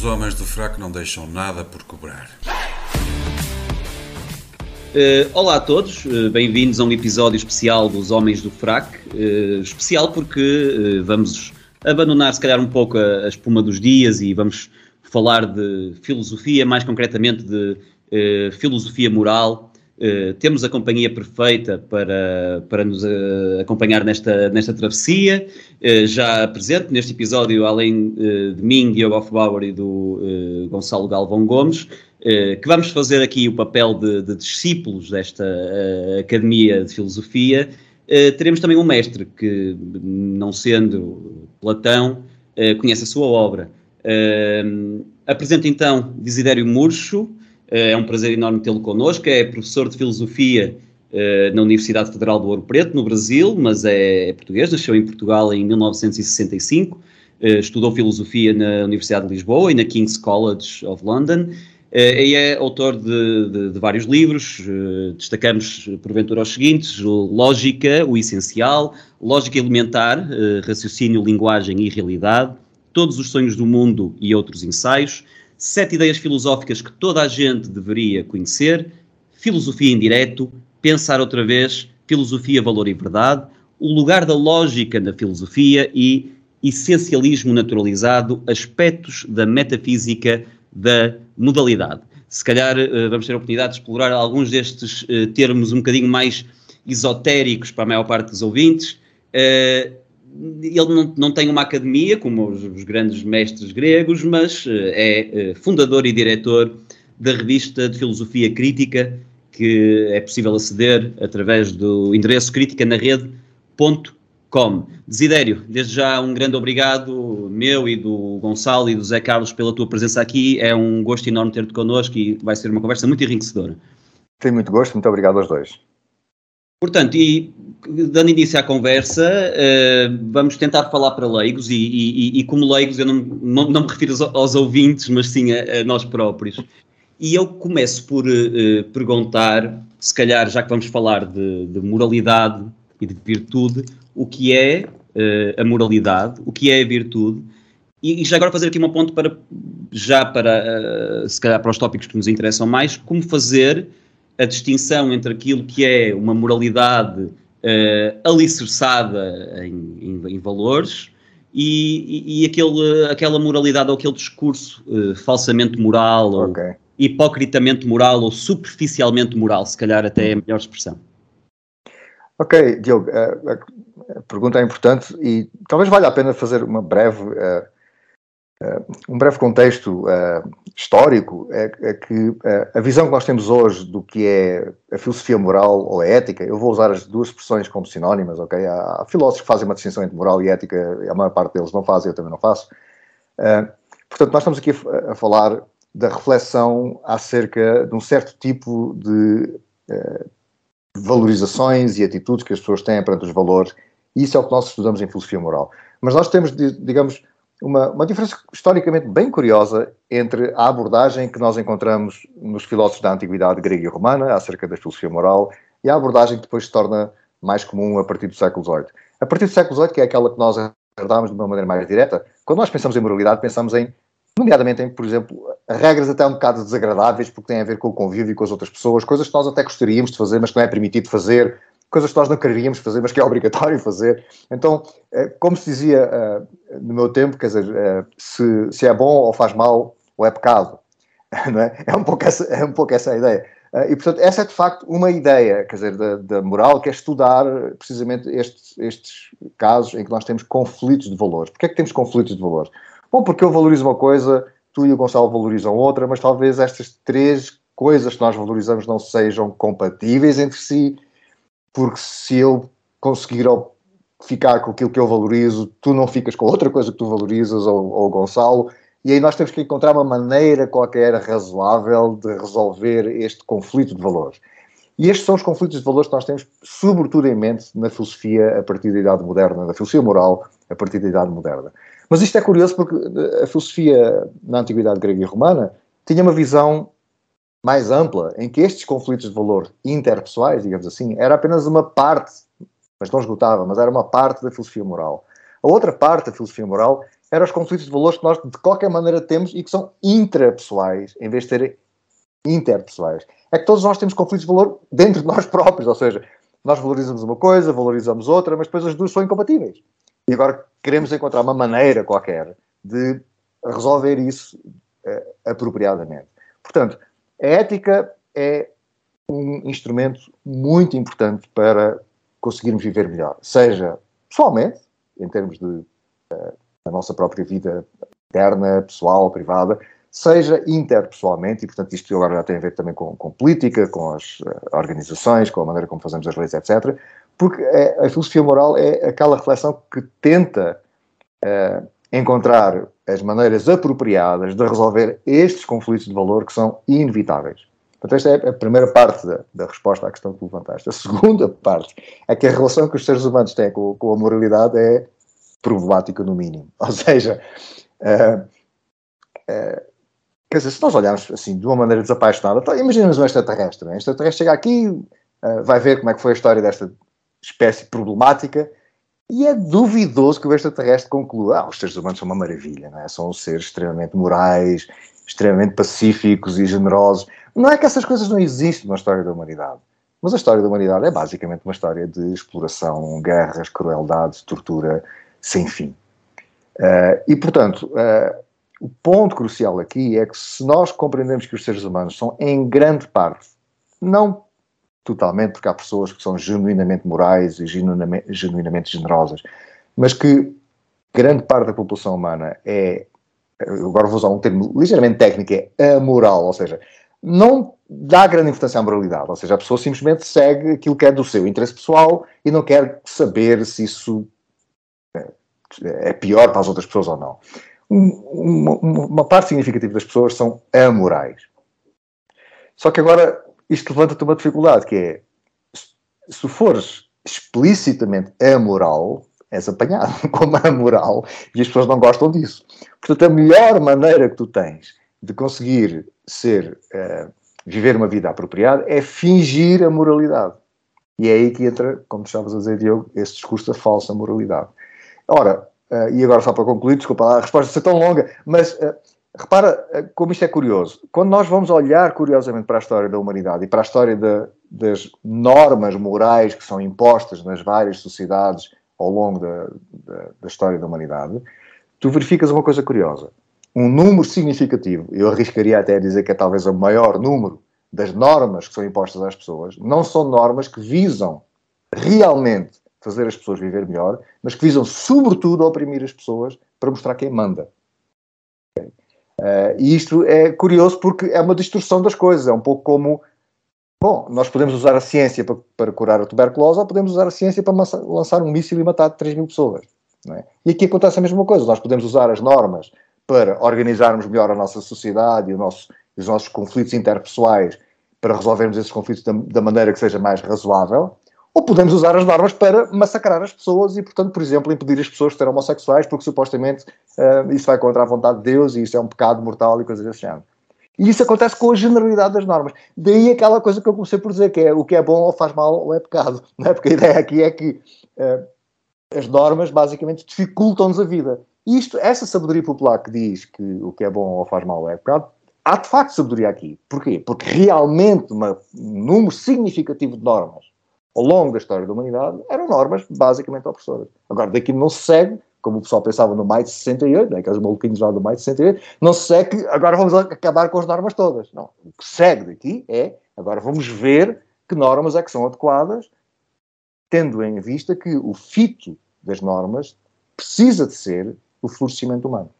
Os homens do fraco não deixam nada por cobrar. Uh, olá a todos, uh, bem-vindos a um episódio especial dos Homens do Frac. Uh, especial porque vamos abandonar, se calhar, um pouco a, a, espuma dos dias e vamos falar de filosofia, mais concretamente de filosofia moral Uh, temos a companhia perfeita para, para nos uh, acompanhar nesta, nesta travessia. Uh, já presente neste episódio, além de mim, Diogo Hofbauer e do Gonçalo Galvão Gomes, que vamos fazer aqui o papel de, de discípulos desta Academia de Filosofia. teremos também um mestre que, não sendo Platão, conhece a sua obra. apresento então Desidério Murcho, é um prazer enorme tê-lo connosco. É professor de filosofia uh, na Universidade Federal do Ouro Preto, no Brasil, mas é, é português, nasceu em Portugal em 1965. Uh, eh, estudou filosofia na Universidade de Lisboa e na King's College of London. E é autor de, de, de vários livros, destacamos porventura os seguintes: Lógica, o Essencial, Lógica Elementar, Raciocínio, Linguagem e Realidade, Todos os Sonhos do Mundo e Outros Ensaios, sete ideias filosóficas que toda a gente deveria conhecer, filosofia em direto, pensar outra vez, filosofia, valor e verdade, o lugar da lógica na filosofia e essencialismo naturalizado, aspectos da metafísica da modalidade. Se calhar uh, vamos ter a oportunidade de explorar alguns destes uh, termos um bocadinho mais esotéricos para a maior parte dos ouvintes. Ele não, não tem uma academia, como os, os grandes mestres gregos, mas uh, é uh, fundador e diretor da revista de filosofia crítica, que é possível aceder através do endereço criticanarede.com. Desidério, desde já um grande obrigado meu e do Gonçalo e do Zé Carlos pela tua presença aqui. É um gosto enorme ter-te connosco e vai ser uma conversa muito enriquecedora. Tenho muito gosto, muito obrigado aos dois. Portanto, e dando início à conversa, uh, vamos tentar falar para leigos, e, e, e como leigos eu não, não, não, me refiro aos, aos ouvintes, mas sim a, a, nós próprios. E eu começo por uh, perguntar, se calhar já que vamos falar de, de moralidade e de virtude, o que é uh, a moralidade, o que é a virtude, e, e, já agora fazer aqui um ponto para, já para, se calhar para os tópicos que nos interessam mais, como fazer a distinção entre aquilo que é uma moralidade uh, alicerçada em, em, em valores e, e, e, aquele, aquela moralidade ou aquele discurso uh, falsamente moral okay. ou hipocritamente moral ou superficialmente moral, se calhar até é a melhor expressão. Ok, Diogo, a, a pergunta é importante e talvez valha a pena fazer uma breve uh, Uh, um breve contexto uh, histórico é, é que uh, a visão que nós temos hoje do que é a filosofia moral ou a ética, eu vou usar as duas expressões como sinónimas, ok? Há, filósofos que fazem uma distinção entre moral e ética, a maior parte deles não fazem, eu também não faço. portanto, nós estamos aqui a, falar da reflexão acerca de um certo tipo de valorizações e atitudes que as pessoas têm perante os valores, isso é o que nós estudamos em filosofia moral. Mas nós temos, digamos, uma, uma diferença historicamente bem curiosa entre a abordagem que nós encontramos nos filósofos da antiguidade grega e romana acerca da filosofia moral e a abordagem que depois se torna mais comum a partir do século XVIII. A partir do século XVIII, que é aquela que nós herdámos de uma maneira mais direta, quando nós pensamos em moralidade, pensamos em, nomeadamente em, por exemplo, regras até um bocado desagradáveis, porque têm a ver com o convívio com as outras pessoas, coisas que nós até gostaríamos de fazer, mas que não é permitido fazer, coisas que nós não queríamos fazer, mas que é obrigatório fazer. Então, eh, como se dizia eh, no meu tempo, quer dizer, eh, se, se é bom ou faz mal, ou é pecado. Não é? É, um pouco essa, é um pouco essa a ideia. E, portanto, essa é de facto uma ideia, quer dizer, da, da moral, que é estudar precisamente estes, estes casos em que nós temos conflitos de valores. Porquê é que temos conflitos de valores? Bom, porque eu valorizo uma coisa, tu e o Gonçalo valorizam outra, mas talvez estas três coisas que nós valorizamos não sejam compatíveis entre si, porque se eu conseguir ficar com aquilo que eu valorizo, tu não ficas com outra coisa que tu valorizas, ou, ou Gonçalo, e aí nós temos que encontrar uma maneira qualquer razoável de resolver este conflito de valores. E estes são os conflitos de valores que nós temos, sobretudo em mente, na filosofia a partir da Idade Moderna, na filosofia moral a partir da Idade Moderna. Mas isto é curioso porque a filosofia na Antiguidade grega e romana tinha uma visão mais ampla, em que estes conflitos de valor interpessoais, digamos assim, era apenas uma parte, mas não esgotava, mas era uma parte da filosofia moral. A outra parte da filosofia moral eram os conflitos de valores que nós de qualquer maneira temos e que são intrapessoais, em vez de serem interpessoais. É que todos nós temos conflitos de valor dentro de nós próprios, ou seja, nós valorizamos uma coisa, valorizamos outra, mas depois as duas são incompatíveis. E agora queremos encontrar uma maneira qualquer de resolver isso uh, apropriadamente. Portanto, a ética é um instrumento muito importante para conseguirmos viver melhor, seja pessoalmente, em termos de uh, da nossa própria vida interna, pessoal, privada, seja interpessoalmente, e portanto isto agora já tem a ver também com, com política, com as uh, organizações, com a maneira como fazemos as leis, etc. Porque é, a filosofia moral é aquela reflexão que tenta encontrar as maneiras apropriadas de resolver estes conflitos de valor que são inevitáveis. Portanto, esta é a primeira parte da, da, resposta à questão que levantaste. A segunda parte é que a relação que os seres humanos têm com, com a moralidade é problemática, no mínimo. Ou seja, uh, uh, quer dizer, se nós olharmos assim de uma maneira desapaixonada, então, imaginemos um extraterrestre. Um extraterrestre chega aqui, uh, vai ver como é que foi a história desta espécie problemática e é duvidoso que o extraterrestre conclua: ah, os seres humanos são uma maravilha, é? são seres extremamente morais, extremamente pacíficos e generosos. Não é que essas coisas não existem na história da humanidade. Mas a história da humanidade é basicamente uma história de exploração, guerras, crueldade, tortura sem fim. Uh, e, portanto, uh, o ponto crucial aqui é que se nós compreendemos que os seres humanos são, em grande parte, não totalmente, porque há pessoas que são genuinamente morais e genuinamente, genuinamente generosas, mas que grande parte da população humana é, agora vou usar um termo ligeiramente técnico, é amoral, ou seja, não dá grande importância à moralidade, ou seja, a pessoa simplesmente segue aquilo que é do seu interesse pessoal e não quer saber se isso é, é pior para as outras pessoas ou não. Uma, uma parte significativa das pessoas são amorais. Só que agora isto levanta-te uma dificuldade, que é, se fores explicitamente amoral, és apanhado como amoral e as pessoas não gostam disso. Portanto, a melhor maneira que tu tens de conseguir ser, uh, viver uma vida apropriada é fingir a moralidade. E é aí que entra, como estavas a dizer, Diogo, esse discurso da falsa moralidade. Ora, uh, e agora só para concluir, desculpa a resposta ser tão longa, mas uh, repara como isto é curioso. Quando nós vamos olhar curiosamente para a história da humanidade e para a história de, das normas morais que são impostas nas várias sociedades ao longo da, da, da história da humanidade, tu verificas uma coisa curiosa um número significativo, eu arriscaria até a dizer que é talvez o maior número das normas que são impostas às pessoas, não são normas que visam realmente fazer as pessoas viver melhor, mas que visam sobretudo oprimir as pessoas para mostrar quem manda. Uh, e isto é curioso porque é uma distorção das coisas, é um pouco como Bom, nós podemos usar a ciência para, para, curar a tuberculose ou podemos usar a ciência para lançar um míssil e matar 3 mil pessoas. É? E aqui acontece a mesma coisa. Nós podemos usar as normas para organizarmos melhor a nossa sociedade e nosso, os nossos conflitos interpessoais para resolvermos esses conflitos da, da, maneira que seja mais razoável, ou podemos usar as normas para massacrar as pessoas e, portanto, por exemplo, impedir as pessoas de serem homossexuais porque supostamente uh, isso vai contra a vontade de Deus e isso é um pecado mortal e coisas desse género. E isso acontece com a generalidade das normas. Daí aquela coisa que eu comecei por dizer, que é o que é bom ou faz mal ou é pecado. Não é? Porque a ideia aqui é que uh, as normas basicamente dificultam-nos a vida. Isto, essa sabedoria popular que diz que o que é bom ou faz mal é pecado, há de facto sabedoria aqui. Porquê? Porque realmente uma, um número significativo de normas ao longo da história da humanidade eram normas basicamente opressoras. Agora, daqui não se segue, como o pessoal pensava no maio de 68, né, aqueles maluquinhos lá do maio de 68, não se segue que agora vamos acabar com as normas todas. Não. O que segue daqui é, agora vamos ver que normas é que são adequadas, tendo em vista que o fito das normas precisa de ser o florescimento humano.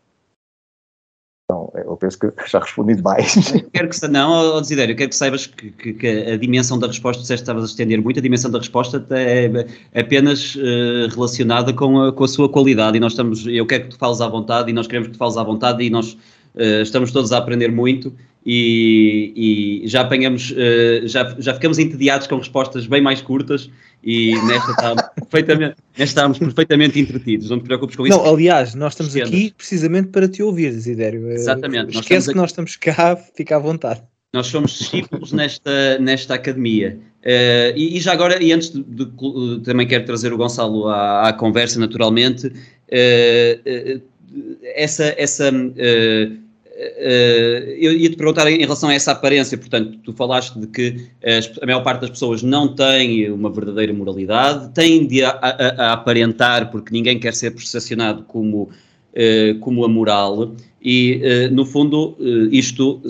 Então, eu penso que já respondi demais. Quero que não, Desidério, quero que saibas que, que, que, a dimensão da resposta, disseste que estavas a estender muito, a dimensão da resposta é apenas uh, relacionada com a, com a sua qualidade e nós estamos, eu quero que tu fales à vontade e nós queremos que tu fales à vontade e nós uh, estamos todos a aprender muito e, e já apanhamos, uh, já, já ficamos entediados com respostas bem mais curtas e nesta estávamos perfeitamente, estávamos perfeitamente entretidos, não te preocupes com isso. Não, aliás, nós estamos aqui precisamente para te ouvir, Desidério. Eh, Exatamente. Esquece que aqui... nós estamos cá, fica à vontade. Nós somos discípulos nesta, nesta academia. Uh, e, e, já agora, e antes de, de, de, também quero trazer o Gonçalo à, à conversa, naturalmente, uh, uh, essa, essa uh, Uh, eu ia te perguntar em relação a essa aparência, portanto, tu falaste de que as, a maior parte das pessoas não tem uma verdadeira moralidade, tem de a, a, a aparentar, porque ninguém quer ser percepcionado como, uh, como amoral, e uh, no fundo isto,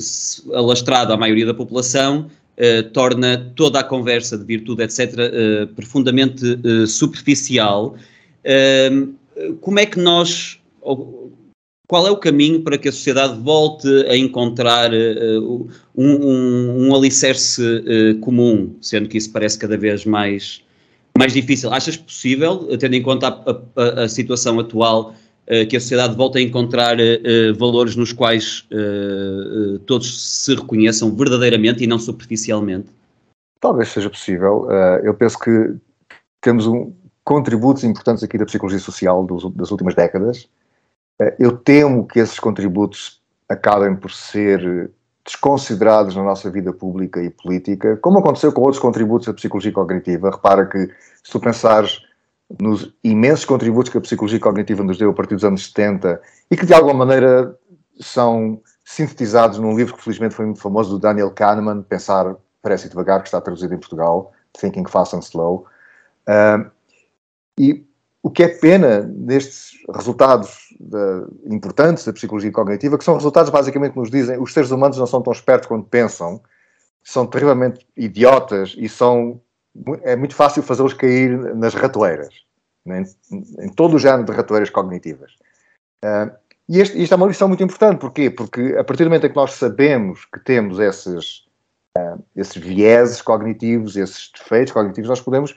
alastrado à maioria da população, torna toda a conversa de virtude, etc., profundamente superficial. como é que nós qual é o caminho para que a sociedade volte a encontrar uh, um, um, um, alicerce uh, comum, sendo que isso parece cada vez mais, mais difícil? Achas possível, tendo em conta a, a, a situação atual, uh, que a sociedade volte a encontrar valores nos quais todos se reconheçam verdadeiramente e não superficialmente? Talvez seja possível. eu penso que temos um, contributos importantes aqui da psicologia social dos, das últimas décadas eu temo que esses contributos acabem por ser desconsiderados na nossa vida pública e política, como aconteceu com outros contributos da psicologia cognitiva. Repara que, se tu pensares nos imensos contributos que a psicologia cognitiva nos deu a partir dos anos 70 e que, de alguma maneira, são sintetizados num livro que, felizmente, foi muito famoso, do Daniel Kahneman, Pensar Parece Devagar, que está traduzido em Portugal, Thinking Fast and Slow. Uh, e o que é pena nestes resultados importantes da psicologia cognitiva, que são resultados basicamente que nos dizem os seres humanos não são tão espertos quanto pensam, são terrivelmente idiotas e são é muito fácil fazê-los cair nas ratoeiras, né? em, em, todo o género de ratoeiras cognitivas. Uh, e este, isto é uma lição muito importante, porquê? Porque a partir do momento em que nós sabemos que temos esses, uh, esses vieses cognitivos, esses defeitos cognitivos, nós podemos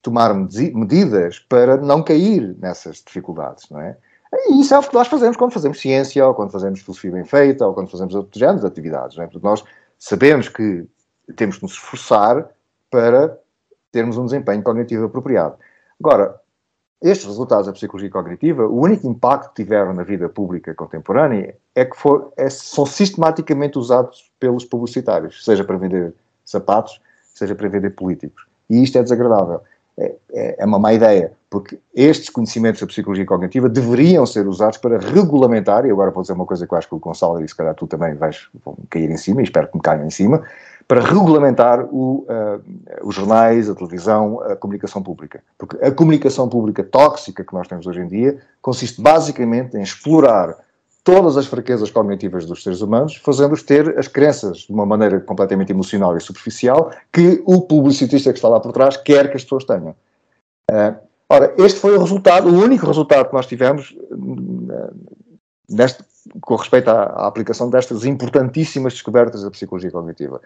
tomar medidas para não cair nessas dificuldades, não é? E isso é o que nós fazemos quando fazemos ciência, ou quando fazemos filosofia bem feita, ou quando fazemos outros géneros de atividades, não é? Porque nós sabemos que temos que nos esforçar para termos um desempenho cognitivo apropriado. Agora, estes resultados da psicologia cognitiva, o único impacto que tiveram na vida pública contemporânea é que for, é, são sistematicamente usados pelos publicitários, seja para vender sapatos, seja para vender políticos. E isto é desagradável é, é, é uma má ideia, porque estes conhecimentos da psicologia cognitiva deveriam ser usados para regulamentar, e agora vou dizer uma coisa que eu acho que o Gonçalo e se calhar tu também vais cair em cima, e espero que me caiam em cima, para regulamentar o, uh, os jornais, a televisão, a comunicação pública. Porque a comunicação pública tóxica que nós temos hoje em dia consiste basicamente em explorar todas as fraquezas cognitivas dos seres humanos, fazendo-os ter as crenças de uma maneira completamente emocional e superficial que o publicitista que está lá por trás quer que as pessoas tenham. Uh, ora, este foi o resultado, o único resultado que nós tivemos uh, neste, com respeito à, à, aplicação destas importantíssimas descobertas da psicologia cognitiva.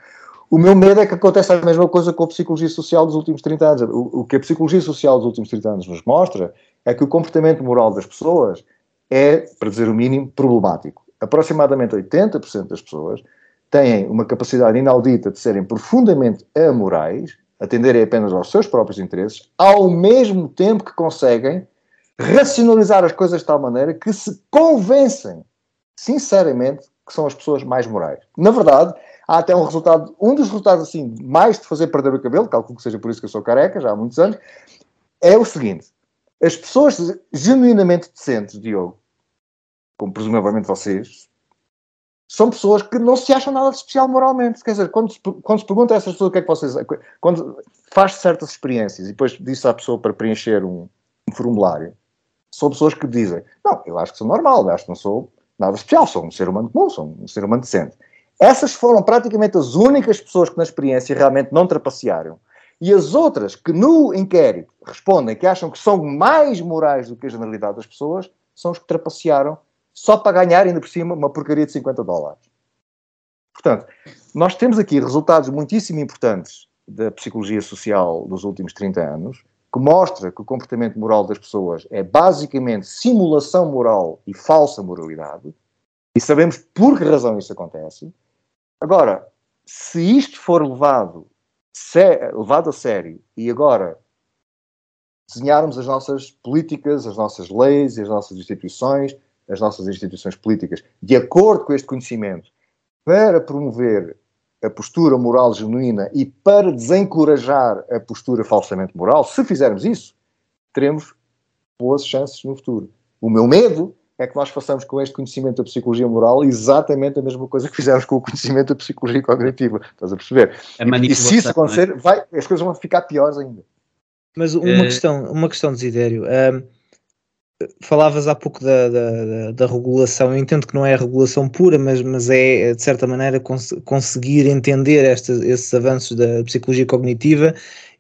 O meu medo é que aconteça a mesma coisa com a psicologia social dos últimos 30 anos. O, o que a psicologia social dos últimos 30 anos nos mostra é que o comportamento moral das pessoas é, para dizer o mínimo, problemático. Aproximadamente 80% das pessoas têm uma capacidade inaudita de serem profundamente amorais, atenderem apenas aos seus próprios interesses, ao mesmo tempo que conseguem racionalizar as coisas de tal maneira que se convencem, sinceramente, que são as pessoas mais morais. Na verdade, há até um resultado, um dos resultados assim, mais de fazer perder o cabelo, calculo que seja por isso que eu sou careca, já há muitos anos, é o seguinte: as pessoas genuinamente decentes, Diogo, como presumivelmente vocês, são pessoas que não se acham nada de especial moralmente. Quer dizer, quando se, quando se pergunta a essas pessoas o que é que vocês. Quando faz certas experiências e depois diz à pessoa para preencher um, um, formulário, são pessoas que dizem: Não, eu acho que sou normal, acho que não sou nada especial, sou um ser humano comum, sou um ser humano decente. Essas foram praticamente as únicas pessoas que na experiência realmente não trapacearam e as outras que no inquérito respondem que acham que são mais morais do que a generalidade das pessoas, são os que trapacearam só para ganhar ainda por cima uma porcaria de 50 dólares. Portanto, nós temos aqui resultados muitíssimo importantes da psicologia social dos últimos 30 anos, que mostra que o comportamento moral das pessoas é basicamente simulação moral e falsa moralidade, e sabemos por que razão isso acontece. Agora, se isto for levado levado a sério e agora desenharmos as nossas políticas, as nossas leis e as nossas instituições, as nossas instituições políticas, de acordo com este conhecimento, para promover a postura moral genuína e para desencorajar a postura falsamente moral, se fizermos isso, teremos boas chances no futuro. O meu medo é que nós façamos com este conhecimento da psicologia moral exatamente a mesma coisa que fizemos com o conhecimento da psicologia cognitiva. Estás a perceber? E, e se isso é? acontecer, vai, as coisas vão ficar piores ainda. Mas uma, é... questão, uma questão, Desidério. Um, falavas há pouco da, da, da, regulação, eu entendo que não é a regulação pura, mas, mas é de certa maneira cons conseguir entender estes, esses avanços da psicologia cognitiva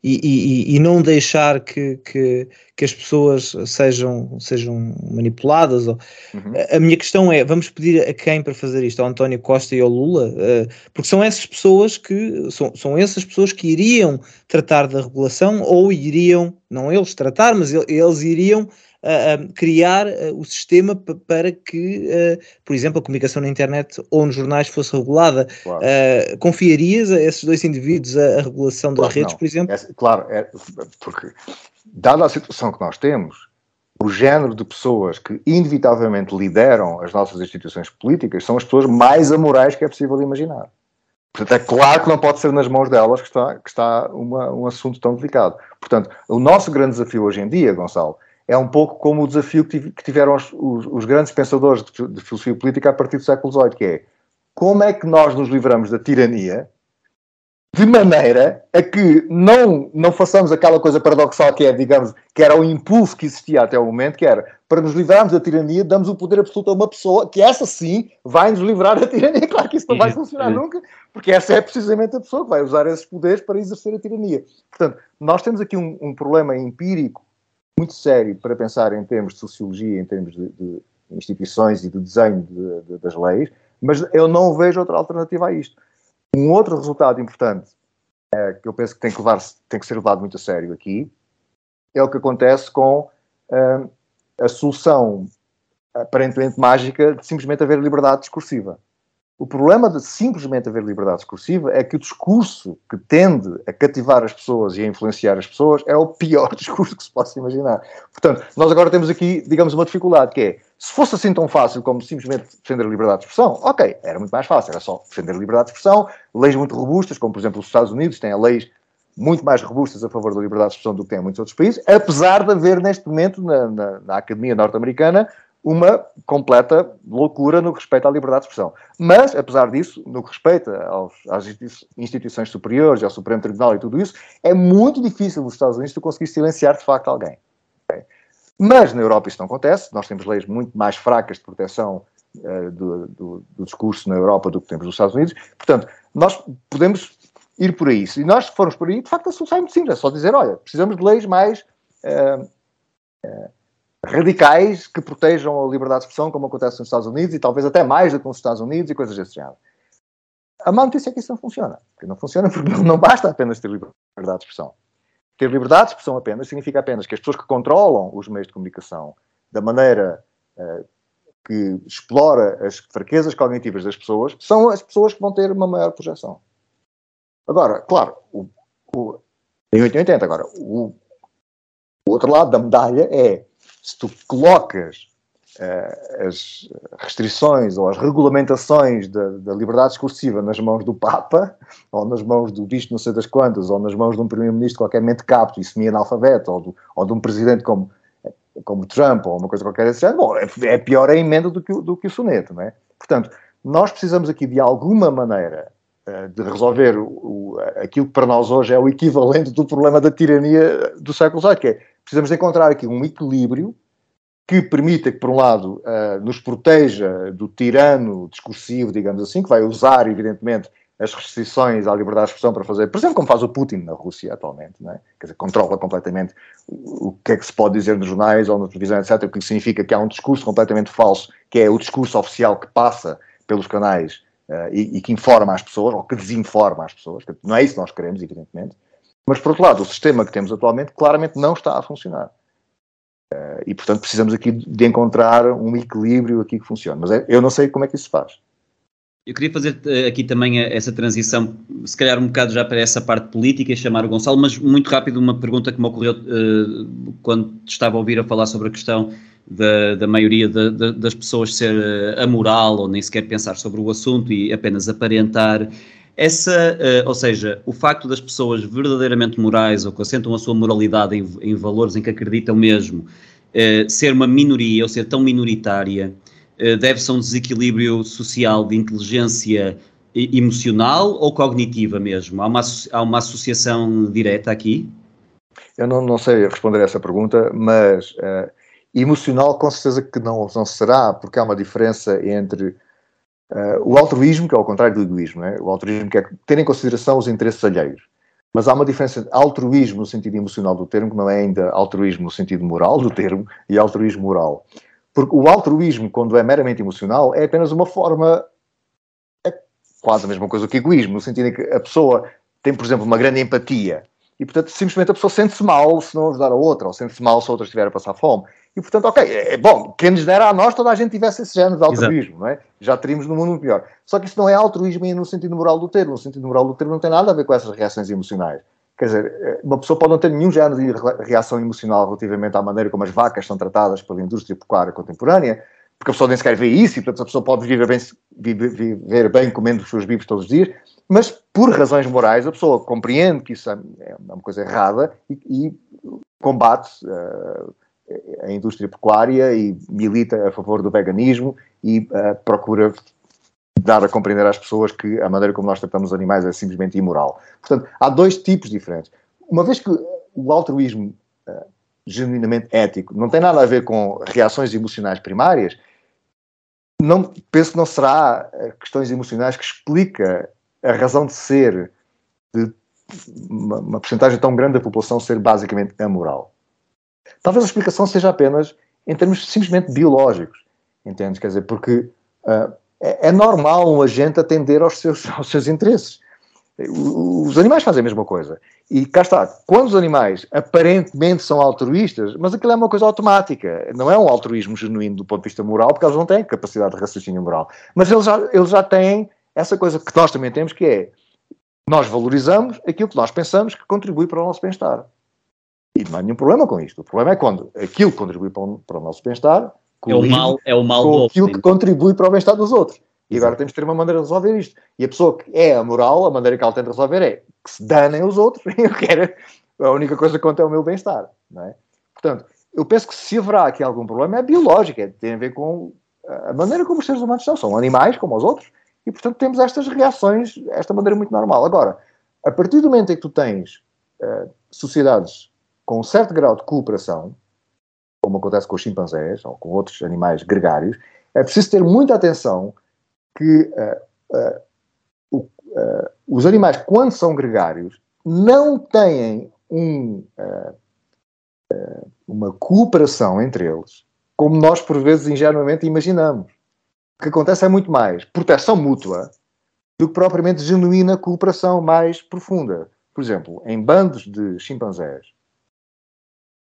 e, e, e não deixar que, que, que, as pessoas sejam, sejam manipuladas. Ou... Uhum. A minha questão é: vamos pedir a quem para fazer isto? Ao António Costa e ao Lula? Uh, porque são essas pessoas que são, são essas pessoas que iriam tratar da regulação ou iriam, não eles tratar, mas eles iriam uh, criar uh, o sistema para que, por exemplo, a comunicação na internet ou nos jornais fosse regulada. Claro. confiarias a esses dois indivíduos a, a regulação das claro redes, não. por exemplo? É, claro, é, porque dada a situação que nós temos, o género de pessoas que inevitavelmente lideram as nossas instituições políticas são as pessoas mais amorais que é possível imaginar. Portanto, é claro que não pode ser nas mãos delas que está, que está uma, um assunto tão delicado. Portanto, o nosso grande desafio hoje em dia, Gonçalo, é um pouco como o desafio que tiveram os, os, os grandes pensadores de, de, filosofia política a partir do século XVIII, que é como é que nós nos livramos da tirania de maneira a que não, não façamos aquela coisa paradoxal que é, digamos, que era o impulso que existia até o momento, que era, para nos livrarmos da tirania, damos o poder absoluto a uma pessoa que essa sim vai nos livrar da tirania. Claro que isso não vai funcionar nunca, porque essa é precisamente a pessoa que vai usar esses poderes para exercer a tirania. Portanto, nós temos aqui um, um problema empírico muito sério para pensar em termos de sociologia, em termos de, de instituições e de desenho de, de, das leis, mas eu não vejo outra alternativa a isto. Um outro resultado importante é, que eu penso que tem que, levar, tem que ser levado muito a sério aqui é o que acontece com uh, a solução aparentemente mágica de simplesmente haver liberdade discursiva. O problema de simplesmente haver liberdade discursiva é que o discurso que tende a cativar as pessoas e a influenciar as pessoas é o pior discurso que se possa imaginar. Portanto, nós agora temos aqui, digamos, uma dificuldade que é, se fosse assim tão fácil como simplesmente defender a liberdade de expressão, ok, era muito mais fácil, era só defender a liberdade de expressão, leis muito robustas, como por exemplo os Estados Unidos têm leis muito mais robustas a favor da liberdade de expressão do que têm muitos outros países, apesar de haver neste momento na, na, na Academia Norte-Americana uma completa loucura no que respeita à liberdade de expressão. Mas, apesar disso, no que respeita aos, às instituições superiores, ao Supremo Tribunal e tudo isso, é muito difícil nos Estados Unidos tu conseguir silenciar de facto alguém. Okay? Mas na Europa isso não acontece, nós temos leis muito mais fracas de proteção uh, do, do, do, discurso na Europa do que temos nos Estados Unidos, portanto, nós podemos ir por aí. Se nós formos por aí, de facto a solução é muito simples, é só dizer, olha, precisamos de leis mais... Uh, uh, radicais que protejam a liberdade de expressão, como acontece nos Estados Unidos, e talvez até mais do que nos Estados Unidos e coisas desse género. A má notícia é que isso não funciona. Porque não funciona porque não basta apenas ter liberdade de expressão. Ter liberdade de expressão apenas significa apenas que as pessoas que controlam os meios de comunicação da maneira uh, que explora as fraquezas cognitivas das pessoas são as pessoas que vão ter uma maior projeção. Agora, claro, o, o, em 880, agora, o, o outro lado da medalha é se tu colocas uh, as restrições ou as regulamentações da, da, liberdade discursiva nas mãos do Papa, ou nas mãos do bicho não sei das quantas, ou nas mãos de um primeiro-ministro qualquer mente capto e semi-analfabeto, ou, ou de um presidente como, como Trump, ou uma coisa qualquer desse género, bom, é, é pior a emenda do que, do que o soneto, não é? Portanto, nós precisamos aqui de alguma maneira eh, de resolver o, o, aquilo que para nós hoje é o equivalente do problema da tirania do século XVIII, que é precisamos encontrar aqui um equilíbrio que permita que, por um lado, uh, nos proteja do tirano discursivo, digamos assim, que vai usar, evidentemente, as restrições à liberdade de expressão para fazer, por exemplo, como faz o Putin na Rússia atualmente, é? quer dizer, controla completamente o que é que se pode dizer nos jornais ou na televisão, etc., o que significa que há um discurso completamente falso, que é o discurso oficial que passa pelos canais uh, e, e, que informa as pessoas, ou que desinforma as pessoas, não é isso que nós queremos, evidentemente, mas, por outro lado, o sistema que temos atualmente claramente não está a funcionar. Uh, e, portanto, precisamos aqui de encontrar um equilíbrio aqui que funcione. Mas é, eu não sei como é que isso se faz. Eu queria fazer uh, aqui também essa transição, se calhar um bocado já para essa parte política e chamar o Gonçalo, mas muito rápido uma pergunta que me ocorreu uh, quando estava a ouvir a falar sobre a questão da, da maioria de, de, das pessoas ser amoral ou nem sequer pensar sobre o assunto e apenas aparentar essa, uh, ou seja, o facto das pessoas verdadeiramente morais ou que assentam a sua moralidade em, em valores em que acreditam mesmo, uh, ser uma minoria ou ser tão minoritária uh, deve-se a um desequilíbrio social de inteligência emocional ou cognitiva mesmo? Há uma, há uma associação direta aqui? Eu não, não sei responder a essa pergunta, mas emocional com certeza que não, não será, porque há uma diferença entre uh, o altruísmo, que é o contrário do egoísmo, é? o altruísmo que é ter em consideração os interesses alheios. Mas há uma diferença entre altruísmo no sentido emocional do termo, que não é ainda altruísmo no sentido moral do termo, e altruísmo moral. Porque o altruísmo, quando é meramente emocional, é apenas uma forma quase a mesma coisa que egoísmo, no sentido em que a pessoa tem, por exemplo, uma grande empatia e, portanto, simplesmente a pessoa sente-se mal se não ajudar a outra, ou sente-se mal se a outra estiver a passar fome. E, portanto, ok, é, é bom, quem nos dera a nós, toda a gente tivesse esse género de altruísmo, não é? Já teríamos no mundo pior. Só que isso não é altruísmo no sentido moral do termo. No sentido moral do termo não tem nada a ver com essas reações emocionais. Quer dizer, uma pessoa pode não ter nenhum género de reação emocional relativamente à maneira como as vacas são tratadas pela indústria pecuária contemporânea, porque a pessoa nem sequer vê isso e, portanto, a pessoa pode viver bem, viver bem comendo os seus bibos todos os dias, mas por razões morais a pessoa compreende que isso é, é uma coisa errada e, e combate uh, a indústria pecuária e milita a favor do veganismo e uh, procura dar a compreender às pessoas que a maneira como nós tratamos os animais é simplesmente imoral. Portanto, há dois tipos diferentes. Uma vez que o altruísmo uh, genuinamente ético não tem nada a ver com reações emocionais primárias, não, penso que não será eh, questões emocionais que explica a razão de ser de uma, uma porcentagem tão grande da população ser basicamente amoral. Talvez a explicação seja apenas em termos simplesmente biológicos, entendes? Quer dizer, porque uh, é, é, normal um agente atender aos seus, aos seus interesses. Os animais fazem a mesma coisa. E cá está, quando os animais aparentemente são altruístas, mas aquilo é uma coisa automática, não é um altruísmo genuíno do ponto de vista moral, porque eles não têm capacidade de raciocínio moral. Mas eles já, eles já têm essa coisa que nós também temos, que é nós valorizamos aquilo que nós pensamos que contribui para o nosso bem-estar. E não há nenhum problema com isto. O problema é quando aquilo que contribui para o, para o nosso bem-estar é o mal, é o mal com aquilo que contribui para o bem-estar dos outros. E agora temos de ter uma maneira de resolver isto. E a pessoa que é a moral, a maneira que ela tenta resolver é que se danem os outros, eu quero, a única coisa que conta é o meu bem-estar, não é? Portanto, eu penso que se haverá aqui algum problema é biológico, é, tem a ver com a maneira como os seres humanos são, são animais como os outros, e portanto temos estas reações, esta maneira muito normal. Agora, a partir do momento em que tu tens uh, sociedades com um certo grau de cooperação, como acontece com os chimpanzés ou com outros animais gregários, é preciso ter muita atenção que uh, uh, uh, os animais, quando são gregários, não têm um, uma cooperação entre eles, como nós, por vezes, ingenuamente imaginamos. O que acontece é muito mais proteção mútua do que propriamente genuína cooperação mais profunda. Por exemplo, em bandos de chimpanzés.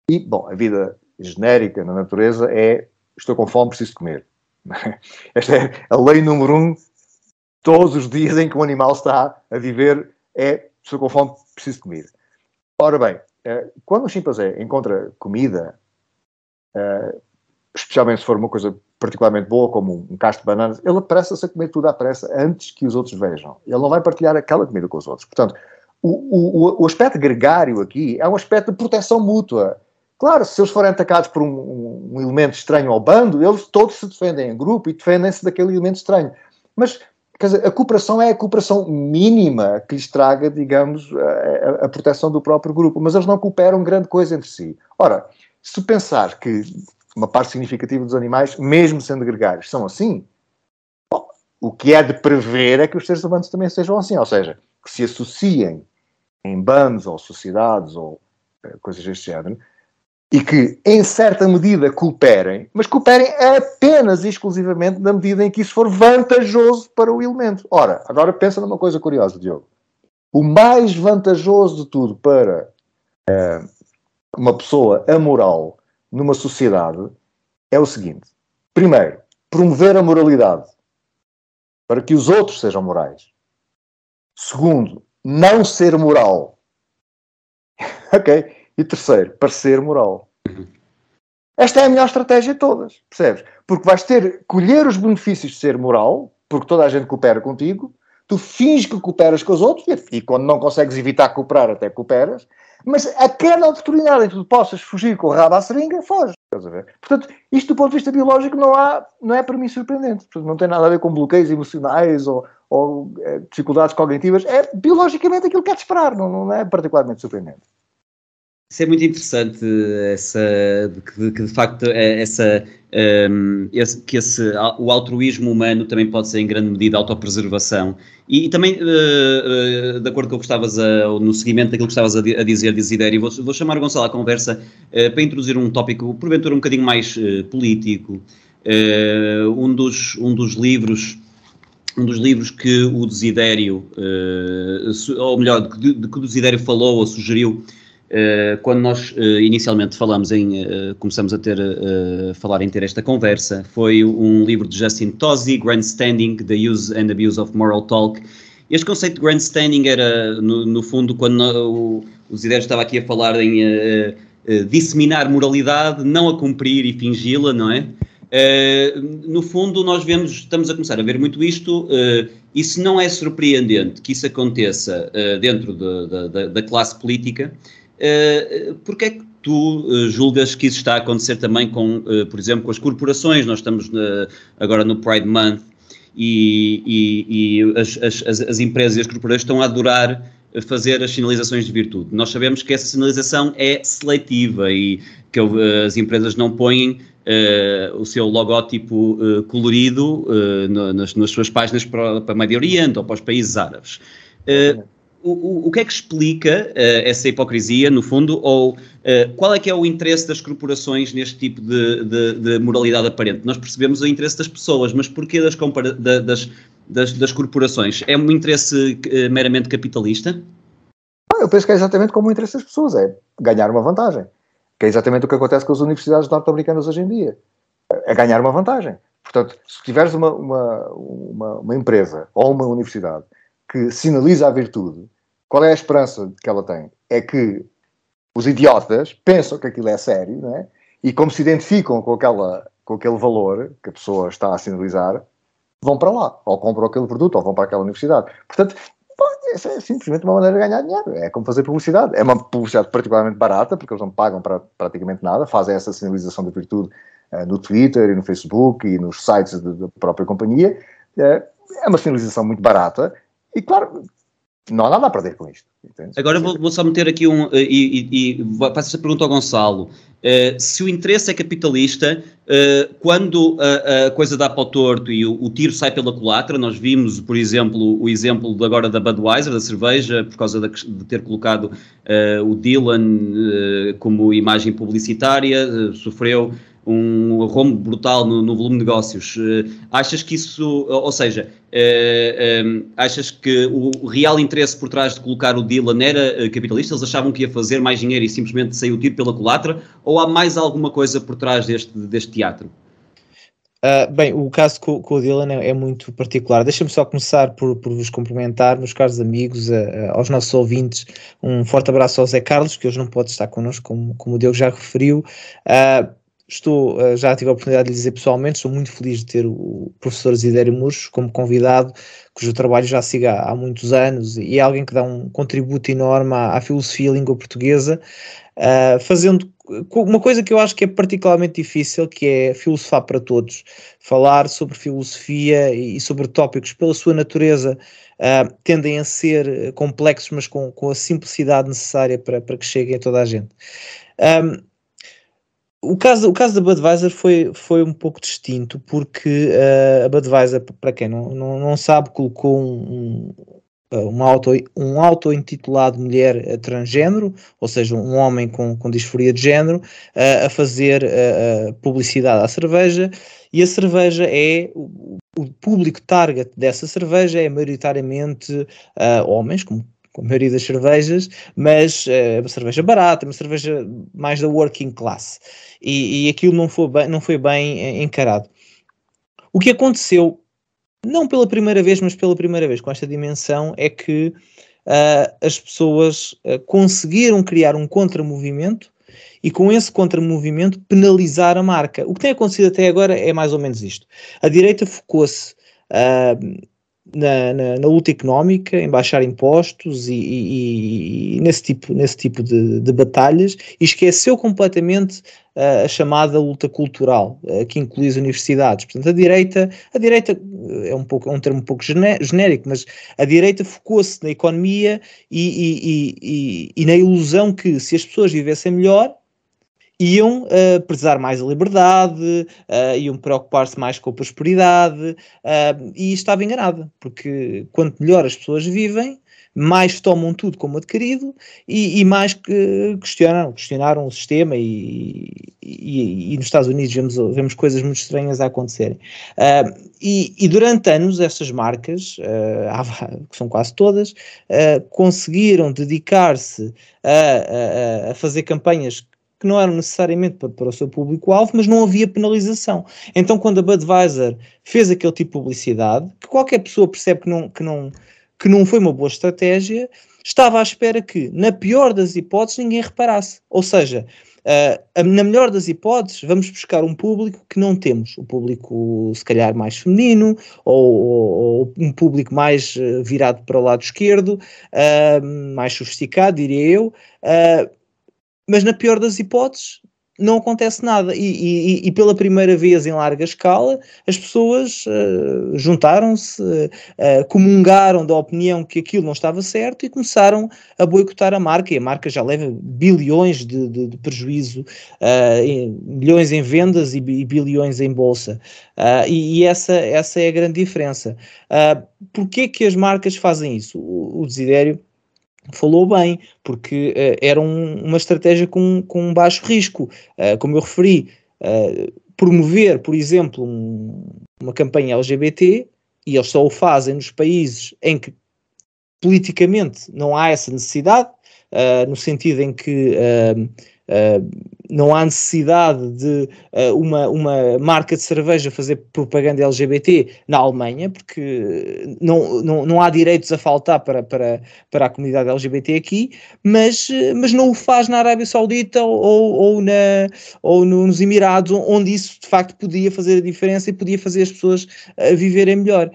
E, bom, a vida genérica na natureza é estou com fome, preciso comer. Esta é a lei número um todos os dias em que um animal está a viver é estou com fome, preciso comida. Ora bem, eh, quando um chimpanzé encontra comida, eh, especialmente se for uma coisa particularmente boa, como um cacho de bananas, ele apressa-se a comer tudo à pressa antes que os outros vejam. Ele não vai partilhar aquela comida com os outros. Portanto, o, o, o aspecto gregário aqui é um aspecto de proteção mútua. Claro, se eles forem atacados por um, um elemento estranho ao bando, eles todos se defendem em grupo e defendem-se daquele elemento estranho. Mas dizer, a cooperação é a cooperação mínima que lhes traga, digamos, a, a, proteção do próprio grupo, mas eles não cooperam grande coisa entre si. Ora, se pensar que uma parte significativa dos animais, mesmo sendo gregários, são assim, bom, o que é de prever é que os seres humanos também sejam assim, ou seja, que se associem em bandos ou sociedades ou uh, coisas deste género, e que, em certa medida, cooperem, mas cooperem apenas e exclusivamente na medida em que isso for vantajoso para o elemento. Ora, agora pensa numa coisa curiosa, Diogo. O mais vantajoso de tudo para é, uma pessoa amoral numa sociedade é o seguinte: primeiro, promover a moralidade para que os outros sejam morais. Segundo, não ser moral. ok? E terceiro, parecer moral. Esta é a melhor estratégia de todas, percebes? Porque vais ter, colher os benefícios de ser moral, porque toda a gente coopera contigo, tu finges que cooperas com os outros, e, e quando não consegues evitar cooperar, até cooperas, Mas aquela oportunidade em que tu possas fugir com o rabo à seringa, foge. Estás a ver? Portanto, isto do ponto de vista biológico não, há, não é para mim surpreendente. Portanto, não tem nada a ver com bloqueios emocionais ou, ou é, dificuldades cognitivas. É biologicamente aquilo que é de esperar, não, não é particularmente surpreendente. Isso é muito interessante, essa, que, que de facto é essa, um, esse, que esse, o altruísmo humano também pode ser em grande medida autopreservação. E, e também, uh, uh, de acordo com o que estavas a, no seguimento daquilo que estavas a, a dizer, Desidério, vou, vou chamar o Gonçalo à conversa uh, para introduzir um tópico, porventura um bocadinho mais político. um, dos, um dos livros um dos livros que o Desidério, ou melhor, de, de que o Desidério falou ou sugeriu quando nós uh, inicialmente falamos em, uh, começamos a ter, falar em ter esta conversa, foi um livro de Justin Tosi, Grandstanding, The Use and Abuse of Moral Talk. Este conceito de grandstanding era, no, no fundo, quando o, o Zidane estava aqui a falar em disseminar moralidade, não a cumprir e fingi-la, não é? no fundo, nós vemos, estamos a começar a ver muito isto. isso não é surpreendente que isso aconteça dentro de, de, de, da classe política, Uh, Porquê é que tu uh, julgas que isso está a acontecer também com, uh, por exemplo, com as corporações? Nós estamos agora no Pride Month e, e, e as, as, as, empresas e as corporações estão a adorar fazer as sinalizações de virtude. Nós sabemos que essa sinalização é seletiva e que as empresas não põem o seu logótipo colorido nas, nas, suas páginas para, para o Médio Oriente ou para os países árabes o, o, que é que explica uh, essa hipocrisia, no fundo, ou uh, qual é que é o interesse das corporações neste tipo de, de, de, moralidade aparente? Nós percebemos o interesse das pessoas, mas porquê das, das, das, das corporações? É um interesse uh, meramente capitalista? Ah, eu penso que é exatamente como o interesse das pessoas, é ganhar uma vantagem. Que é exatamente o que acontece com as universidades norte-americanas hoje em dia. É ganhar uma vantagem. Portanto, se tiveres uma, uma, uma, uma empresa ou uma universidade que sinaliza a virtude, qual é a esperança que ela tem? É que os idiotas pensam que aquilo é sério, não é? E como se identificam com, aquela, com aquele valor que a pessoa está a sinalizar, vão para lá, ou compram aquele produto, ou vão para aquela universidade. Portanto, essa é simplesmente uma maneira de ganhar dinheiro. É como fazer publicidade. É uma publicidade particularmente barata, porque eles não pagam para praticamente nada, fazem essa sinalização de virtude uh, no Twitter e no Facebook e nos sites da própria companhia. Uh, é uma sinalização muito barata. E claro, não há nada a perder com isto. Agora vou, vou, só meter aqui um. Eh, e, e, e faço essa pergunta ao Gonçalo. Uh, se o interesse é capitalista, uh, quando a, a, coisa dá para o torto e o, o, tiro sai pela culatra, nós vimos, por exemplo, o exemplo de agora da Budweiser, da cerveja, por causa de, de ter colocado uh, o Dylan como imagem publicitária, sofreu um rombo brutal no, no, volume de negócios. Uh, achas que isso, ou seja, uh, um, achas que o real interesse por trás de colocar o Dylan era capitalista? Eles achavam que ia fazer mais dinheiro e simplesmente saiu o tiro pela culatra? Ou há mais alguma coisa por trás deste, deste teatro? Uh, bem, o caso com, com o Dylan é, é muito particular. Deixa-me só começar por, por, vos cumprimentar, meus caros amigos, aos nossos ouvintes. Um forte abraço ao Zé Carlos, que hoje não pode estar connosco, como, como o Diogo já referiu. Uh, Estou, eh, já tive a oportunidade de lhe dizer pessoalmente, estou muito feliz de ter o professor Zidério Murcho como convidado, cujo trabalho já siga há muitos anos e é alguém que dá um contributo enorme à, à filosofia e língua portuguesa, uh, fazendo uma coisa que eu acho que é particularmente difícil, que é filosofar para todos. Falar sobre filosofia e sobre tópicos pela sua natureza uh, tendem a ser complexos, mas com, com a simplicidade necessária para, para que cheguem a toda a gente. Um, o caso, o caso da Budweiser foi, foi um pouco distinto porque uh, a Budweiser, para quem não, não, não sabe, colocou um, um, auto, um auto intitulado Mulher Transgênero, ou seja, um homem com, com disforia de género, uh, a fazer uh, publicidade à cerveja. E a cerveja é o, público target dessa cerveja é maioritariamente homens, como com a maioria das cervejas, mas é uma cerveja barata, uma cerveja mais da working class. E, e aquilo não foi, bem, não foi bem eh, encarado. O que aconteceu, não pela primeira vez, mas pela primeira vez com esta dimensão, é que uh, as pessoas uh, conseguiram criar um contramovimento e com esse contramovimento penalizar a marca. O que tem acontecido até agora é mais ou menos isto. A direita focou-se uh, na, na, na, luta económica, em baixar impostos e, e, e nesse tipo, nesse tipo de, de, batalhas e esqueceu completamente uh, a chamada luta cultural, uh, que inclui as universidades. Portanto, a direita, a direita é um, pouco, é um termo um pouco genérico, mas a direita focou-se na economia e, e na ilusão que se as pessoas vivessem melhor, iam uh, prezar mais a liberdade, uh, iam preocupar-se mais com a prosperidade, uh, e estava enganada, porque quanto melhor as pessoas vivem, mais tomam tudo como adquirido e, e mais que questionam, questionaram o sistema e, e, e, nos Estados Unidos vemos, vemos coisas muito estranhas a acontecerem. Uh, e, durante anos essas marcas, uh, que são quase todas, uh, conseguiram dedicar-se a, a, a, fazer campanhas que não eram necessariamente para, para o seu público-alvo, mas não havia penalização. Então, quando a Budweiser fez aquele tipo de publicidade, que qualquer pessoa percebe que não, que não, que não foi uma boa estratégia, estava à espera que, na pior das hipóteses, ninguém reparasse. Ou seja, uh, na melhor das hipóteses, vamos buscar um público que não temos. O público, se calhar, mais feminino, ou, ou, ou um público mais uh, virado para o lado esquerdo, uh, mais sofisticado, diria eu. Uh, mas na pior das hipóteses não acontece nada. E, e, e, pela primeira vez em larga escala, as pessoas uh, juntaram-se, uh, comungaram da opinião que aquilo não estava certo e começaram a boicotar a marca. E a marca já leva bilhões de, de, de prejuízo, em, milhões em vendas e, e bilhões em bolsa. e, essa, essa é a grande diferença. Uh, Porquê que as marcas fazem isso? O, o Desidério falou bem, porque uh, era um, uma estratégia com, com baixo risco. Uh, como eu referi, uh, promover, por exemplo, um, uma campanha LGBT, e eles só o fazem nos países em que politicamente não há essa necessidade, no sentido em que não há necessidade de uh, uma, uma marca de cerveja fazer propaganda LGBT na Alemanha, porque não, não, não há direitos a faltar para, para, para a comunidade LGBT aqui, mas, mas não o faz na Arábia Saudita ou, ou, na, ou nos Emirados, onde isso de facto podia fazer a diferença e podia fazer as pessoas uh, viverem melhor.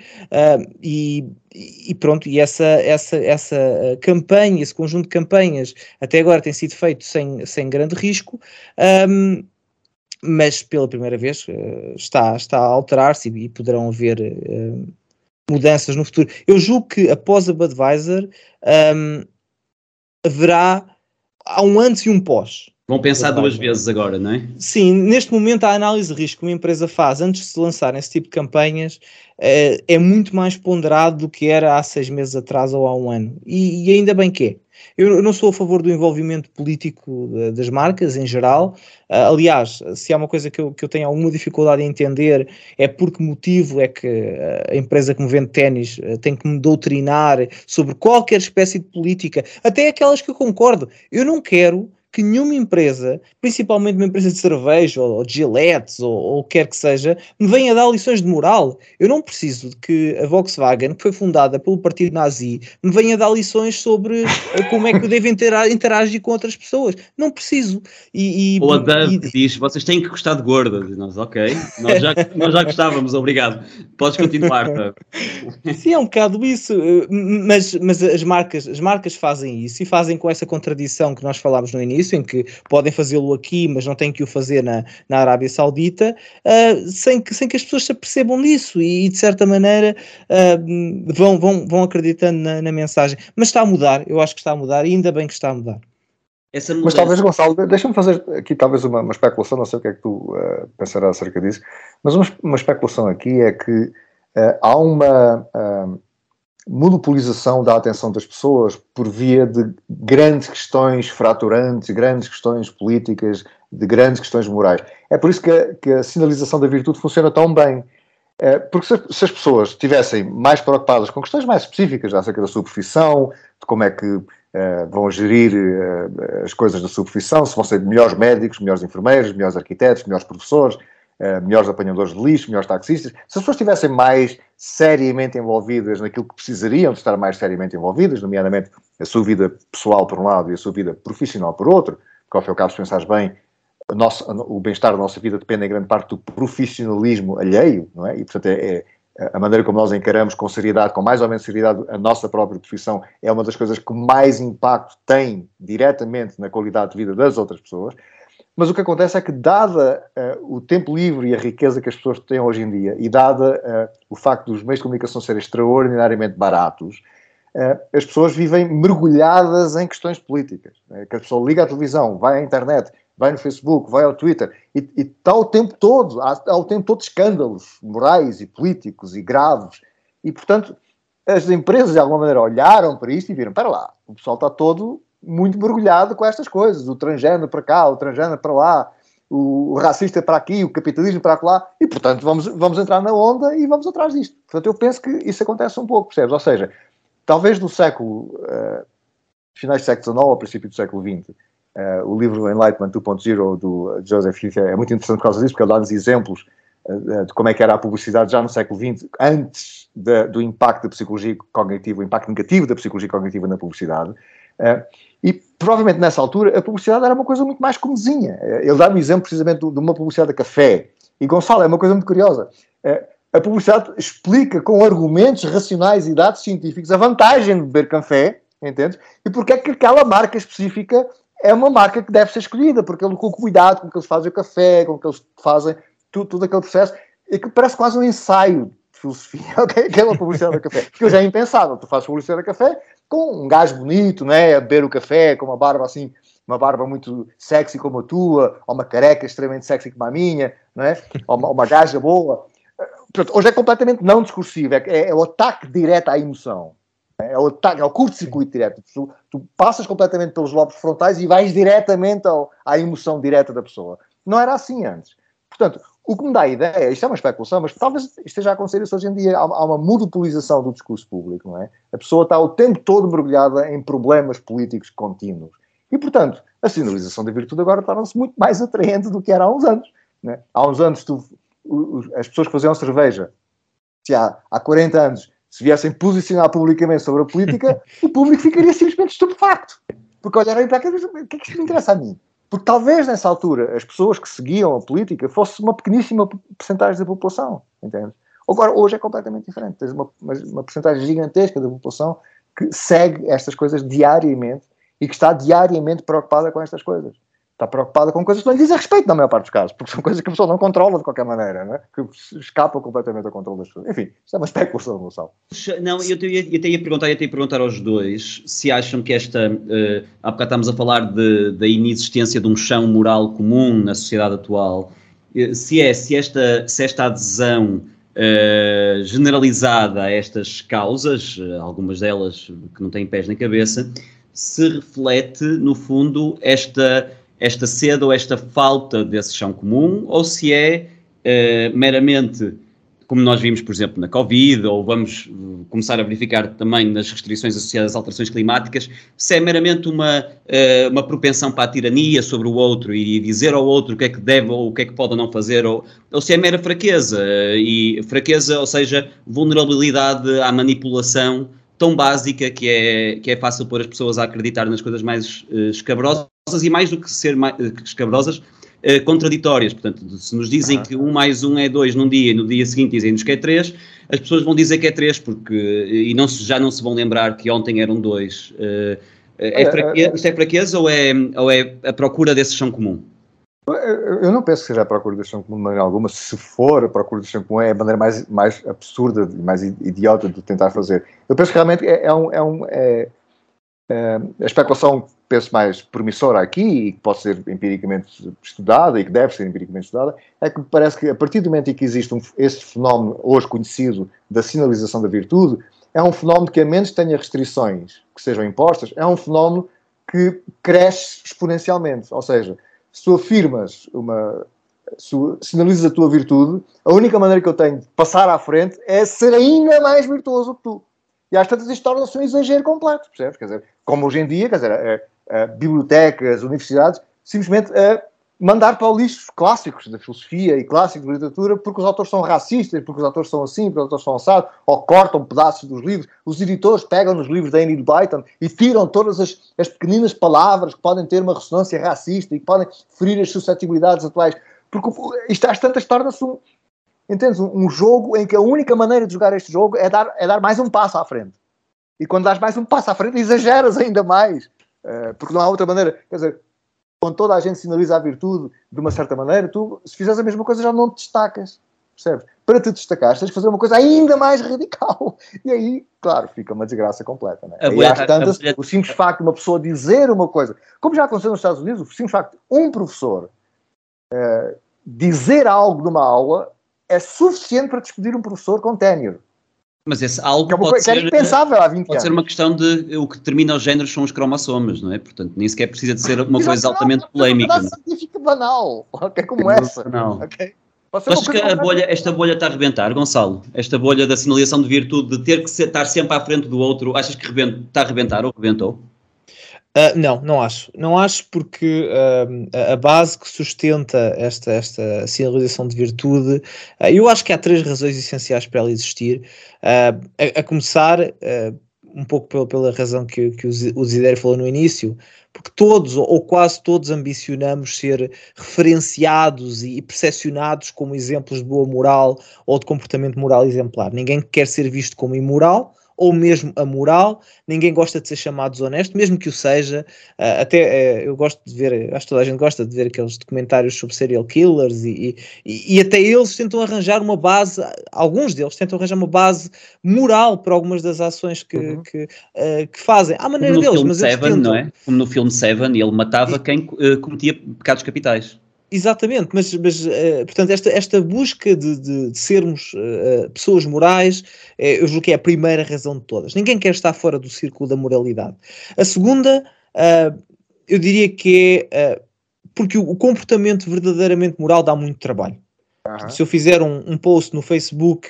e e pronto, e essa, essa, essa eh, campanha, esse conjunto de campanhas, até agora tem sido feito sem, sem grande risco, um, mas pela primeira vez uh, está, está a alterar-se e, poderão haver uh, mudanças no futuro. Eu julgo que após a Budweiser um, haverá há um antes e um pós. Vão pensar duas vezes agora, não é? Sim, neste momento a análise de risco que uma empresa faz antes de se lançar nesse tipo de campanhas uh, é muito mais ponderado do que era há seis meses atrás ou há um ano. E, e ainda bem que é. Eu não sou a favor do envolvimento político das marcas em geral. Uh, aliás, se há uma coisa que eu, que eu tenho alguma dificuldade em entender é por que motivo é que a empresa que me vende ténis uh, tem que me doutrinar sobre qualquer espécie de política, até aquelas que eu concordo. Eu não quero que nenhuma empresa, principalmente uma empresa de cerveja ou, de giletes ou, ou o que quer que seja, me venha dar lições de moral. Eu não preciso de que a Volkswagen, que foi fundada pelo partido nazi, me venha dar lições sobre eh, como é que eu devo interagir com outras pessoas. Não preciso. E, e, ou a Dove e, diz, vocês têm que gostar de gordas. E nós, ok, nós já, nós já gostávamos, obrigado. Podes continuar. Tá? Sim, é um bocado isso. Eh, mas, mas as, marcas, as marcas fazem isso e fazem com essa contradição que nós falámos no início isso, em que podem fazê-lo aqui, mas não têm que o fazer na, na Arábia Saudita, uh, sem, que, sem que as pessoas se apercebam disso e, de certa maneira, uh, vão, vão, vão acreditando na, na, mensagem. Mas está a mudar, eu acho que está a mudar, e ainda bem que está a mudar. Mas talvez, Gonçalo, deixa-me fazer aqui talvez uma, uma, especulação, não sei o que é que tu uh, pensarás acerca disso, mas uma, uma especulação aqui é que há uma monopolização da atenção das pessoas por via de grandes questões fraturantes, grandes questões políticas, de grandes questões morais. É por isso que a, que a sinalização da virtude funciona tão bem. É, porque se, se, as pessoas estivessem mais preocupadas com questões mais específicas acerca da sua profissão, de como é que é, vão gerir é, as coisas da sua profissão, se vão ser melhores médicos, melhores enfermeiros, melhores arquitetos, melhores professores, eh, melhores apanhadores de lixo, melhores taxistas, se as pessoas estivessem mais seriamente envolvidas naquilo que precisariam de estar mais seriamente envolvidas, nomeadamente a sua vida pessoal por um lado e a sua vida profissional por outro, porque ao fim e ao cabo, se pensares bem, o bem-estar da nossa vida depende em grande parte do profissionalismo alheio, não é? E, portanto, é, é a maneira como nós encaramos com seriedade, com mais ou menos seriedade, a nossa própria profissão é uma das coisas que mais impacto tem diretamente na qualidade de vida das outras pessoas. Mas o que acontece é que, dada uh, o tempo livre e a riqueza que as pessoas têm hoje em dia, e dada uh, o facto dos meios de comunicação serem extraordinariamente baratos, uh, as pessoas vivem mergulhadas em questões políticas. Né? Que a pessoa liga à televisão, vai à internet, vai no Facebook, vai ao Twitter, e, está o tempo todo, há, há o tempo todo escândalos morais e políticos e graves. E, portanto, as empresas, de alguma maneira, olharam para isto e viram: para lá, o pessoal está todo muito mergulhado com estas coisas, o transgênero para cá, o transgênero para lá, o racista para aqui, o capitalismo para lá, e portanto vamos, vamos entrar na onda e vamos atrás disto. Portanto, eu penso que isso acontece um pouco, percebes? Ou seja, talvez no século, uh, finais do século XIX ao princípio do século XX, Uh, o livro Enlightenment 2.0 do Joseph Heath é muito interessante por causa disso, porque ele dá-nos exemplos uh, de como é que era a publicidade já no século XX, antes de, do impacto da psicologia cognitiva, o impacto negativo da psicologia cognitiva na publicidade. Uh, e provavelmente nessa altura a publicidade era uma coisa muito mais comezinha. Ele dá-me exemplo precisamente de uma publicidade de café. E Gonçalo, é uma coisa muito curiosa. A publicidade explica com argumentos racionais e dados científicos a vantagem de beber café, entende? E porque é que aquela marca específica é uma marca que deve ser escolhida, porque com o cuidado com que eles fazem o café, com que eles fazem tudo, aquele processo, e que parece quase um ensaio de filosofia, okay? aquela publicidade do café, que hoje é impensável, tu fazes publicidade de café com um gajo bonito, né, a beber o café, com uma barba assim, uma barba muito sexy como a tua, ou uma careca extremamente sexy como a minha, não é? ou, uma, uma gaja boa. Portanto, hoje é completamente não discursivo, é, é, é o ataque direto à emoção. É o, é o curto-circuito direto. Tu, tu, passas completamente pelos lobos frontais e vais diretamente ao, à emoção direta da pessoa. Não era assim antes. Portanto, o que me dá a ideia, isto é uma especulação, mas talvez esteja a acontecer isso hoje em dia, há, há uma monopolização do discurso público, não é? A pessoa está o tempo todo mergulhada em problemas políticos contínuos. E, portanto, a sinalização da virtude agora torna-se muito mais atraente do que era há uns anos. É? Há uns anos, tu, as pessoas que faziam cerveja, se há, há 40 anos se viessem posicionar publicamente sobre a política, o público ficaria simplesmente estupefacto. Porque olharem para aquilo o que é que isto me interessa a mim? Porque talvez nessa altura as pessoas que seguiam a política fosse uma pequeníssima porcentagem da população, entende? Agora, hoje é completamente diferente. Tens uma, uma, porcentagem gigantesca da população que segue estas coisas diariamente e que está diariamente preocupada com estas coisas está preocupada com coisas que não lhe dizem respeito na maior parte dos casos, porque são coisas que a pessoa não controla de qualquer maneira, não é? que escapam completamente ao controle das pessoas. Enfim, isto é uma especulação, Gonçalo. Não, eu, até ia perguntar, eu até perguntar aos dois se acham que esta, uh, há bocado estamos a falar de, da inexistência de um chão moral comum na sociedade atual, uh, se é, se esta, se esta adesão Uh, generalizada a estas causas, algumas delas que não têm pés nem cabeça, se reflete, no fundo, esta esta sede ou esta falta desse chão comum, ou se é uh, meramente, como nós vimos, por exemplo, na Covid, ou vamos eh, começar a verificar também nas restrições associadas às alterações climáticas, se é meramente uma, uh, uma propensão para a tirania sobre o outro e dizer ao outro o que é que deve ou o que é que pode ou não fazer, ou, ou se é mera fraqueza, e fraqueza, ou seja, vulnerabilidade à manipulação tão básica que é, que é fácil pôr as pessoas a acreditar nas coisas mais uh, escabrosas e mais do que ser mais, uh, escabrosas, uh, contraditórias. Portanto, se nos dizem que um mais um é dois num dia e no dia seguinte dizem-nos que é três, as pessoas vão dizer que é três porque, e não se, já não se vão lembrar que ontem eram dois. é fraqueza, isto é fraqueza ou é, ou é a procura desse chão comum? Eu não penso que seja a procura do chão comum de maneira alguma. Se for a procura do comum, é a maneira mais, mais absurda mais idiota de tentar fazer. Eu penso que realmente é, é, um, é, um, é, é a especulação penso mais promissora aqui e que pode ser empiricamente estudada e que deve ser empiricamente estudada, é que me parece que a partir do momento em que existe um, esse fenómeno hoje conhecido da sinalização da virtude, é um fenómeno que a menos tenha restrições que sejam impostas, é um fenómeno que cresce exponencialmente. Ou seja, se tu afirmas uma. Se sinalizas a tua virtude, a única maneira que eu tenho de passar à frente é ser ainda mais virtuoso que tu. E às tantas isto torna-se um exagero completo, percebes? Quer dizer, como hoje em dia, quer dizer, a, a bibliotecas, universidades, simplesmente a mandar para o lixo clássicos da filosofia e clássicos da literatura porque os autores são racistas, porque os autores são assim, porque os autores são assados, ou cortam pedaços dos livros. Os editores pegam nos livros da Enid Blyton e tiram todas as, as pequeninas palavras que podem ter uma ressonância racista e que podem ferir as suscetibilidades atuais. Porque isto às tantas torna-se um, entendes? Um, jogo em que a única maneira de jogar este jogo é dar, é dar mais um passo à frente. E quando dás mais um passo à frente, exageras ainda mais. Uh, porque não há outra maneira. Quer dizer, quando toda a gente sinaliza a virtude de uma certa maneira, tu, se fizeres a mesma coisa, já não te destacas. Percebes? Para te destacar, tens de fazer uma coisa ainda mais radical. E aí, claro, fica uma desgraça completa. Né? E às tantas, o simples facto de uma pessoa dizer uma coisa, como já aconteceu nos Estados Unidos, o simples facto de um professor uh, dizer algo numa aula é suficiente para despedir um professor com tenure. Mas esse algo é pode, coisa, ser, impensável há 20 pode anos. ser uma questão de o que determina os géneros são os cromossomas, não é? Portanto, nem sequer precisa de ser uma coisa altamente polémica. É uma científica banal, ok? Como essa. Não. Okay? Achas que a bolha, esta bolha está a arrebentar, Gonçalo? Esta bolha da sinalização de virtude, de ter que ser, estar sempre à frente do outro, achas que está a arrebentar ou rebentou? Uh, não, não acho. Não acho porque uh, a base que sustenta esta, esta sinalização de virtude, uh, eu acho que há três razões essenciais para ela existir. A, a, começar, um pouco pela, pela razão que, que o Zidane falou no início, porque todos, ou quase todos, ambicionamos ser referenciados e percepcionados como exemplos de boa moral ou de comportamento moral exemplar. Ninguém quer ser visto como imoral ou mesmo amoral, ninguém gosta de ser chamado desonesto, mesmo que o seja. Uh, até uh, eu gosto de ver, acho que toda a gente gosta de ver aqueles documentários sobre serial killers e, e, e, até eles tentam arranjar uma base, alguns deles tentam arranjar uma base moral para algumas das ações que, uhum. que, uh, que, fazem. À maneira Como no deles, mas Seven, tentam... não é? Como no filme Seven, ele matava e... quem cometia pecados capitais. Exatamente, mas, mas uh, portanto, esta, esta busca de, de, de sermos uh, pessoas morais, uh, eu julgo que é a primeira razão de todas. Ninguém quer estar fora do círculo da moralidade. A segunda, eu diria que é porque o, o comportamento verdadeiramente moral dá muito trabalho. Uhum. Se eu fizer um, um post no Facebook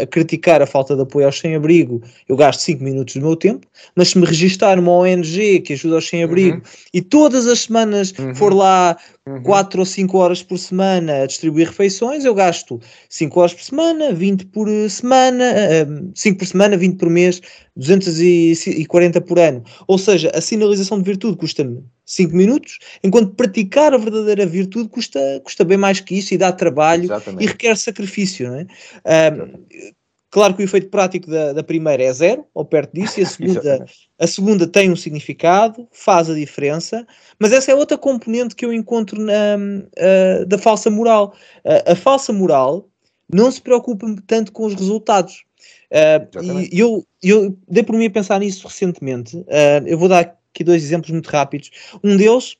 a criticar a falta de apoio aos sem-abrigo, eu gasto 5 minutos do meu tempo, mas se me registar numa ONG que ajuda aos sem-abrigo uhum. e todas as semanas uhum. for lá 4 ou 5 horas por semana a distribuir refeições, eu gasto 5 horas por semana, 20 por semana, uh, 5 por semana, 20 por mês, 240 por ano. Ou seja, a sinalização de virtude custa-me 5 minutos, enquanto praticar a verdadeira virtude custa, custa bem mais que isso e dá trabalho Exatamente. e requer sacrifício. Não é? Um, claro que o efeito prático da, da, primeira é zero, ou perto disso, e a segunda, a segunda tem um significado, faz a diferença, mas essa é outra componente que eu encontro na, uh, da falsa moral. Uh, a falsa moral não se preocupa tanto com os resultados. Uh, e eu, eu dei por mim a pensar nisso recentemente. Uh, eu vou dar aqui dois exemplos muito rápidos. Um deles,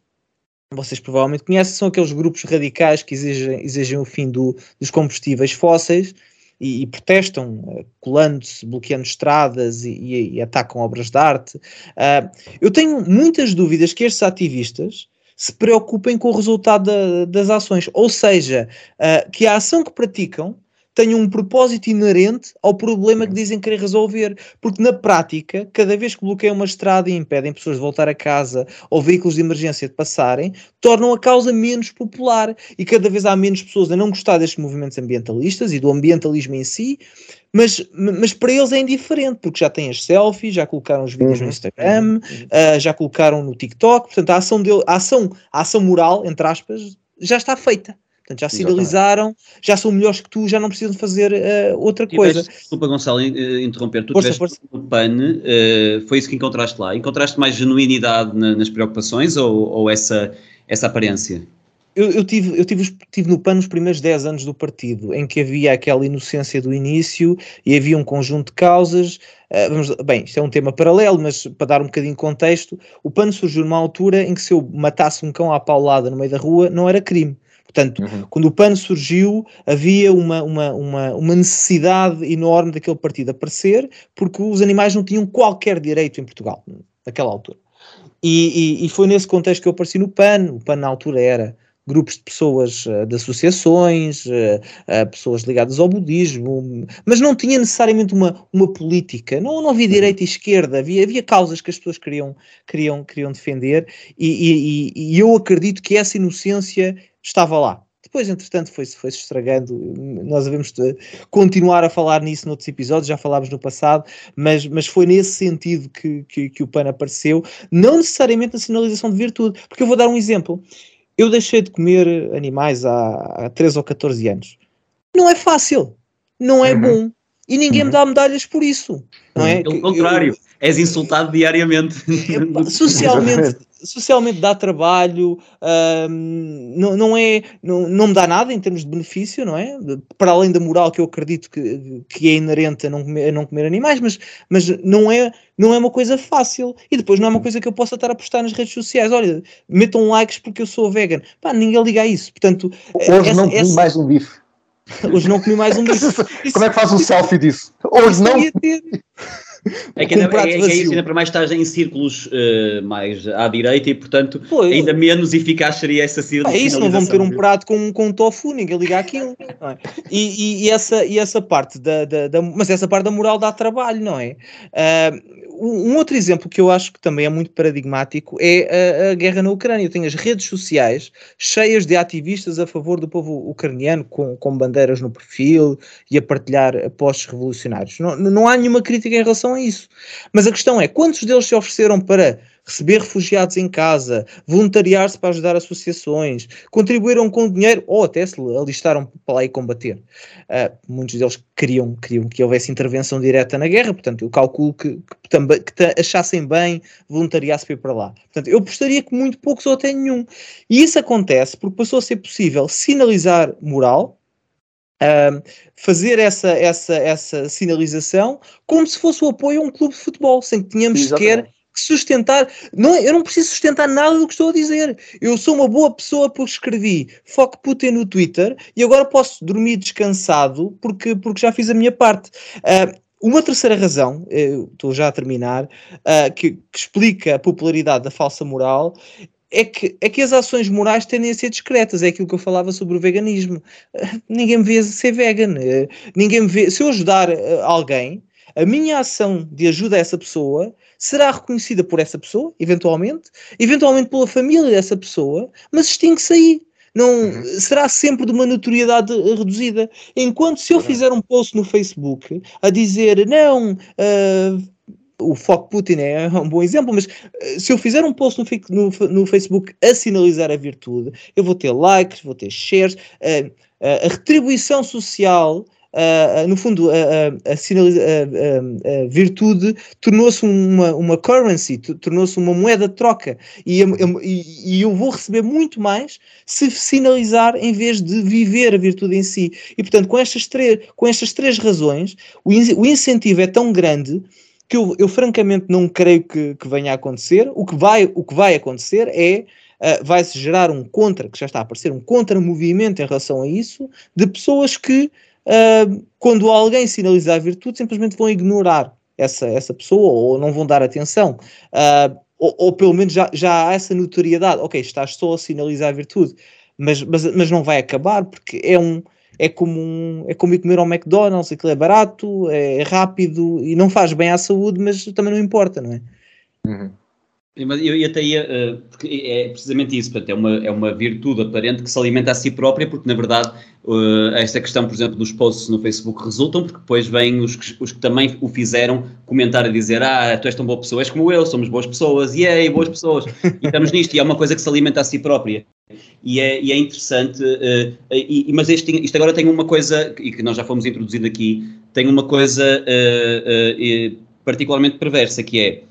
vocês provavelmente conhecem, são aqueles grupos radicais que exigem, exigem o fim do, dos combustíveis fósseis e, e protestam, uh, colando-se, bloqueando estradas e, e, e, atacam obras de arte. Uh, eu tenho muitas dúvidas que estes ativistas se preocupem com o resultado da, das ações, ou seja, uh, que a ação que praticam tenham um propósito inerente ao problema que dizem querer resolver. Porque na prática, cada vez que bloqueiam uma estrada e impedem pessoas de voltar a casa ou veículos de emergência de passarem, tornam a causa menos popular e cada vez há menos pessoas a não gostar destes movimentos ambientalistas e do ambientalismo em si. Mas, mas para eles é indiferente, porque já têm as selfies, já colocaram os vídeos uhum. no Instagram, uh, já colocaram no TikTok, portanto a ação, dele, a, ação, a ação moral, entre aspas, já está feita. Portanto, já sinalizaram, já são melhores que tu, já não precisam fazer uh, outra coisa. desculpa, Gonçalo, uh, interromper. Tu força, força. no PAN, uh, foi isso que encontraste lá? Encontraste mais genuinidade na, nas preocupações ou, ou essa, essa aparência? Eu, eu, tive, eu tive, tive no PAN nos primeiros 10 anos do partido, em que havia aquela inocência do início e havia um conjunto de causas. Uh, vamos, bem, isto é um tema paralelo, mas para dar um bocadinho de contexto, o PAN surgiu numa altura em que se eu matasse um cão à paulada no meio da rua não era crime. Portanto, uhum. quando o PAN surgiu, havia uma, uma, uma, uma, necessidade enorme daquele partido aparecer, porque os animais não tinham qualquer direito em Portugal, naquela altura. E, e, e foi nesse contexto que eu apareci no PAN. O PAN, na altura, era grupos de pessoas, uh, de associações, uh, uh, pessoas ligadas ao budismo, mas não tinha necessariamente uma, uma política, não, não havia direita e esquerda, havia, havia causas que as pessoas queriam, queriam, queriam defender e, e, e eu acredito que essa inocência estava lá. Depois, entretanto, foi-se foi estragando. Nós devemos continuar a falar nisso noutros episódios, já falámos no passado, mas, mas foi nesse sentido que, que, que o PAN apareceu, não necessariamente na sinalização de virtude, porque eu vou dar um exemplo. Eu deixei de comer animais há, há 13 ou 14 anos. não é fácil, não é uhum. bom. E ninguém uhum. me dá medalhas por isso. Não é? Pelo contrário, eu, és insultado diariamente. É, socialmente, socialmente dá trabalho, não, não, é, não, não me dá nada em termos de benefício, não é? Para além da moral que eu acredito que, que é inerente a não comer, a não comer animais, mas, mas não, é, não é uma coisa fácil. E depois não é uma coisa que eu possa estar a postar nas redes sociais. Olha, metam likes porque eu sou vegan. Pá, ninguém liga a isso. Portanto, Hoje essa, não essa... mais um bife. Hoje não comi mais um bife. Como é que faz um selfie disso? Hoje não. É que, ainda, é, é, que é ainda para mais estás em círculos uh, mais à direita e, portanto, ainda menos eficaz seria essa circulação. É isso, não vão ter um prato com, com tofu, ninguém liga aquilo. É? E, e, e, essa, e essa parte da, da, da, Mas essa parte da moral dá trabalho, não é? Uh, um outro exemplo que eu acho que também é muito paradigmático é a, a, guerra na Ucrânia. Tem as redes sociais cheias de ativistas a favor do povo ucraniano, com, com bandeiras no perfil e a partilhar postos revolucionários. Não, não há nenhuma crítica em relação a isso. Mas a questão é: quantos deles se ofereceram para receber refugiados em casa, voluntariar-se para ajudar associações, contribuíram com dinheiro ou até se alistaram para lá e combater. Uh, muitos deles queriam, queriam que houvesse intervenção direta na guerra, portanto, eu calculo que, que, que achassem bem voluntariar-se para ir para lá. Portanto, eu gostaria que muito poucos ou até nenhum. E isso acontece porque passou a ser possível sinalizar moral, Uh, fazer essa, essa, essa sinalização como se fosse o apoio a um clube de futebol, sem que tenhamos sequer sustentar. Não, é, eu não preciso sustentar nada do que estou a dizer. Eu sou uma boa pessoa porque escrevi Foco Putin no Twitter e agora posso dormir descansado porque, porque já fiz a minha parte. Uh, uma terceira razão, estou já a terminar, uh, que, que, explica a popularidade da falsa moral, é que, é que as ações morais tendem a ser discretas. É aquilo que eu falava sobre o veganismo. Uh, ninguém me vê ser vegan. ninguém me vê. Se eu ajudar alguém, a minha ação de ajuda a essa pessoa será reconhecida por essa pessoa, eventualmente, eventualmente pela família dessa pessoa, mas extingue-se aí. Não, uhum. Será sempre de uma notoriedade reduzida. Enquanto se eu fizer um post no Facebook a dizer não, uh, o Foco Putin é um bom exemplo, mas uh, se eu fizer um post no, no, no, Facebook a sinalizar a virtude, eu vou ter likes, vou ter shares, uh, a retribuição social uh, no fundo, a, a, a, a virtude tornou-se uma, uma currency, tornou-se uma moeda de troca. E, e, e, eu vou receber muito mais se sinalizar em vez de viver a virtude em si. E, portanto, com estas, três, com estas três razões, o, in, o incentivo é tão grande que eu, eu francamente não creio que, que, venha a acontecer. O que vai, o que vai acontecer é uh, vai-se gerar um contra, que já está a aparecer, um contra-movimento em relação a isso, de pessoas que uh, quando alguém sinalizar virtude, simplesmente vão ignorar essa, essa pessoa ou não vão dar atenção. Uh, ou, ou, pelo menos já, já há essa notoriedade. Ok, estás só a sinalizar virtude, mas, mas, mas não vai acabar porque é um. É como, um, é como ir comer ao McDonald's, aquilo é barato, é rápido e não faz bem à saúde, mas também não importa, não é? Uhum. Mas eu, eu até ia, uh, porque é precisamente isso, portanto, é uma, é uma virtude aparente que se alimenta a si própria, porque na verdade uh, esta questão, por exemplo, dos posts no Facebook resultam, porque depois vêm os que, os que também o fizeram comentar a dizer: Ah, tu és tão boa pessoa, és como eu, somos boas pessoas, e aí, boas pessoas, e estamos nisto, e é uma coisa que se alimenta a si própria. E é, e é interessante, uh, e, mas este, isto agora tem uma coisa, e que nós já fomos introduzindo aqui, tem uma coisa particularmente perversa, que é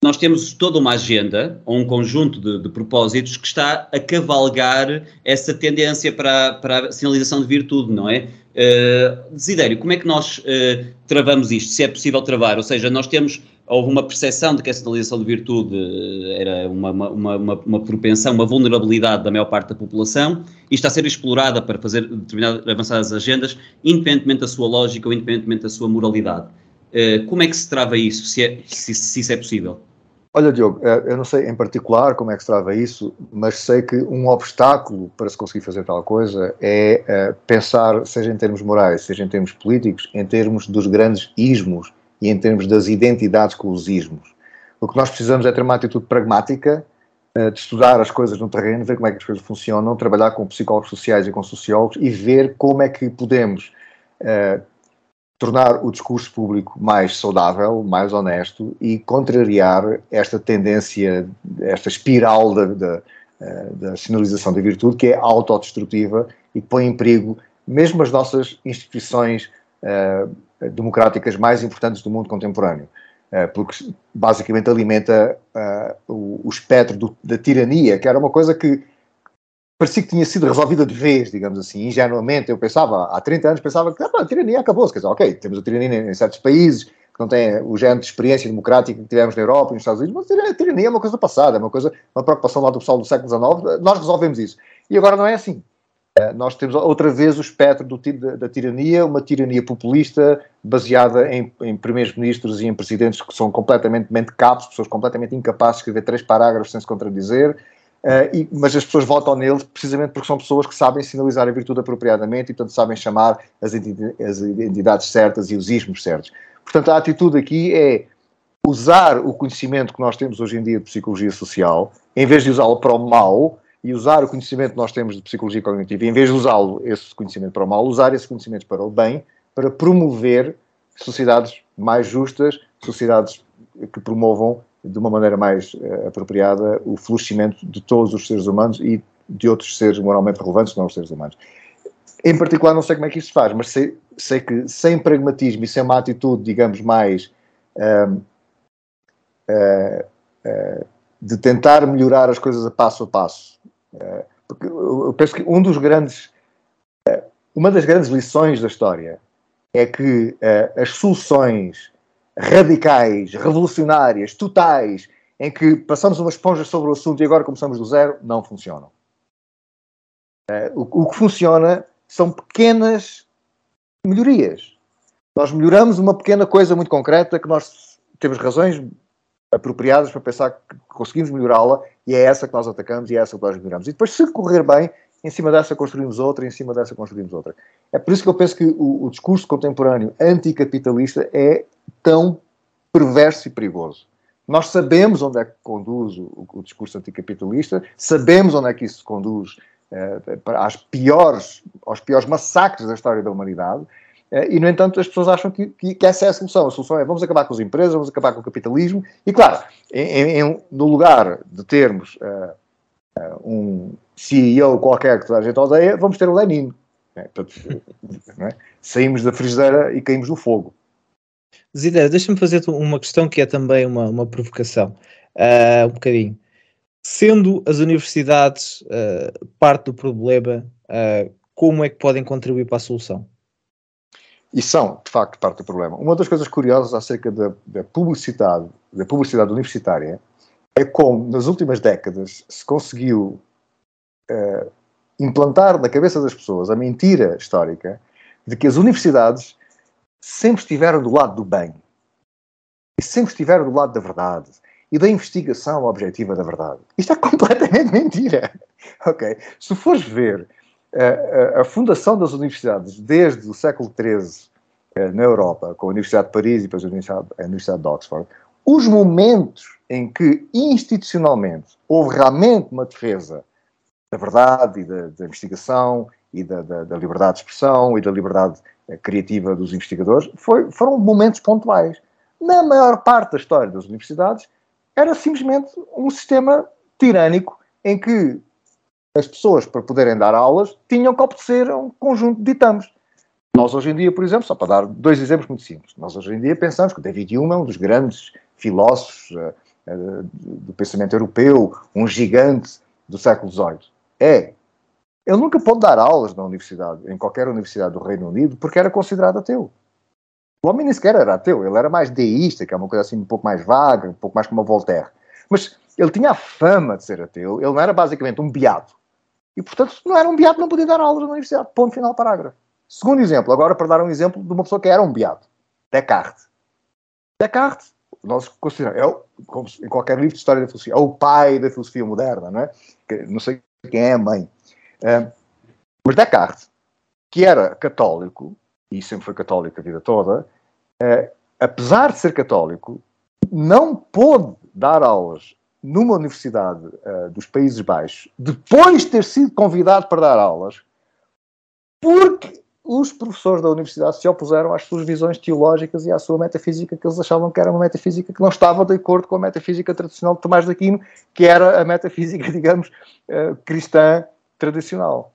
nós temos toda uma agenda, ou um conjunto de, de, propósitos que está a cavalgar essa tendência para, para a sinalização de virtude, não é? Uh, Desidério, como é que nós uh, travamos isto, se é possível travar? Ou seja, nós temos, houve uma percepção de que a sinalização de virtude uh, era uma, uma, uma, uma, propensão, uma vulnerabilidade da maior parte da população e está a ser explorada para fazer determinadas avançadas agendas, independentemente da sua lógica ou independentemente da sua moralidade. como é que se trava isso, se, é, se, se isso é possível? Olha, Diogo, eh, eu não sei em particular como é que se trava isso, mas sei que um obstáculo para se conseguir fazer tal coisa é eh, pensar, seja em termos morais, seja em termos políticos, em termos dos grandes ismos e em termos das identidades com os ismos. O que nós precisamos é ter uma atitude pragmática, eh, de estudar as coisas no terreno, ver como é que as coisas funcionam, trabalhar com psicólogos sociais e com sociólogos e ver como é que podemos tornar o discurso público mais saudável, mais honesto e contrariar esta tendência, esta espiral da, da, eh, da sinalização da virtude que é autodestrutiva e que põe em perigo mesmo as nossas instituições uh, democráticas mais importantes do mundo contemporâneo, uh, porque basicamente alimenta uh, o, o, espectro do, da tirania, que era uma coisa que parecia que tinha sido resolvida de vez, digamos assim, ingenuamente. Eu pensava, há 30 anos, pensava que ah, a tirania acabou-se. Quer dizer, ok, temos a tirania em certos países, que não têm o género de experiência democrática que tivemos na Europa e nos Estados Unidos, mas a tirania é uma coisa passada, é uma coisa, uma preocupação lá do pessoal do século XIX, nós resolvemos isso. E agora não é assim. Eh, nós temos outra vez o espectro do, da, da, tirania, uma tirania populista baseada em, em primeiros-ministros e em presidentes que são completamente mente-capos, pessoas completamente incapazes de escrever três parágrafos sem se contradizer, Uh, e, mas as pessoas votam neles precisamente porque são pessoas que sabem sinalizar a virtude apropriadamente e, portanto, sabem chamar as, as entidades certas e os ismos certos. Portanto, a atitude aqui é usar o conhecimento que nós temos hoje em dia de psicologia social, em vez de usá-lo para o mal, e usar o conhecimento que nós temos de psicologia cognitiva, em vez de usá-lo, esse conhecimento para o mal, usar esse conhecimento para o bem, para promover sociedades mais justas, sociedades que promovam de uma maneira mais uh, apropriada o florescimento de todos os seres humanos e de outros seres moralmente relevantes, não os seres humanos. Em particular, não sei como é que isso se faz, mas sei, sei que sem pragmatismo e sem uma atitude, digamos, mais uh, uh, de tentar melhorar as coisas a passo a passo, porque eu penso que um dos grandes, uma das grandes lições da história é que as soluções radicais, revolucionárias, totais, em que passamos uma esponja sobre o assunto e agora começamos do zero, não funcionam. Uh, o, o, que funciona são pequenas melhorias. Nós melhoramos uma pequena coisa muito concreta que nós temos razões apropriadas para pensar que conseguimos melhorá-la e é essa que nós atacamos e é essa que nós melhoramos. E depois, se correr bem, em cima dessa construímos outra, em cima dessa construímos outra. É por isso que eu penso que o, o discurso contemporâneo anticapitalista é tão perverso e perigoso. Nós sabemos onde é que conduz o, o discurso anticapitalista, sabemos onde é que isso conduz eh, às piores, aos piores massacres da história da humanidade, eh, e, no entanto, as pessoas acham que, que, que, essa é a solução. A solução é vamos acabar com as empresas, vamos acabar com o capitalismo, e, claro, em, em, no lugar de termos uh, uh, um CEO qualquer que toda a gente odeia, vamos ter o Lenin. É, portanto, é? Saímos da frigideira e caímos no fogo. Zidane, deixa-me fazer uma questão que é também uma, uma provocação, uh, um bocadinho. Sendo as universidades uh, parte do problema, uh, como é que podem contribuir para a solução? E são, de facto, parte do problema. Uma das coisas curiosas acerca da, da publicidade, da publicidade universitária, é como, nas últimas décadas, se conseguiu implantar na cabeça das pessoas a mentira histórica de que as universidades sempre estiveram do lado do bem. E sempre estiveram do lado da verdade. E da investigação objetiva da verdade. Isto é completamente mentira. Ok? Se fores ver a, a, a fundação das universidades desde o século XIII eh, na Europa, com a Universidade de Paris e depois a Universidade, a Universidade de Oxford, os momentos em que institucionalmente houve realmente uma defesa da verdade e da, da investigação e da, da, da, liberdade de expressão e da liberdade criativa dos investigadores, foi, foram momentos pontuais. Na maior parte da história das universidades, era simplesmente um sistema tirânico em que as pessoas, para poderem dar aulas, tinham que obedecer a um conjunto de ditames. Nós, hoje em dia, por exemplo, só para dar dois exemplos muito simples, nós, hoje em dia, pensamos que David Hume é um dos grandes filósofos uh, uh, do pensamento europeu, um gigante do século XVIII. É, ele nunca pôde dar aulas na universidade, em qualquer universidade do Reino Unido, porque era considerado ateu. O homem nem sequer era ateu, ele era mais deísta, que é uma coisa assim um pouco mais vaga, um pouco mais como a Voltaire. Mas ele tinha a fama de ser ateu, ele não era basicamente um beato. E, portanto, não era um beato, não podia dar aulas na universidade. Ponto final, parágrafo. Segundo exemplo, agora para dar um exemplo de uma pessoa que era um beato. Descartes. Descartes, nós consideramos, é o, como em qualquer livro de história da filosofia, é o pai da filosofia moderna, não é? Não sei quem é a mãe. Uh, mas Descartes, que era católico, e sempre foi católico a vida toda, uh, apesar de ser católico, não pôde dar aulas numa universidade uh, dos Países Baixos, depois de ter sido convidado para dar aulas, porque os professores da universidade se opuseram às suas visões teológicas e à sua metafísica, que eles achavam que era uma metafísica que não estava de acordo com a metafísica tradicional de Tomás de Aquino, que era a metafísica, digamos, uh, cristã tradicional.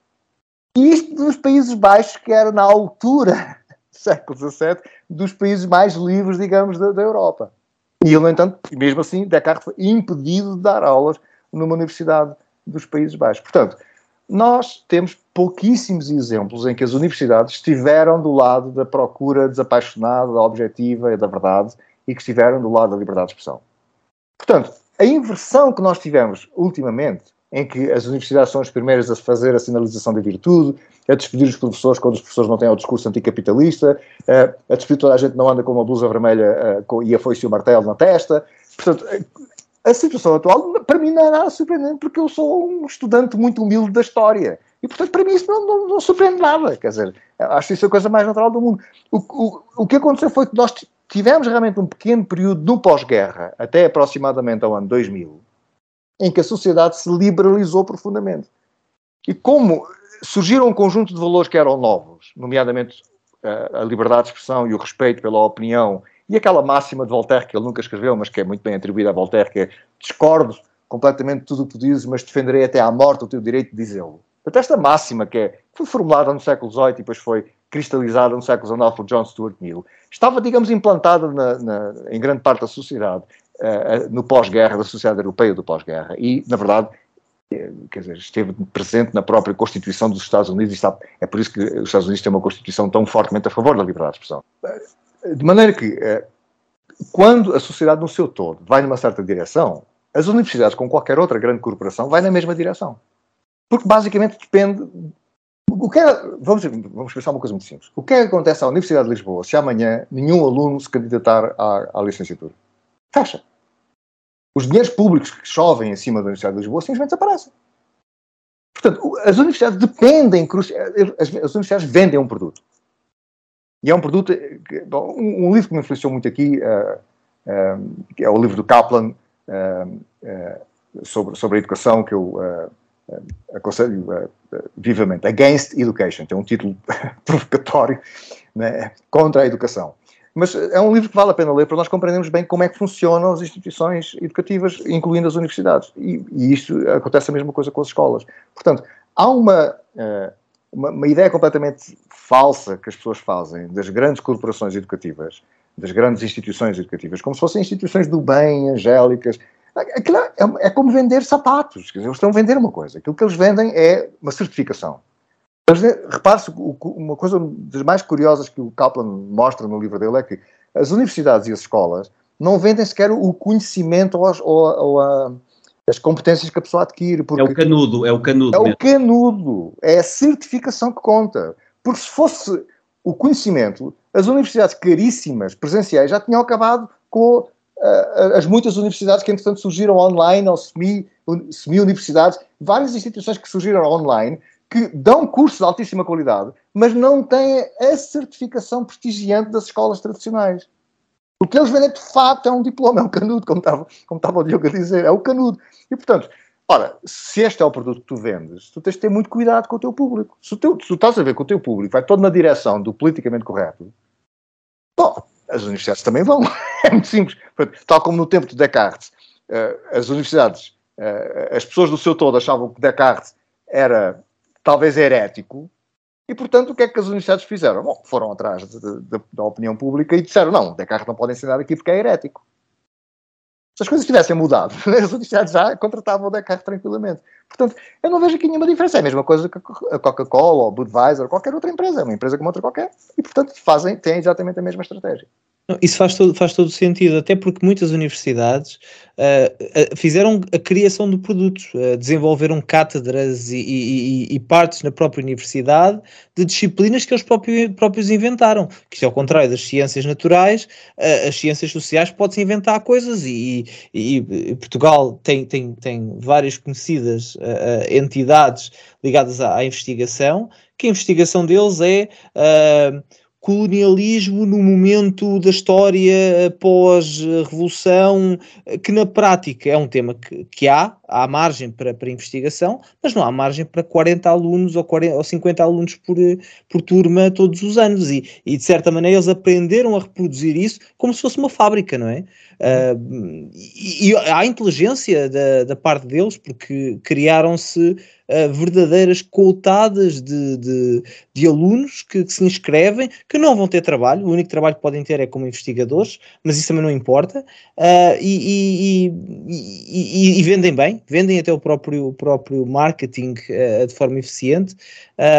E isto dos Países Baixos, que era na altura, século XVII, dos países mais livres, digamos, da, da Europa. E ele, no entanto, mesmo assim, Descartes foi impedido de dar aulas numa universidade dos Países Baixos. Portanto, nós temos pouquíssimos exemplos em que as universidades estiveram do lado da procura desapaixonada, objetiva e da verdade e que estiveram do lado da liberdade de expressão. Portanto, a inversão que nós tivemos ultimamente, em que as universidades são as primeiras a fazer a sinalização da virtude, a despedir os professores quando os professores não têm o discurso anticapitalista, a despedir toda a gente não anda com uma blusa vermelha e a foice e o martelo na testa. Portanto, a situação atual, para mim, não é nada surpreendente, porque eu sou um estudante muito humilde da história. E, portanto, para mim isso não, não, não surpreende nada. Quer dizer, acho isso a coisa mais natural do mundo. O, o, o que aconteceu foi que nós tivemos realmente um pequeno período no pós-guerra, até aproximadamente ao ano 2000, em que a sociedade se liberalizou profundamente. E como surgiram um conjunto de valores que eram novos, nomeadamente a liberdade de expressão e o respeito pela opinião e aquela máxima de Voltaire, que ele nunca escreveu, mas que é muito bem atribuída a Voltaire, que é discordo completamente de tudo o que tu dizes, mas defenderei até à morte o teu direito de dizê-lo. Portanto, esta máxima que é, foi formulada no século XVIII e depois foi cristalizada no século XIX por John Stuart Mill, estava, digamos, implantada na, na, em grande parte da sociedade, uh, no pós-guerra, da sociedade europeia do pós-guerra. E, na verdade, eh, quer dizer, esteve presente na própria Constituição dos Estados Unidos e está, é por isso que os Estados Unidos têm uma Constituição tão fortemente a favor da liberdade de expressão. De maneira que, eh, quando a sociedade no seu todo vai numa certa direção, as universidades, com qualquer outra grande corporação, vai na mesma direção. Porque basicamente depende. O que é, vamos, vamos pensar uma coisa muito simples. O que é que acontece à Universidade de Lisboa se amanhã nenhum aluno se candidatar à, à licenciatura? Fecha. Os dinheiros públicos que chovem em cima da Universidade de Lisboa simplesmente desaparecem. Portanto, as universidades dependem, as, universidades vendem um produto. E é um produto. Bom, um, livro que me influenciou muito aqui uh, uh, é o livro do Kaplan uh, sobre, sobre a educação, que eu aconselho vivamente. Against Education. Tem um título provocatório né, contra a educação. Mas é um livro que vale a pena ler para nós compreendermos bem como é que funcionam as instituições educativas, incluindo as universidades. E, e isto acontece a mesma coisa com as escolas. Portanto, há uma, uma, uma ideia completamente falsa que as pessoas fazem das grandes corporações educativas, das grandes instituições educativas, como se fossem instituições do bem, angélicas. Aquilo é, é como vender sapatos. Quer dizer, eles estão a vender uma coisa. Aquilo que eles vendem é uma certificação. Repare-se, uma coisa das mais curiosas que o Kaplan mostra no livro dele é que as universidades e as escolas não vendem sequer o conhecimento ou, ou, ou as competências que a pessoa adquire. é o canudo, é o canudo. É mesmo. o canudo, é a certificação que conta. Porque se fosse o conhecimento, as universidades caríssimas, presenciais, já tinham acabado com uh, as muitas universidades que, entretanto, surgiram online, ou semi-universidades, semi várias instituições que surgiram online, que dão cursos de altíssima qualidade, mas não têm a certificação prestigiante das escolas tradicionais. O que eles vendem, de facto, é um diploma, é um canudo, como estava, como estava o Diogo a dizer, é o canudo. E, portanto, Ora, se este é o produto que tu vendes, tu tens de ter muito cuidado com o teu público. Se, teu, se tu estás a ver que o teu público vai todo na direção do politicamente correto, bom, as universidades também vão. é muito simples. Tal como no tempo de Descartes, uh, as universidades, uh, as pessoas do seu todo achavam que Descartes era talvez herético, e portanto o que é que as universidades fizeram? Bom, foram atrás de, de, da opinião pública e disseram: não, Descartes não pode ensinar aqui porque é herético. Se as coisas tivessem mudado, as universidades já contratavam o Descartes tranquilamente. Portanto, eu não vejo aqui nenhuma diferença. É a mesma coisa que a Coca-Cola ou Budweiser ou qualquer outra empresa. É uma empresa como outra qualquer. E, portanto, fazem, têm exatamente a mesma estratégia. Isso faz todo, faz todo sentido, até porque muitas universidades uh, uh, fizeram a criação de produtos, uh, desenvolveram cátedras e, e, e, partes na própria universidade de disciplinas que eles próprios, próprios inventaram. Que ao contrário das ciências naturais, as ciências sociais pode-se inventar coisas e, e, Portugal tem, tem, tem várias conhecidas entidades ligadas à, à, investigação, que a investigação deles é colonialismo no momento da história pós-revolução, que na prática é um tema que, que há, há margem para, para investigação, mas não há margem para 40 alunos ou, 40, ou 50 alunos por, por turma todos os anos. E, e, de certa maneira eles aprenderam a reproduzir isso como se fosse uma fábrica, não é? Uh, e, e há inteligência da, da parte deles, porque criaram-se uh, verdadeiras coutadas de, de, de alunos que, que, se inscrevem, que não vão ter trabalho, o único trabalho que podem ter é como investigadores, mas isso também não importa, uh, e, e, e, e, vendem bem, vendem até o próprio, o próprio marketing uh, de forma eficiente.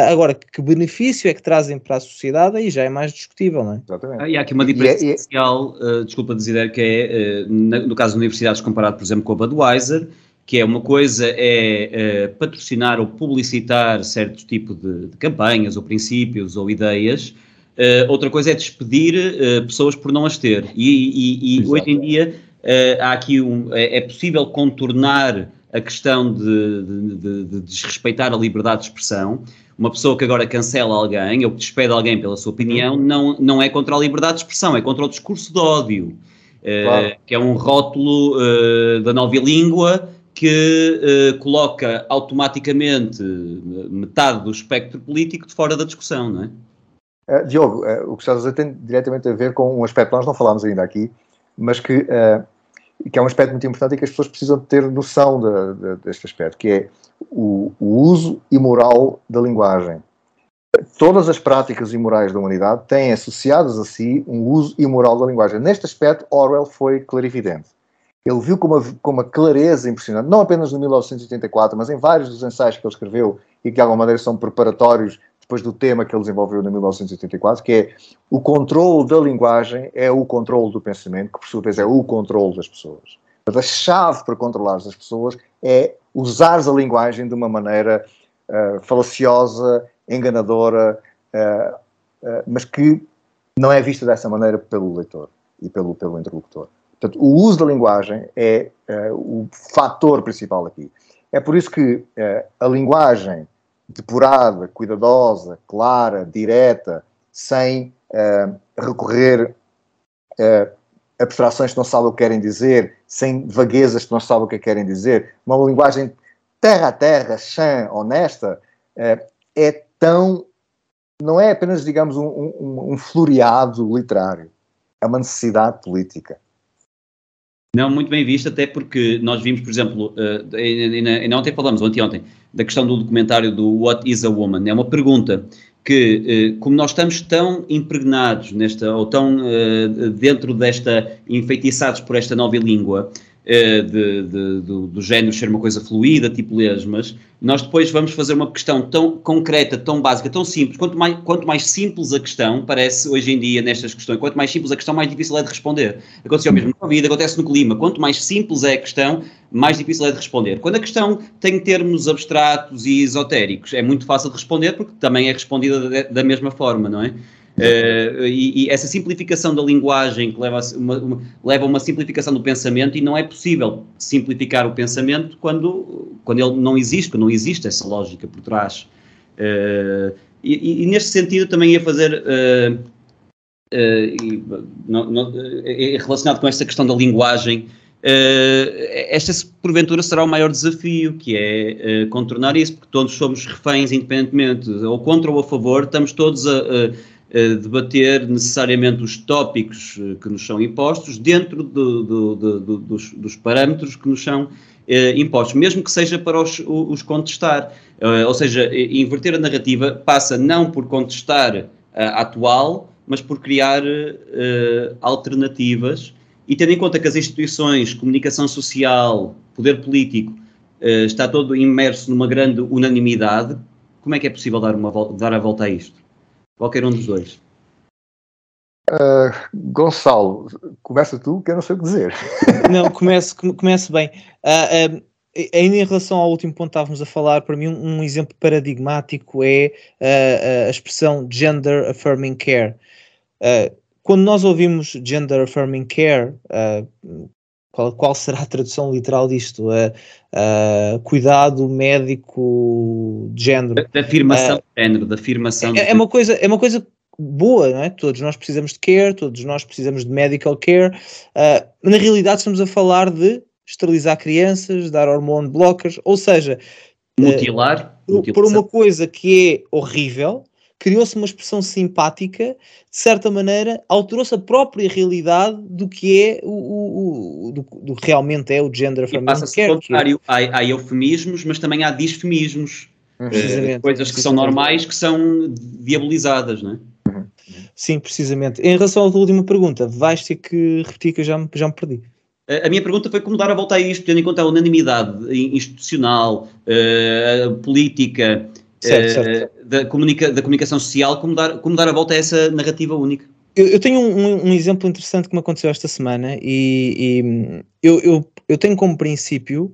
agora, que benefício é que trazem para a sociedade, aí já é mais discutível, não é? Exatamente. Ah, e há aqui uma diferença especial, desculpa dizer, que é, no caso de universidades comparado, por exemplo, com a Budweiser, que é uma coisa é, é patrocinar ou publicitar certo tipo de, de, campanhas ou princípios ou ideias, uh, outra coisa é despedir pessoas por não as ter. E, e, e hoje em dia há aqui um, é, é, possível contornar a questão de, de, de, desrespeitar a liberdade de expressão. Uma pessoa que agora cancela alguém ou que despede alguém pela sua opinião não, não é contra a liberdade de expressão, é contra o discurso de ódio. Claro. que é um rótulo da nova língua que uh, coloca automaticamente metade do espectro político de fora da discussão, não é? Uh, Diogo, uh, o que estás a dizer tem diretamente a ver com um aspecto que nós não falámos ainda aqui, mas que, que é um aspecto muito importante e que as pessoas precisam ter noção de, de, deste aspecto, que é o, o uso imoral da linguagem. Todas as práticas imorais da humanidade têm associadas a si um uso imoral da linguagem. Neste aspecto, Orwell foi clarividente ele viu com uma, com uma clareza impressionante, não apenas no 1984, mas em vários dos ensaios que ele escreveu e que de alguma maneira são preparatórios depois do tema que ele desenvolveu em 1984, que é o controle da linguagem é o controle do pensamento, que por sua vez é o controle das pessoas. A chave para controlar as pessoas é usar a linguagem de uma maneira uh, falaciosa, enganadora, uh, uh, mas que não é vista dessa maneira pelo leitor e pelo, pelo interlocutor. Portanto, o uso da linguagem é uh, o fator principal aqui. É por isso que uh, a linguagem depurada, cuidadosa, clara, direta, sem uh, recorrer a abstrações que não sabem o que querem dizer, sem vaguezas que não sabem o que querem dizer, uma linguagem terra a terra, chã, honesta, é tão. não é apenas, digamos, um, um, um floreado literário, é uma necessidade política. Não, muito bem visto, até porque nós vimos, por exemplo, uh, ainda, ontem falamos, ou anteontem, da questão do documentário do What is a Woman. É uma pergunta que, uh, como nós estamos tão impregnados nesta, ou tão uh, dentro desta, enfeitiçados por esta nova língua, de, de, do, do género ser uma coisa fluida, tipo lesmas, nós depois vamos fazer uma questão tão concreta, tão básica, tão simples. Quanto mais, quanto mais simples a questão, parece hoje em dia nestas questões, quanto mais simples a questão, mais difícil é de responder. Aconteceu mesmo na vida, acontece no clima. Quanto mais simples é a questão, mais difícil é de responder. Quando a questão tem termos abstratos e esotéricos, é muito fácil de responder porque também é respondida da mesma forma, não é? Uh, e, e, essa simplificação da linguagem que leva a uma, uma, leva a uma simplificação do pensamento e não é possível simplificar o pensamento quando, quando ele não existe, quando não existe essa lógica por trás. Uh, e, e, neste sentido também ia fazer uh, relacionado com esta questão da linguagem esta porventura será o maior desafio, que é contornar isso, porque todos somos reféns independentemente, ou contra ou a favor, estamos todos a, a debater necessariamente os tópicos eh, que nos são impostos dentro do, do, do, dos, dos, parâmetros que nos são eh, impostos, mesmo que seja para os, os contestar. Eh, ou seja, inverter a narrativa passa não por contestar a atual, mas por criar alternativas e tendo em conta que as instituições, comunicação social, poder político, está todo imerso numa grande unanimidade, como é que é possível dar, uma, dar a volta a isto? Qualquer um dos dois. Uh, Gonçalo, começa tu, que eu não sei o que dizer. Não, comece, comece bem. Uh, uh, ainda em relação ao último ponto que estávamos a falar, para mim um, um exemplo paradigmático é a expressão gender affirming care. quando nós ouvimos gender affirming care, qual, qual, será a tradução literal disto? cuidado médico de género. Da afirmação de género, da afirmação. É, é, uma coisa, é uma coisa boa, não é? Todos nós precisamos de care, todos nós precisamos de medical care. Uh, na realidade, estamos a falar de esterilizar crianças, dar hormone blockers, ou seja, mutilar, uh, por uma coisa que é horrível, criou-se uma expressão simpática, de certa maneira, alterou-se a própria realidade do que é o, o, o do, do, realmente é o gender affirming Passa-se ao contrário, há, há eufemismos, mas também há disfemismos. Uh, coisas que são normais que são diabolizadas, não é? Sim, precisamente. Em relação à última pergunta, vais ter que repetir que eu já me, já me perdi. A minha pergunta foi como dar a volta a isto, tendo em conta a unanimidade institucional, uh, política, certo, uh, certo. Da, comunica, da comunicação social, como dar, como dar a volta a essa narrativa única? Eu, eu tenho um, um, exemplo interessante que me aconteceu esta semana e, e eu, eu, eu tenho como princípio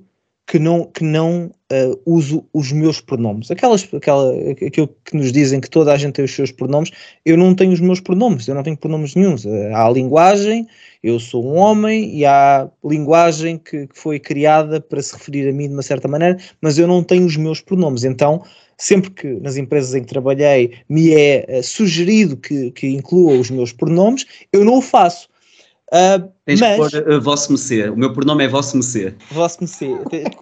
que não, que não uh, uso os meus pronomes. Aquelas, aquela, aquilo que nos dizem que toda a gente tem os seus pronomes, eu não tenho os meus pronomes, eu não tenho pronomes nenhums. Uh, há a linguagem, eu sou um homem, e há linguagem que, que, foi criada para se referir a mim de uma certa maneira, mas eu não tenho os meus pronomes. Então, sempre que nas empresas em que trabalhei me é uh, sugerido que, que inclua os meus pronomes, eu não o faço. Uh, Tens mas, que pôr uh, vosso. O meu pronome é vosso mecê. Vosso mecê.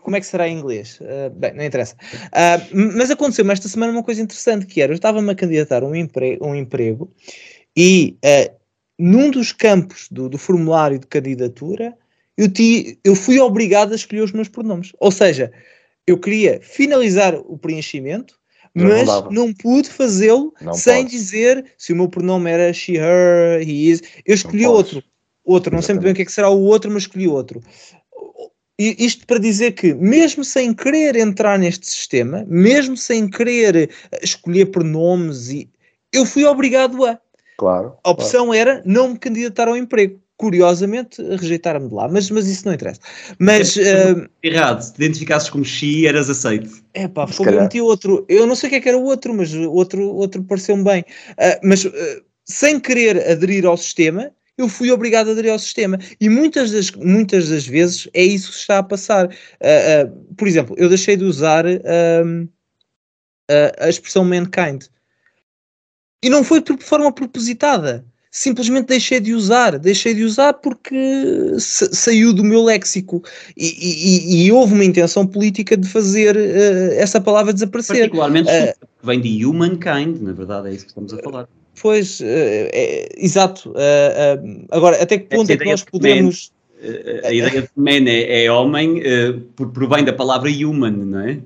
Como é que será em inglês? Uh, bem, não interessa. Uh, mas aconteceu-me esta semana uma coisa interessante que era, eu estava-me a candidatar a um, empre um emprego e num dos campos do, do, formulário de candidatura eu, ti, eu fui obrigado a escolher os meus pronomes. Ou seja, eu queria finalizar o preenchimento mas não, não pude fazê-lo sem pode. dizer se o meu pronome era she, her, he is. Eu escolhi outro outro, não sei muito bem o que é que será o outro, mas escolhi outro. E isto para dizer que, mesmo sem querer entrar neste sistema, mesmo sem querer escolher pronomes, e, eu fui obrigado a. Claro. A opção claro. era não me candidatar ao emprego. Curiosamente, rejeitar-me de lá, mas, mas isso não interessa. Mas. Uh, Errado, se te identificasses como Xi, eras aceito. É pá, foi meti outro. Eu não sei o que é que era o outro, mas outro, outro pareceu-me bem. Uh, mas uh, sem querer aderir ao sistema, eu fui obrigado a aderir ao sistema. E muitas das, muitas das vezes é isso que está a passar. Uh, uh, por exemplo, eu deixei de usar uh, a expressão mankind. E não foi de forma propositada. Simplesmente deixei de usar. Deixei de usar porque saiu do meu léxico. E, e, e, houve uma intenção política de fazer essa palavra desaparecer. Particularmente vem de humankind, na verdade, é isso que estamos a falar. Pois, é, é, exato. Uh, uh, agora, até que ponto é que nós podemos. Man, a ideia de man é, é homem, por, por bem da palavra human, não é?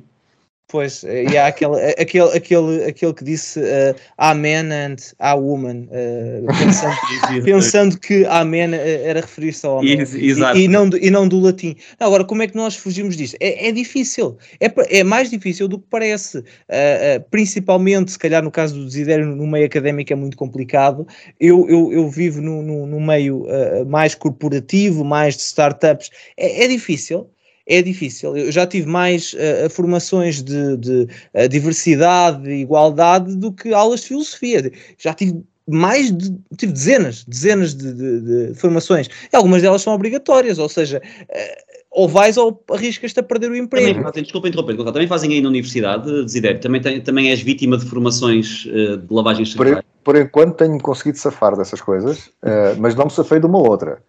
Pois, eh, e há aquele, eh, aquele, aquele, aquele que disse uh, Amen and a woman, uh, pensando, pensando que Amen era referir-se ao homem. E, e, não, e não do latim. Agora, como é que nós fugimos disto? É, é difícil, é, é mais difícil do que parece, uh, principalmente, se calhar no caso do Desidério, no meio académico é muito complicado. Eu, eu, eu vivo no, no, no meio mais corporativo, mais de startups, é, é difícil é difícil. Eu já tive mais uh, formações de, de uh, diversidade e igualdade do que aulas de filosofia. Já tive mais de, tive dezenas, dezenas de, de, de formações. E algumas delas são obrigatórias, ou seja, uh, ou vais ou arriscas-te a perder o emprego. Também, desculpa interromper, também fazem aí na universidade, Desidério, também, tem, também és vítima de formações uh, de lavagem cerebral? Por, por, enquanto tenho conseguido safar dessas coisas, uh, mas não me safei de uma outra.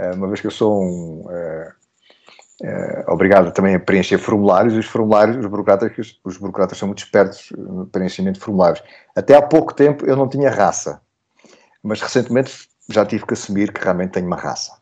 Uh, uma vez que eu sou um é, obrigado também a preencher formulários, e os formulários, os burocratas, os burocratas são muito espertos no preenchimento de formulários. Até há pouco tempo eu não tinha raça, mas recentemente já tive que assumir que realmente tenho uma raça.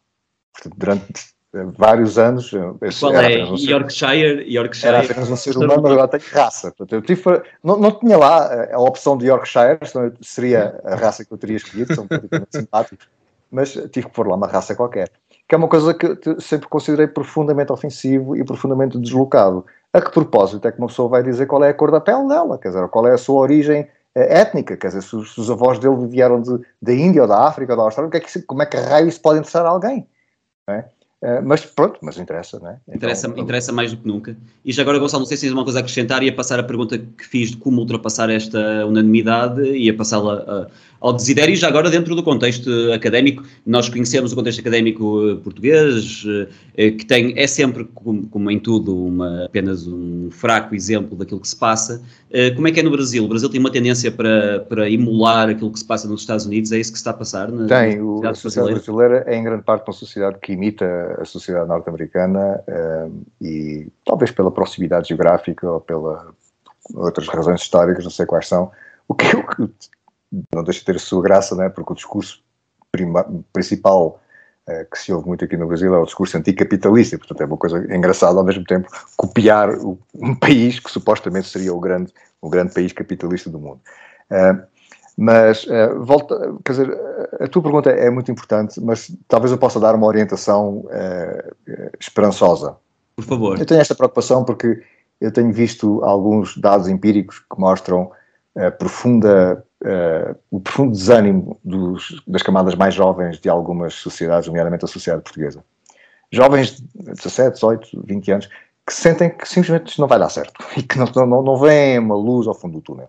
Portanto, durante eh, vários anos. Qual é? Um Yorkshire, Yorkshire? Era apenas um ser humano, mas agora tenho raça. Portanto, eu tive, não, não tinha lá a opção de Yorkshire, senão seria a raça que eu teria escolhido, são praticamente simpáticos, mas tive que pôr lá uma raça qualquer que é uma coisa que sempre considerei profundamente ofensivo e profundamente deslocado. A que propósito é que uma pessoa vai dizer qual é a cor da pele dela, quer dizer, qual é a sua origem eh, étnica, quer dizer, se os, se os avós dele vieram de, da Índia ou da África ou da Austrália, que é que, como é que raio isso pode interessar a alguém? É? Uh, mas pronto, mas interessa, não é? Então, interessa, então, interessa mais do que nunca. E já agora, Gonçalo, não sei se tens uma coisa a acrescentar, ia passar a pergunta que fiz de como ultrapassar esta unanimidade, ia passá-la ao desidério, já agora dentro do contexto académico, nós conhecemos o contexto académico eh, português, eh, que tem, é sempre, como, como em tudo, uma, apenas um fraco exemplo daquilo que se passa. Eh, como é que é no Brasil? O Brasil tem uma tendência para, para emular aquilo que se passa nos Estados Unidos, é isso que se está a passar? Na, tem, na a sociedade brasileira é em grande parte uma sociedade que imita a sociedade norte-americana e talvez pela proximidade geográfica ou pela outras razões históricas, não sei quais são, o que, o que não deixa de ter a sua graça, não é? porque o discurso prima, principal uh, que se ouve muito aqui no Brasil é o discurso anticapitalista, portanto é uma coisa engraçada ao mesmo tempo copiar um país que supostamente seria o grande, o grande país capitalista do mundo. Uh, mas, uh, volta, quer dizer, a tua pergunta é muito importante, mas talvez eu possa dar uma orientação esperançosa. Por favor. Eu tenho esta preocupação porque eu tenho visto alguns dados empíricos que mostram profunda uh, o profundo desânimo dos, das camadas mais jovens de algumas sociedades, nomeadamente a sociedade portuguesa. Jovens de 17, 18, 20 anos, que sentem que simplesmente isto não vai dar certo e que não, não, não vem uma luz ao fundo do túnel.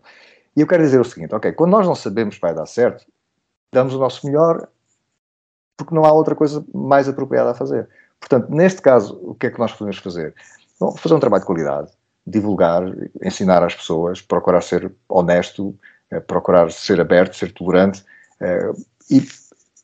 E eu quero dizer o seguinte, ok, quando nós não sabemos que vai dar certo, damos o nosso melhor porque não há outra coisa mais apropriada a fazer. Portanto, neste caso, o que é que nós podemos fazer? Bom, fazer um trabalho de qualidade, divulgar, ensinar às pessoas, procurar ser honesto, eh, procurar ser aberto, ser tolerante eh, e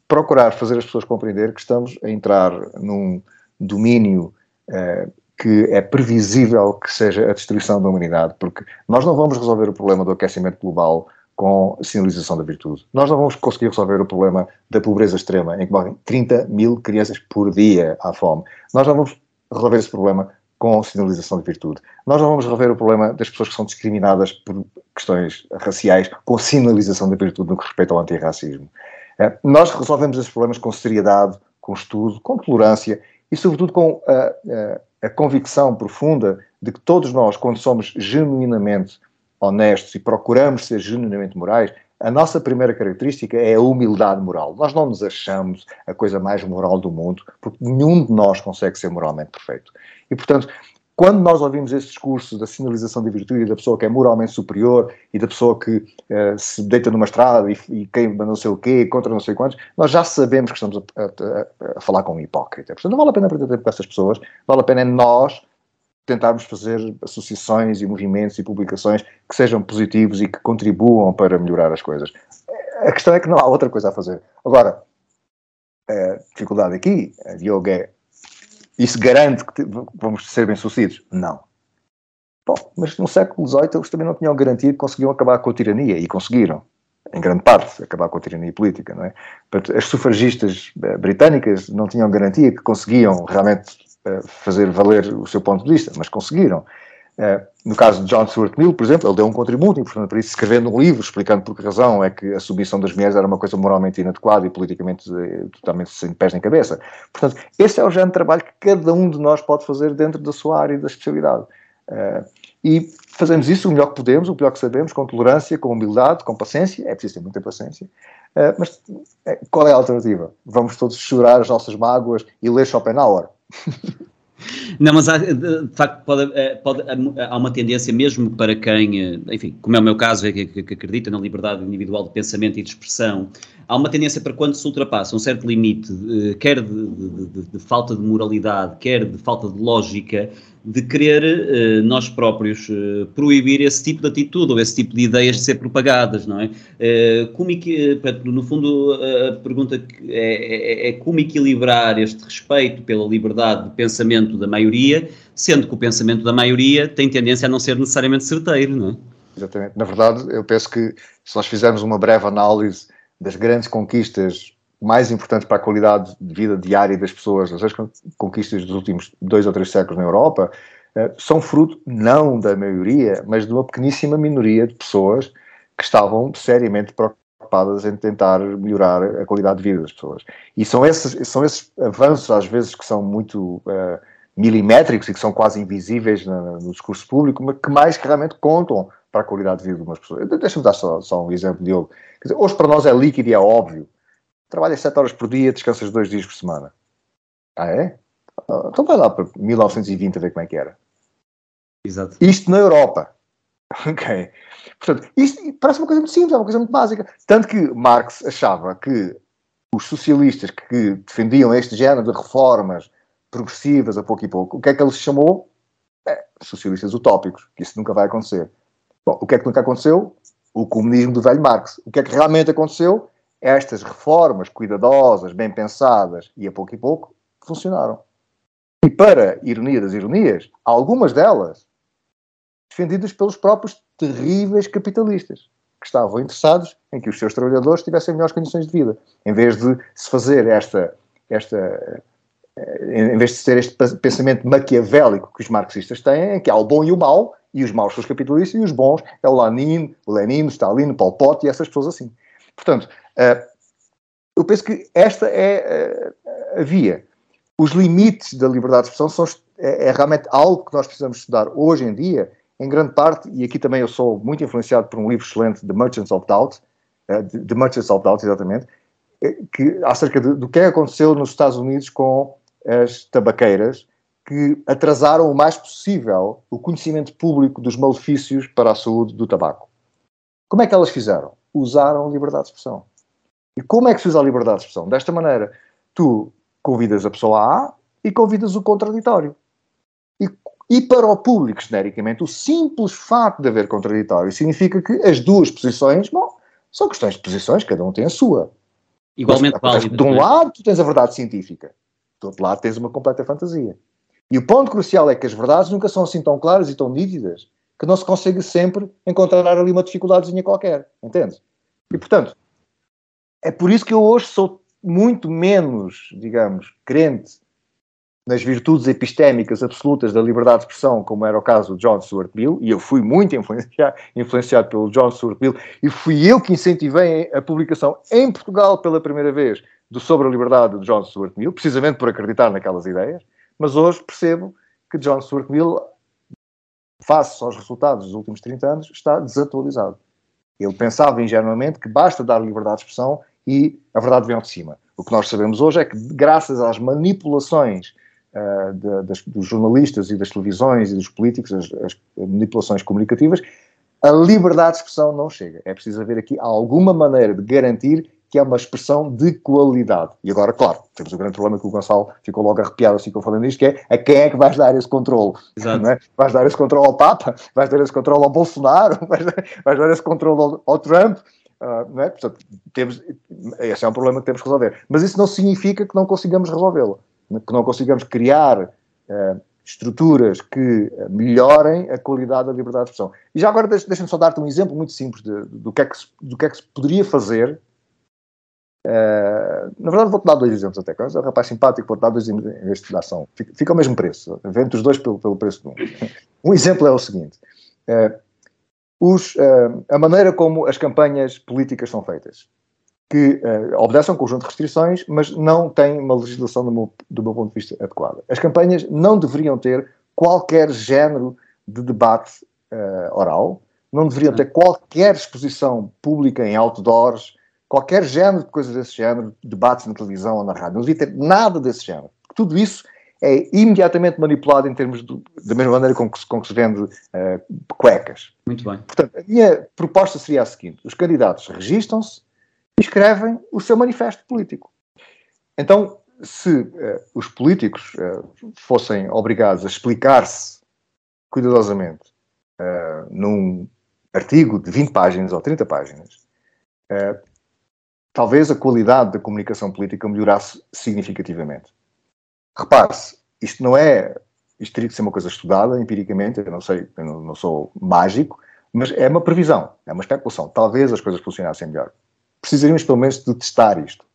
procurar fazer as pessoas compreender que estamos a entrar num domínio eh, que é previsível que seja a destruição da humanidade, porque nós não vamos resolver o problema do aquecimento global com sinalização da virtude. Nós não vamos conseguir resolver o problema da pobreza extrema, em que morrem 30 mil crianças por dia à fome. Nós não vamos resolver esse problema com sinalização de virtude. Nós não vamos rever o problema das pessoas que são discriminadas por questões raciais com sinalização de virtude no que respeita ao antirracismo. É, nós resolvemos esses problemas com seriedade, com estudo, com tolerância e, sobretudo, com a, a, convicção profunda de que todos nós, quando somos genuinamente honestos e procuramos ser genuinamente morais, a nossa primeira característica é a humildade moral. Nós não nos achamos a coisa mais moral do mundo, porque nenhum de nós consegue ser moralmente perfeito. E, portanto, quando nós ouvimos esse discurso da sinalização de virtude da pessoa que é moralmente superior e da pessoa que uh, se deita numa estrada e, e queima não sei o quê, contra não sei quantos, nós já sabemos que estamos a, a, a falar com um hipócrita. Portanto, não vale a pena perder tempo com essas pessoas, vale a pena nós tentarmos fazer associações e movimentos e publicações que sejam positivos e que contribuam para melhorar as coisas. A questão é que não há outra coisa a fazer. Agora, a dificuldade aqui, Diogo, é isso garante que vamos ser bem-sucedidos? Não. Bom, mas no século XVIII eles também não tinham garantido que conseguiam acabar com a tirania, e conseguiram, em grande parte, acabar com a tirania política. Não é? As sufragistas eh, britânicas não tinham garantia que conseguiam realmente eh, fazer valer o seu ponto de vista, mas conseguiram. Eh, no caso de John Stuart Mill, por exemplo, ele deu um contributo importante para isso, escrevendo um livro explicando por que razão é que a submissão das mulheres era uma coisa moralmente inadequada e politicamente eh, totalmente sem pés nem cabeça. Portanto, esse é o género de trabalho que cada um de nós pode fazer dentro da sua área da especialidade. e fazemos isso o melhor que podemos, o melhor que sabemos, com tolerância, com humildade, com paciência. É preciso ter muita paciência. mas qual é a alternativa? Vamos todos chorar as nossas mágoas e ler Schopenhauer? Não, mas há, de facto pode, eh, pode, há uma tendência mesmo para quem, eh, enfim, como é o meu caso, é que, que, acredita na liberdade individual de pensamento e de expressão, há uma tendência para quando se ultrapassa um certo limite, eh, quer de, de, de, de falta de moralidade, quer de falta de lógica, de querer uh, nós próprios uh, proibir esse tipo de atitude ou esse tipo de ideias de ser propagadas, não é? Uh, como, no fundo, a pergunta é, é, é, como equilibrar este respeito pela liberdade de pensamento da maioria, sendo que o pensamento da maioria tem tendência a não ser necessariamente certeiro, não é? Exatamente. Na verdade, eu penso que se nós fizermos uma breve análise das grandes conquistas mais importantes para a qualidade de vida diária das pessoas, as conquistas dos últimos dois ou três séculos na Europa, eh, são fruto não da maioria, mas de uma pequeníssima minoria de pessoas que estavam seriamente preocupadas em tentar melhorar a qualidade de vida das pessoas. E são esses, são esses avanços, às vezes, que são muito uh, milimétricos e que são quase invisíveis no, no discurso público, mas que mais que realmente contam para a qualidade de vida de umas pessoas. Deixa-me dar só, só um exemplo, Diogo. Quer dizer, hoje para nós é líquido e é óbvio trabalhas 7 horas por dia, descansas 2 dias por semana. Ah, é? Então vai lá para 1920 a ver como é que era. Exato. Isto na Europa. Ok. Portanto, isto parece uma coisa muito simples, é uma coisa muito básica. Tanto que Marx achava que os socialistas que defendiam este género de reformas progressivas a pouco e pouco, o que é que ele chamou? É, socialistas utópicos, que isso nunca vai acontecer. Bom, o que é que nunca aconteceu? O comunismo do velho Marx. O que é que realmente aconteceu? Estas reformas cuidadosas, bem pensadas e a pouco e pouco funcionaram. E para ironia das ironias, algumas delas defendidas pelos próprios terríveis capitalistas. que estavam interessados em que os seus trabalhadores tivessem melhores condições de vida, em vez de se fazer esta, esta em vez de ter este pensamento maquiavélico que os marxistas têm, que há o bom e o mau, e os maus são os capitalistas, e os bons é o Lenin, o Lenin, o Stalin, o Pol Pot e essas pessoas assim. Portanto, eh, eu penso que esta é eh, a via. Os limites da liberdade de expressão são, é, é realmente algo que nós precisamos estudar hoje em dia, em grande parte, e aqui também eu sou muito influenciado por um livro excelente, The Merchants of Doubt, The Merchants of Doubt, exatamente, que, acerca de, do que aconteceu nos Estados Unidos com as tabaqueiras que atrasaram o mais possível o conhecimento público dos malefícios para a saúde do tabaco. Como é que elas fizeram? Usaram liberdade de expressão. E como é que se usa a liberdade de expressão? Desta maneira, tu convidas a pessoa A e convidas o contraditório. E, e para o público, genericamente, o simples facto de haver contraditório significa que as duas posições, bom, são questões de posições, cada um tem a sua. Igualmente válido. De um é? lado, tu tens a verdade científica do outro lado tens uma completa fantasia. E o ponto crucial é que as verdades nunca são assim tão claras e tão nítidas que não se consegue sempre encontrar ali uma dificuldadezinha qualquer, entende? E portanto, é por isso que eu hoje sou muito menos, digamos, crente nas virtudes epistémicas absolutas da liberdade de expressão, como era o caso de John Stuart Mill, e eu fui muito influenciado, influenciado pelo John Stuart Mill, e fui eu que incentivei a publicação em Portugal pela primeira vez do Sobre a Liberdade de John Stuart Mill, precisamente por acreditar naquelas ideias, mas hoje percebo que John Stuart Mill, face aos resultados dos últimos 30 anos, está desatualizado. Ele pensava ingenuamente que basta dar liberdade de expressão e a verdade vem ao de cima. O que nós sabemos hoje é que, graças às manipulações uh, de, das, dos jornalistas e das televisões e dos políticos, as, as manipulações comunicativas, a liberdade de expressão não chega. É preciso haver aqui alguma maneira de garantir que é uma expressão de qualidade. E agora, claro, temos o grande problema que o Gonçalo ficou logo arrepiado assim que eu falei nisto, que é a quem é que vais dar esse controle? É? Vais dar esse controle ao Papa? Vais dar esse controle ao Bolsonaro? Vais dar, vais dar esse controle ao, ao Trump? Uh, não é? Portanto, temos, esse é um problema que temos que resolver. Mas isso não significa que não consigamos resolvê-lo, que não consigamos criar uh, estruturas que melhorem a qualidade da liberdade de expressão. E já agora deixa-me só dar-te um exemplo muito simples de, de, do, que é que se, do que é que se poderia fazer Uh, na verdade, vou-te dar dois exemplos até. É um rapaz simpático, vou-te dar dois em vez de dar fica, fica, ao mesmo preço. Vende os dois pelo, pelo preço de um. Um exemplo é o seguinte: uh, os, uh, a maneira como as campanhas políticas são feitas, que obedecem a um conjunto de restrições, mas não têm uma legislação, do meu, do meu ponto de vista, adequada. As campanhas não deveriam ter qualquer género de debate oral, não deveriam ter qualquer exposição pública em outdoors qualquer género de coisas desse género, debates na televisão ou na rádio. Não devia ter nada desse género. Tudo isso é imediatamente manipulado em termos de, da mesma maneira com que, com que se vende uh, cuecas. Muito bem. Portanto, a minha proposta seria a seguinte: os candidatos registram-se e escrevem o seu manifesto político. Então, se uh, os políticos uh, fossem obrigados a explicar-se cuidadosamente num artigo de 20 páginas ou 30 páginas, talvez a qualidade da comunicação política melhorasse significativamente. Repare-se, isto não é, isto teria que ser uma coisa estudada empiricamente, eu não sei, eu não, não sou mágico, mas é uma previsão, é uma especulação. Talvez as coisas funcionassem melhor. Precisaríamos pelo menos de testar isto.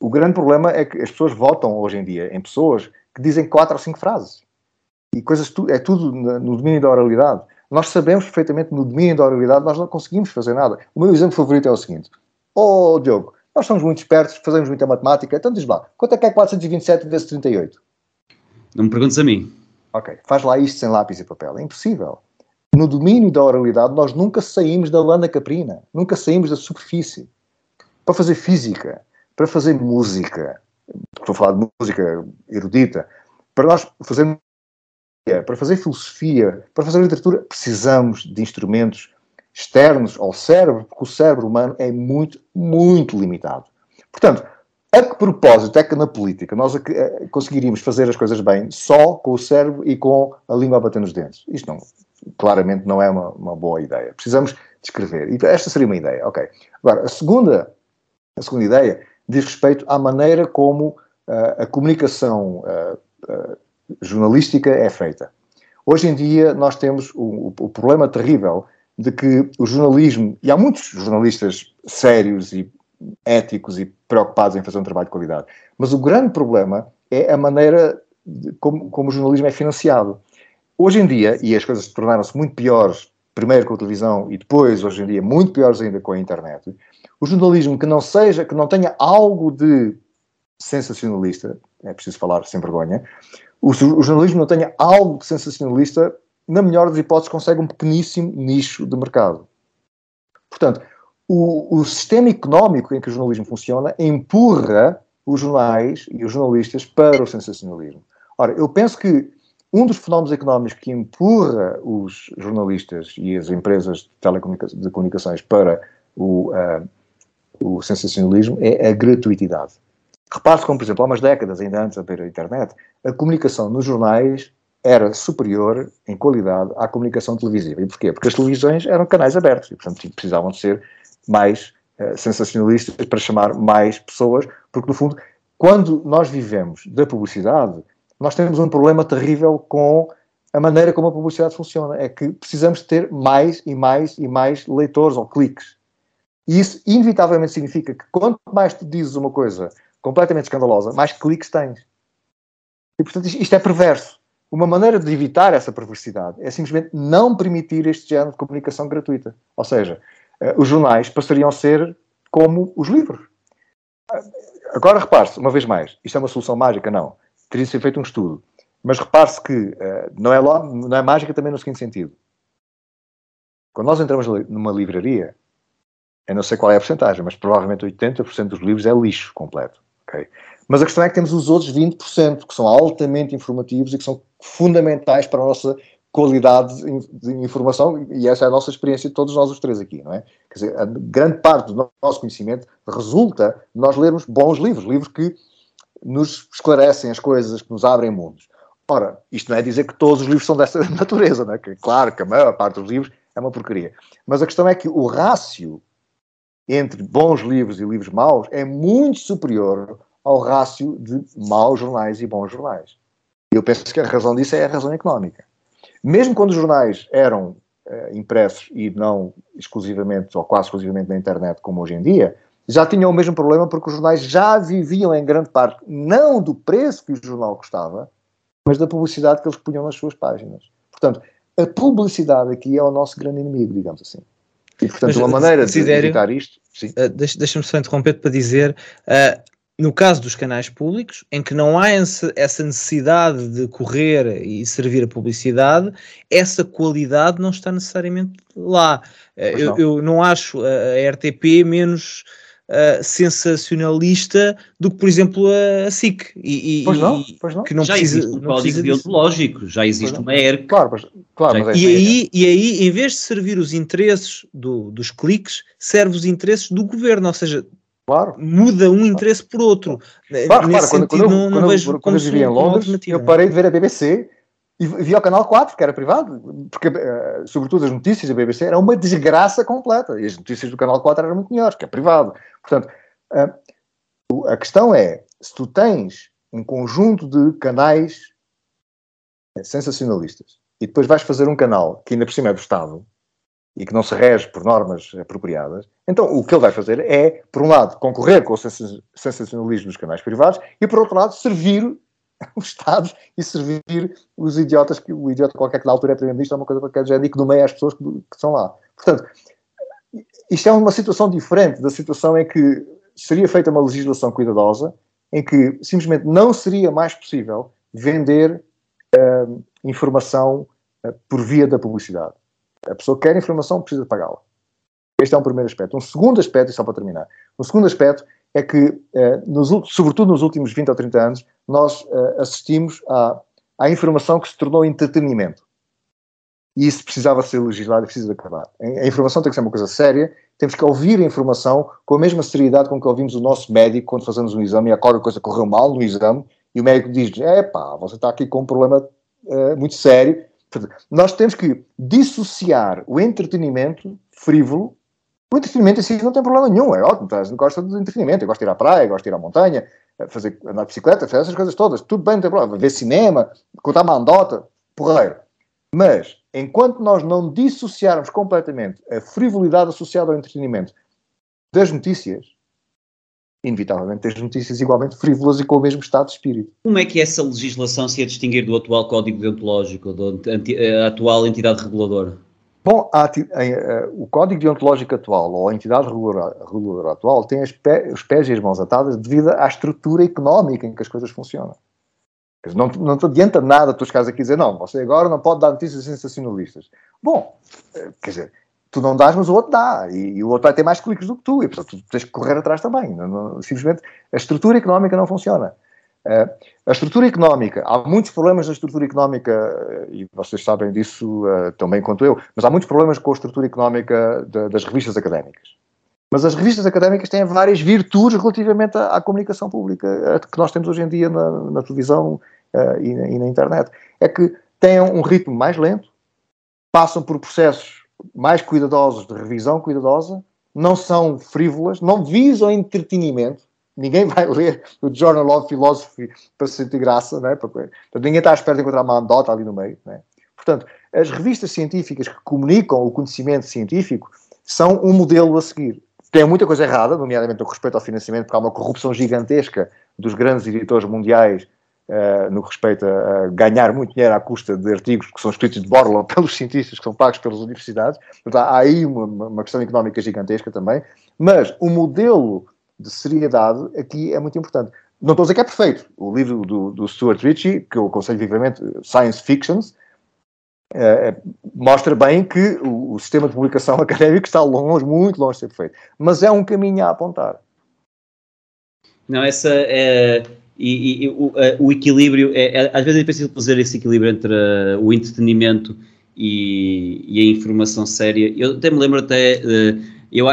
O grande problema é que as pessoas votam hoje em dia em pessoas que dizem quatro ou cinco frases. E coisas, é tudo no domínio da oralidade. Nós sabemos perfeitamente no domínio da oralidade nós não conseguimos fazer nada. O meu exemplo favorito é o seguinte: Oh, Diogo, nós somos muito espertos, fazemos muita matemática, então diz lá, quanto é que é 427 vezes 38? Não me perguntes a mim. Ok, faz lá isto sem lápis e papel. É impossível. No domínio da oralidade, nós nunca saímos da lana caprina, nunca saímos da superfície. Para fazer física, para fazer música, estou a falar de música erudita, para nós fazermos para fazer filosofia, para fazer literatura, precisamos de instrumentos externos ao cérebro, porque o cérebro humano é muito, muito limitado. Portanto, a que propósito é que na política nós eh, conseguiríamos fazer as coisas bem só com o cérebro e com a língua a bater nos dentes? Isto não, claramente não é uma, uma boa ideia. Precisamos descrever. E esta seria uma ideia, ok. Agora, a segunda, a segunda ideia diz respeito à maneira como uh, a comunicação uh, uh, jornalística é feita. Hoje em dia nós temos o, o problema terrível de que o jornalismo, e há muitos jornalistas sérios e éticos e preocupados em fazer um trabalho de qualidade, mas o grande problema é a maneira como, como o jornalismo é financiado. Hoje em dia, e as coisas tornaram-se muito piores, primeiro com a televisão e depois, hoje em dia, muito piores ainda com a internet, o jornalismo que não seja, que não tenha algo de sensacionalista, é preciso falar sem vergonha, o, o jornalismo não tenha algo de sensacionalista, na melhor das hipóteses, consegue um pequeníssimo nicho de mercado. Portanto, o, o sistema económico em que o jornalismo funciona empurra os jornais e os jornalistas para o sensacionalismo. Ora, eu penso que um dos fenómenos económicos que empurra os jornalistas e as empresas de, telecomunicações, para o, uh, o sensacionalismo é a gratuitidade. Repare-se como, por exemplo, há umas décadas, ainda antes de haver a internet, a comunicação nos jornais era superior em qualidade à comunicação televisiva. E porquê? Porque as televisões eram canais abertos e, portanto, precisavam de ser mais uh, sensacionalistas para chamar mais pessoas, porque, no fundo, quando nós vivemos da publicidade, nós temos um problema terrível com a maneira como a publicidade funciona. É que precisamos ter mais e mais e mais leitores ou cliques. E isso, inevitavelmente, significa que quanto mais tu dizes uma coisa completamente escandalosa, mais cliques tens. E, portanto, isto é perverso. Uma maneira de evitar essa perversidade é simplesmente não permitir este género de comunicação gratuita. Ou seja, eh, os jornais passariam a ser como os livros. Agora repare-se, uma vez mais, isto é uma solução mágica? Não. Teria de ser feito um estudo. Mas repare-se que uh, não, é não é mágica também no seguinte sentido. Quando nós entramos numa livraria, eu não sei qual é a porcentagem, mas provavelmente 80% dos livros é lixo completo. Okay? Mas a questão é que temos os outros 20% que são altamente informativos e que são fundamentais para a nossa qualidade de informação e essa é a nossa experiência de todos nós os três aqui, não é? Quer dizer, a grande parte do nosso conhecimento resulta de nós lermos bons livros, livros que nos esclarecem as coisas, que nos abrem mundos. Ora, isto não é dizer que todos os livros são dessa natureza, não é? Que, claro que a maior parte dos livros é uma porcaria. Mas a questão é que o rácio entre bons livros e livros maus é muito superior ao rácio de maus jornais e bons jornais. E eu penso que a razão disso é a razão económica. Mesmo quando os jornais eram eh, impressos e não exclusivamente ou quase exclusivamente na internet como hoje em dia, já tinham o mesmo problema porque os jornais já viviam em grande parte não do preço que o jornal custava, mas da publicidade que eles punham nas suas páginas. Portanto, a publicidade aqui é o nosso grande inimigo, digamos assim. E, portanto, Mas, uma maneira de evitar isto. Uh, Deixa-me só interromper para dizer. Uh, no caso dos canais públicos, em que não há essa necessidade de correr e servir a publicidade, essa qualidade não está necessariamente lá. Uh, eu, não. eu, não acho a RTP menos uh, sensacionalista do que, por exemplo, a SIC. E, e, pois não, pois não. Que não já precisa, existe um código deontológico, já existe uma ERC. Claro, mas, claro, mas é e, aí, e aí, em vez de servir os interesses do, dos cliques, serve os interesses do governo, ou seja, Claro. muda um interesse por outro. Claro, Nesse claro. Quando, quando, eu, não, não quando, vejo quando eu vivia em Londres, eu parei de ver a BBC e via o canal 4, que era privado, porque, uh, sobretudo, as notícias da BBC eram uma desgraça completa. E as notícias do canal 4 eram muito melhores, que é privado. Portanto, uh, a questão é: se tu tens um conjunto de canais sensacionalistas e depois vais fazer um canal que ainda por cima é do Estado e que não se rege por normas apropriadas, então o que ele vai fazer é, por um lado, concorrer com o sensacionalismo dos canais privados e, por outro lado, servir o Estado e servir os idiotas, que o idiota qualquer que na altura é primeiro-ministro, é uma coisa qualquer género, e que nomeia as pessoas que, que estão lá. Portanto, isto é uma situação diferente da situação em que seria feita uma legislação cuidadosa, em que simplesmente não seria mais possível vender uh, informação uh, por via da publicidade. A pessoa quer informação, precisa pagá-la. Este é um primeiro aspecto. Um segundo aspecto, e só para terminar, um segundo aspecto é que, uh, nos, sobretudo nos últimos 20 ou 30 anos, nós uh, assistimos à, à informação que se tornou entretenimento. E isso precisava ser legislado e precisa acabar. A informação tem que ser uma coisa séria, temos que ouvir a informação com a mesma seriedade com que ouvimos o nosso médico quando fazemos um exame e a qualquer coisa correu mal no exame e o médico diz: é pá, você está aqui com um problema uh, muito sério. Nós temos que dissociar o entretenimento frívolo. O entretenimento em si não tem problema nenhum, é ótimo, a gente gosta de entretenimento, eu gosto de ir à praia, gosto de ir à montanha, fazer, andar de bicicleta, fazer essas coisas todas, tudo bem, não tem problema, ver cinema, contar uma andota, porreiro. Mas enquanto nós não dissociarmos completamente a frivolidade associada ao entretenimento das notícias, inevitavelmente tens notícias igualmente frívolas e com o mesmo estado de espírito. Como é que essa legislação se ia distinguir do atual código deontológico, da atual entidade reguladora? Bom, a, a, a, o código deontológico atual, ou a entidade reguladora, atual, tem pé, os pés e as mãos atadas devido à estrutura económica em que as coisas funcionam. Não, não te adianta nada tu chegares aqui e dizer, não, você agora não pode dar notícias sensacionalistas. Bom, eh, quer dizer, tu não dás, mas o outro dá, e, e o outro vai ter mais cliques do que tu, e portanto tu tens que correr atrás também. Não, não, simplesmente a estrutura económica não funciona. Uh, a estrutura económica, há muitos problemas na estrutura económica, eh, e vocês sabem disso uh, tão bem quanto eu, mas há muitos problemas com a estrutura económica de, das revistas académicas. Mas as revistas académicas têm várias virtudes relativamente à, à comunicação pública que nós temos hoje em dia na, na televisão e, na, e, na, internet. É que têm um ritmo mais lento, passam por processos mais cuidadosos de revisão cuidadosa, não são frívolas, não visam entretenimento, Ninguém vai ler o Journal of Philosophy para se sentir graça, não é? Ninguém está à espera de encontrar uma andota ali no meio, é? Portanto, as revistas científicas que comunicam o conhecimento científico são um modelo a seguir. Tem muita coisa errada, nomeadamente no respeito ao financiamento, porque há uma corrupção gigantesca dos grandes editores mundiais uh, no que respeita a ganhar muito dinheiro à custa de artigos que são escritos de borla pelos cientistas que são pagos pelas universidades. Portanto, há aí uma, uma questão económica gigantesca também. Mas o modelo de seriedade aqui é muito importante. Não estou a dizer que é perfeito. O livro do, do Stuart Ritchie, que eu aconselho vivamente, Science Fictions, é, mostra bem que o, o, sistema de publicação académico está longe, muito longe de ser perfeito. Mas é um caminho a apontar. Não, essa é. E, e o, o, equilíbrio, é, é, às vezes é preciso fazer esse equilíbrio entre uh, o entretenimento e, e, a informação séria. Eu até me lembro até. Uh, eu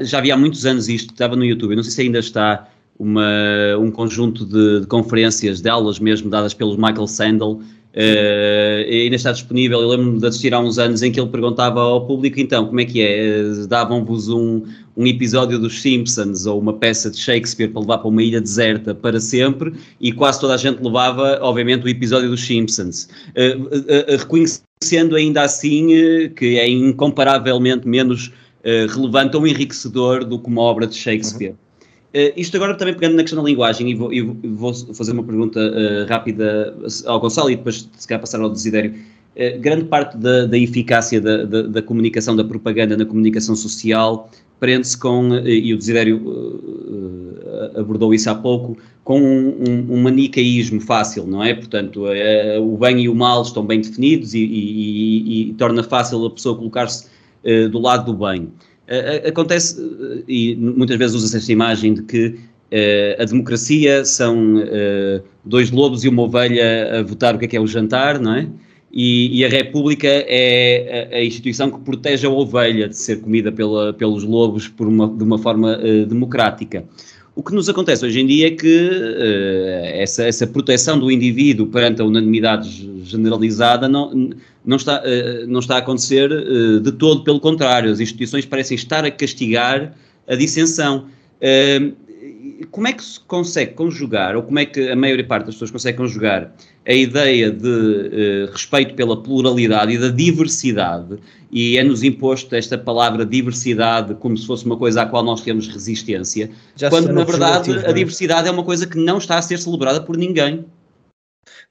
já vi há muitos anos isto, estava no YouTube, não sei se ainda está uma, um conjunto de, de, conferências, de aulas mesmo, dadas pelo Michael Sandel, Uh, ainda está disponível. Eu lembro-me de assistir há uns anos em que ele perguntava ao público: então, como é que é? Davam-vos um, um episódio dos Simpsons ou uma peça de Shakespeare para levar para uma ilha deserta para sempre, e quase toda a gente levava, obviamente, o episódio dos Simpsons, uh, reconhecendo ainda assim que é incomparavelmente menos eh, relevante ou enriquecedor do que uma obra de Shakespeare. Uhum. Uh, isto agora também pegando na questão da linguagem, e vou, e vou fazer uma pergunta uh, rápida ao Gonçalo e depois se calhar passar ao Desidério. Uh, grande parte da, da eficácia da, da, da, comunicação, da propaganda na comunicação social prende-se com, e o Desidério abordou isso há pouco, com um, um, um, manicaísmo fácil, não é? Portanto, o bem e o mal estão bem definidos e, e, e, e torna fácil a pessoa colocar-se do lado do bem. Acontece, e muitas vezes usa-se esta imagem de que a democracia são dois lobos e uma ovelha a votar o que é que é o jantar, não é? E, e, a República é a, a, instituição que protege a ovelha de ser comida pela, pelos lobos por uma, de uma forma uh, democrática. O que nos acontece hoje em dia é que uh, essa, essa proteção do indivíduo perante a unanimidade generalizada não, não, está, uh, não está a acontecer uh, de todo, pelo contrário, as instituições parecem estar a castigar a dissensão. Como é que se consegue conjugar, ou como é que a maior parte das pessoas consegue conjugar a ideia de uh, respeito pela pluralidade e da diversidade, e é-nos imposto esta palavra diversidade como se fosse uma coisa à qual nós temos resistência, Já quando na verdade a é? diversidade é uma coisa que não está a ser celebrada por ninguém.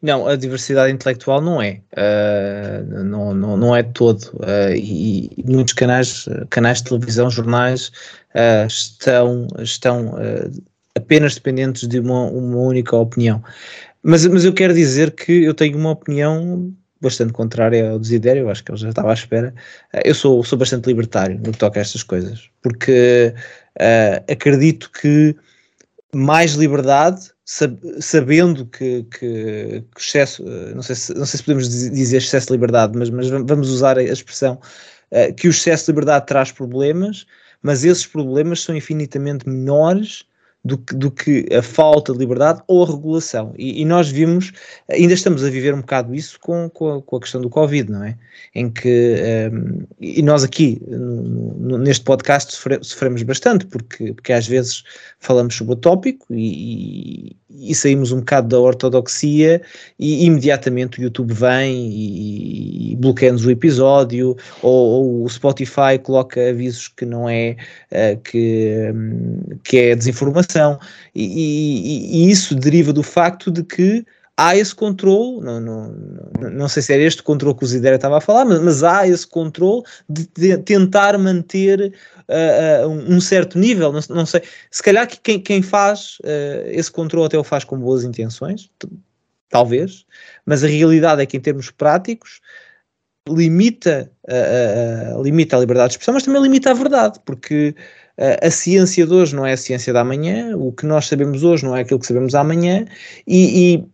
Não, a diversidade intelectual não é, uh, não, não, não é todo, uh, e, e, muitos canais, canais de televisão, jornais, uh, estão, estão apenas dependentes de uma, uma única opinião. Mas, mas eu quero dizer que eu tenho uma opinião bastante contrária ao desidério, acho que ele já estava à espera. Eh, eu sou, sou bastante libertário no que toca a estas coisas, porque uh, acredito que mais liberdade, sab sabendo que, que, que, excesso, eh, não sei, se, não sei se podemos dizer excesso de liberdade, mas, mas vamos usar a expressão uh, que o excesso de liberdade traz problemas, mas esses problemas são infinitamente menores do que, do que a falta de liberdade ou a regulação. E, e, nós vimos, ainda estamos a viver um bocado isso com, com, a, com a questão do Covid, não é? Em que, um, ehm, e nós aqui, no, neste podcast, sofre, sofremos bastante, porque, porque às vezes falamos sobre o tópico e, e saímos um bocado da ortodoxia e imediatamente o YouTube vem e, e bloqueia-nos o episódio ou, ou, o Spotify coloca avisos que não é uh, que, um, que é desinformação. E, e, e, isso deriva do facto de que há esse controle, não, não, não sei se era este controle que o Zidera estava a falar, mas, mas há esse controle de, de tentar manter uh, uh, um certo nível, não, não, sei, se calhar que quem, quem faz uh, esse controle até o faz com boas intenções, talvez, mas a realidade é que em termos práticos limita, limita a liberdade de expressão, mas também limita a verdade, porque a ciência de hoje não é a ciência da amanhã, o que nós sabemos hoje não é aquilo que sabemos amanhã, e, e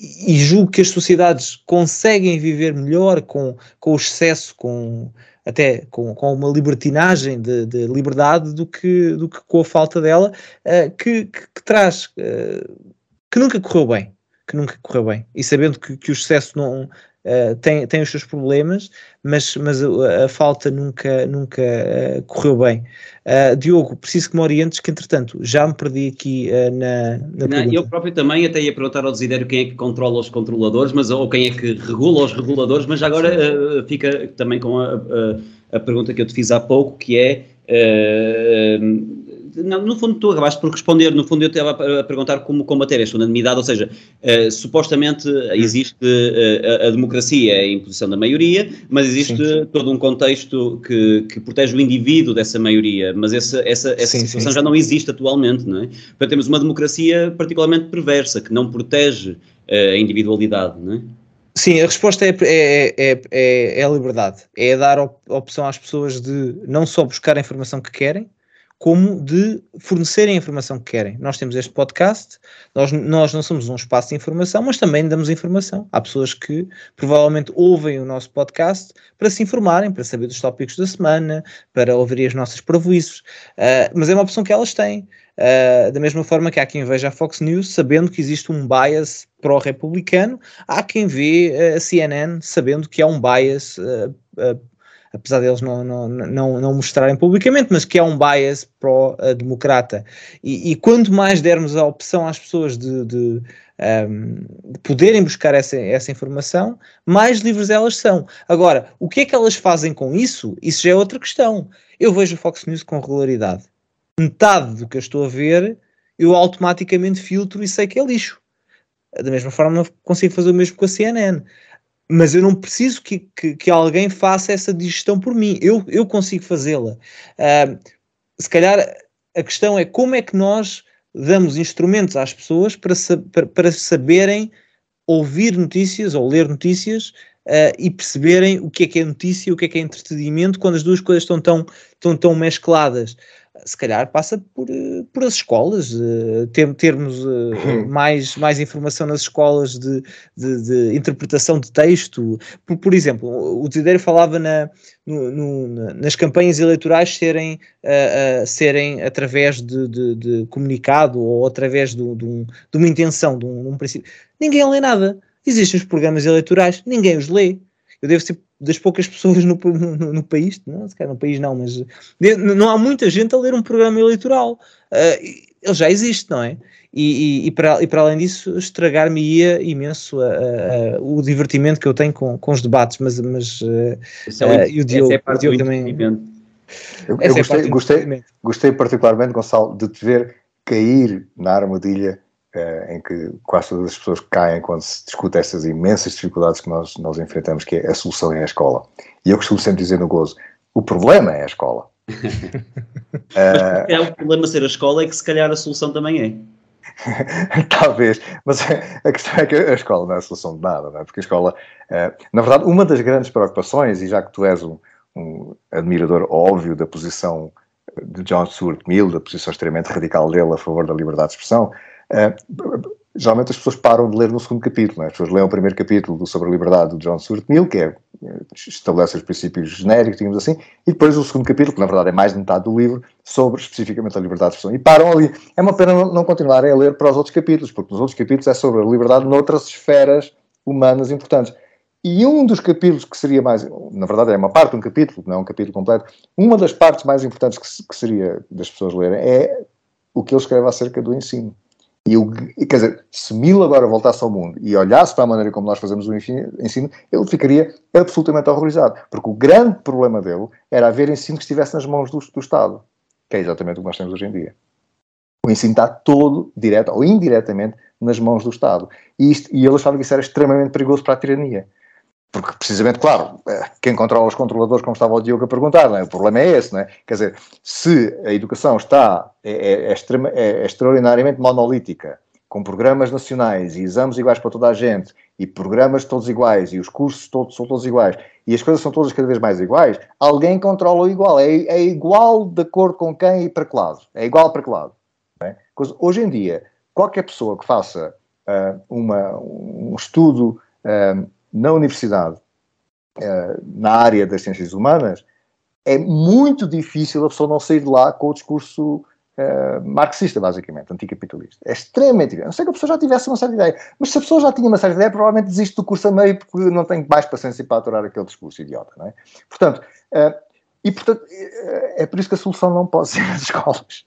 e julgo que as sociedades conseguem viver melhor com, com o excesso, com, até com, com uma libertinagem de, de, liberdade do que, do que com a falta dela, uh, que, que, que, traz, uh, que nunca correu bem, que nunca correu bem, e sabendo que, que o excesso não, Uh, tem, tem os seus problemas, mas, mas a, a falta nunca, nunca uh, correu bem. Uh, Diogo, preciso que me orientes, que entretanto já me perdi aqui na, na Não, Eu próprio também até ia perguntar ao Desidério quem é que controla os controladores, mas, ou quem é que regula os reguladores, mas agora fica também com a, a, a, pergunta que eu te fiz há pouco, que é não, no fundo tu acabaste por responder, no fundo eu estava a perguntar como combater esta unanimidade, ou seja, uh, supostamente existe uh, a, a, democracia é a imposição da maioria, mas existe sim, sim. todo um contexto que, que protege o indivíduo dessa maioria, mas essa, essa, essa sim, situação já não existe atualmente, não é? Portanto, temos uma democracia particularmente perversa, que não protege uh, a individualidade, não é? Sim, a resposta é, é, é, é, é a liberdade. É dar op opção às pessoas de não só buscar a informação que querem, como de fornecerem a informação que querem. Nós temos este podcast, nós, nós não somos um espaço de informação, mas também damos informação. Há pessoas que provavelmente ouvem o nosso podcast para se informarem, para saber dos tópicos da semana, para ouvir as nossas prejuízos, uh, mas é uma opção que elas têm. Uh, da mesma forma que há quem veja a Fox News sabendo que existe um bias pró-republicano, há quem vê a CNN sabendo que há um bias uh, apesar deles não, não, não, não mostrarem publicamente, mas que é um bias pró-democrata. E, e, quanto mais dermos a opção às pessoas de, de, um, de, poderem buscar essa, essa informação, mais livres elas são. Agora, o que é que elas fazem com isso? Isso já é outra questão. Eu vejo o Fox News com regularidade. Metade do que eu estou a ver, eu automaticamente filtro e sei que é lixo. Da mesma forma, consigo fazer o mesmo com a CNN mas eu não preciso que, que, que, alguém faça essa digestão por mim, eu, eu consigo fazê-la. Uh, se calhar a questão é como é que nós damos instrumentos às pessoas para, para, para saberem ouvir notícias ou ler notícias uh, e perceberem o que é que é notícia e o que é que é entretenimento quando as duas coisas estão tão, tão, tão mescladas se calhar passa por, eh, por as escolas, uh, ter, termos uh, mais, mais informação nas escolas de, de, de interpretação de texto. Por, por exemplo, o Desidério falava na, no, no, nas campanhas eleitorais serem, uh, serem através de, de, de, comunicado ou através um, de uma intenção, de um, um princípio. Ninguém lê nada. Existem os programas eleitorais, ninguém os lê. Eu devo ser das poucas pessoas no, no, no, país, não, se calhar no país não, mas não há muita gente a ler um programa eleitoral. Uh, ele já existe, não é? E, e, e, para, e para além disso, estragar-me-ia imenso a, a, a, o divertimento que eu tenho com, com os debates, mas, mas uh, é, uh, e o Diogo, é o Diogo também. Eu, eu é gostei, gostei, gostei particularmente, Gonçalo, de te ver cair na armadilha em que quase todas as pessoas caem quando se discute essas imensas dificuldades que nós, nós enfrentamos, que é a solução é a escola. E eu costumo sempre dizer no gozo, o problema é a escola. mas é o problema ser a escola é que se calhar a solução também é. Talvez, mas a questão é que a escola não é a solução de nada, não é? porque a escola, eh, na verdade, uma das grandes preocupações, e já que tu és um, um admirador óbvio da posição de John Stuart Mill, da posição extremamente radical dele a favor da liberdade de expressão, Uh, geralmente as pessoas param de ler no segundo capítulo, é? as pessoas leem o primeiro capítulo sobre a liberdade do John Stuart Mill, que é, estabelece os princípios genéricos, digamos assim, e depois o segundo capítulo, que na verdade é mais de metade do livro, sobre especificamente a liberdade de expressão. E param ali. É uma pena não, não continuarem a ler para os outros capítulos, porque nos outros capítulos é sobre a liberdade noutras esferas humanas importantes. E um dos capítulos que seria mais, na verdade é uma parte de um capítulo, não é um capítulo completo, uma das partes mais importantes que, que seria das pessoas lerem é o que ele escreve acerca do ensino E eu, quer dizer, se Mil agora voltasse ao mundo e olhasse para a maneira como nós fazemos o ensino, ele ficaria absolutamente horrorizado. Porque o grande problema dele era haver ensino que estivesse nas mãos do, do Estado, que é exatamente o que nós temos hoje em dia. O ensino está todo, direto ou indiretamente, nas mãos do Estado. E, isto, e ele achava que isso era extremamente perigoso para a tirania. Porque, precisamente, claro, eh, quem controla os controladores, como estava o Diogo a perguntar, é? o problema é esse, não é? Quer dizer, se a educação está, é, é, é, extrema, é, extraordinariamente monolítica, com programas nacionais e exames iguais para toda a gente, e programas todos iguais, e os cursos todos, são todos iguais, e as coisas são todas cada vez mais iguais, alguém controla o igual. É, é igual de acordo com quem e para que lado. É igual para que lado. É? Hoje em dia, qualquer pessoa que faça uh, uma, um estudo uh, na universidade, uh, na área das ciências humanas, é muito difícil a pessoa não sair de lá com o discurso uh, marxista, basicamente, anticapitalista. É extremamente difícil. A não sei que a pessoa já tivesse uma certa ideia. Mas se a pessoa já tinha uma certa ideia, provavelmente desiste do curso a meio porque não tem mais paciência para aturar aquele discurso idiota, não é? Portanto, uh, e, portanto, é, é por isso que a solução não pode ser as escolas.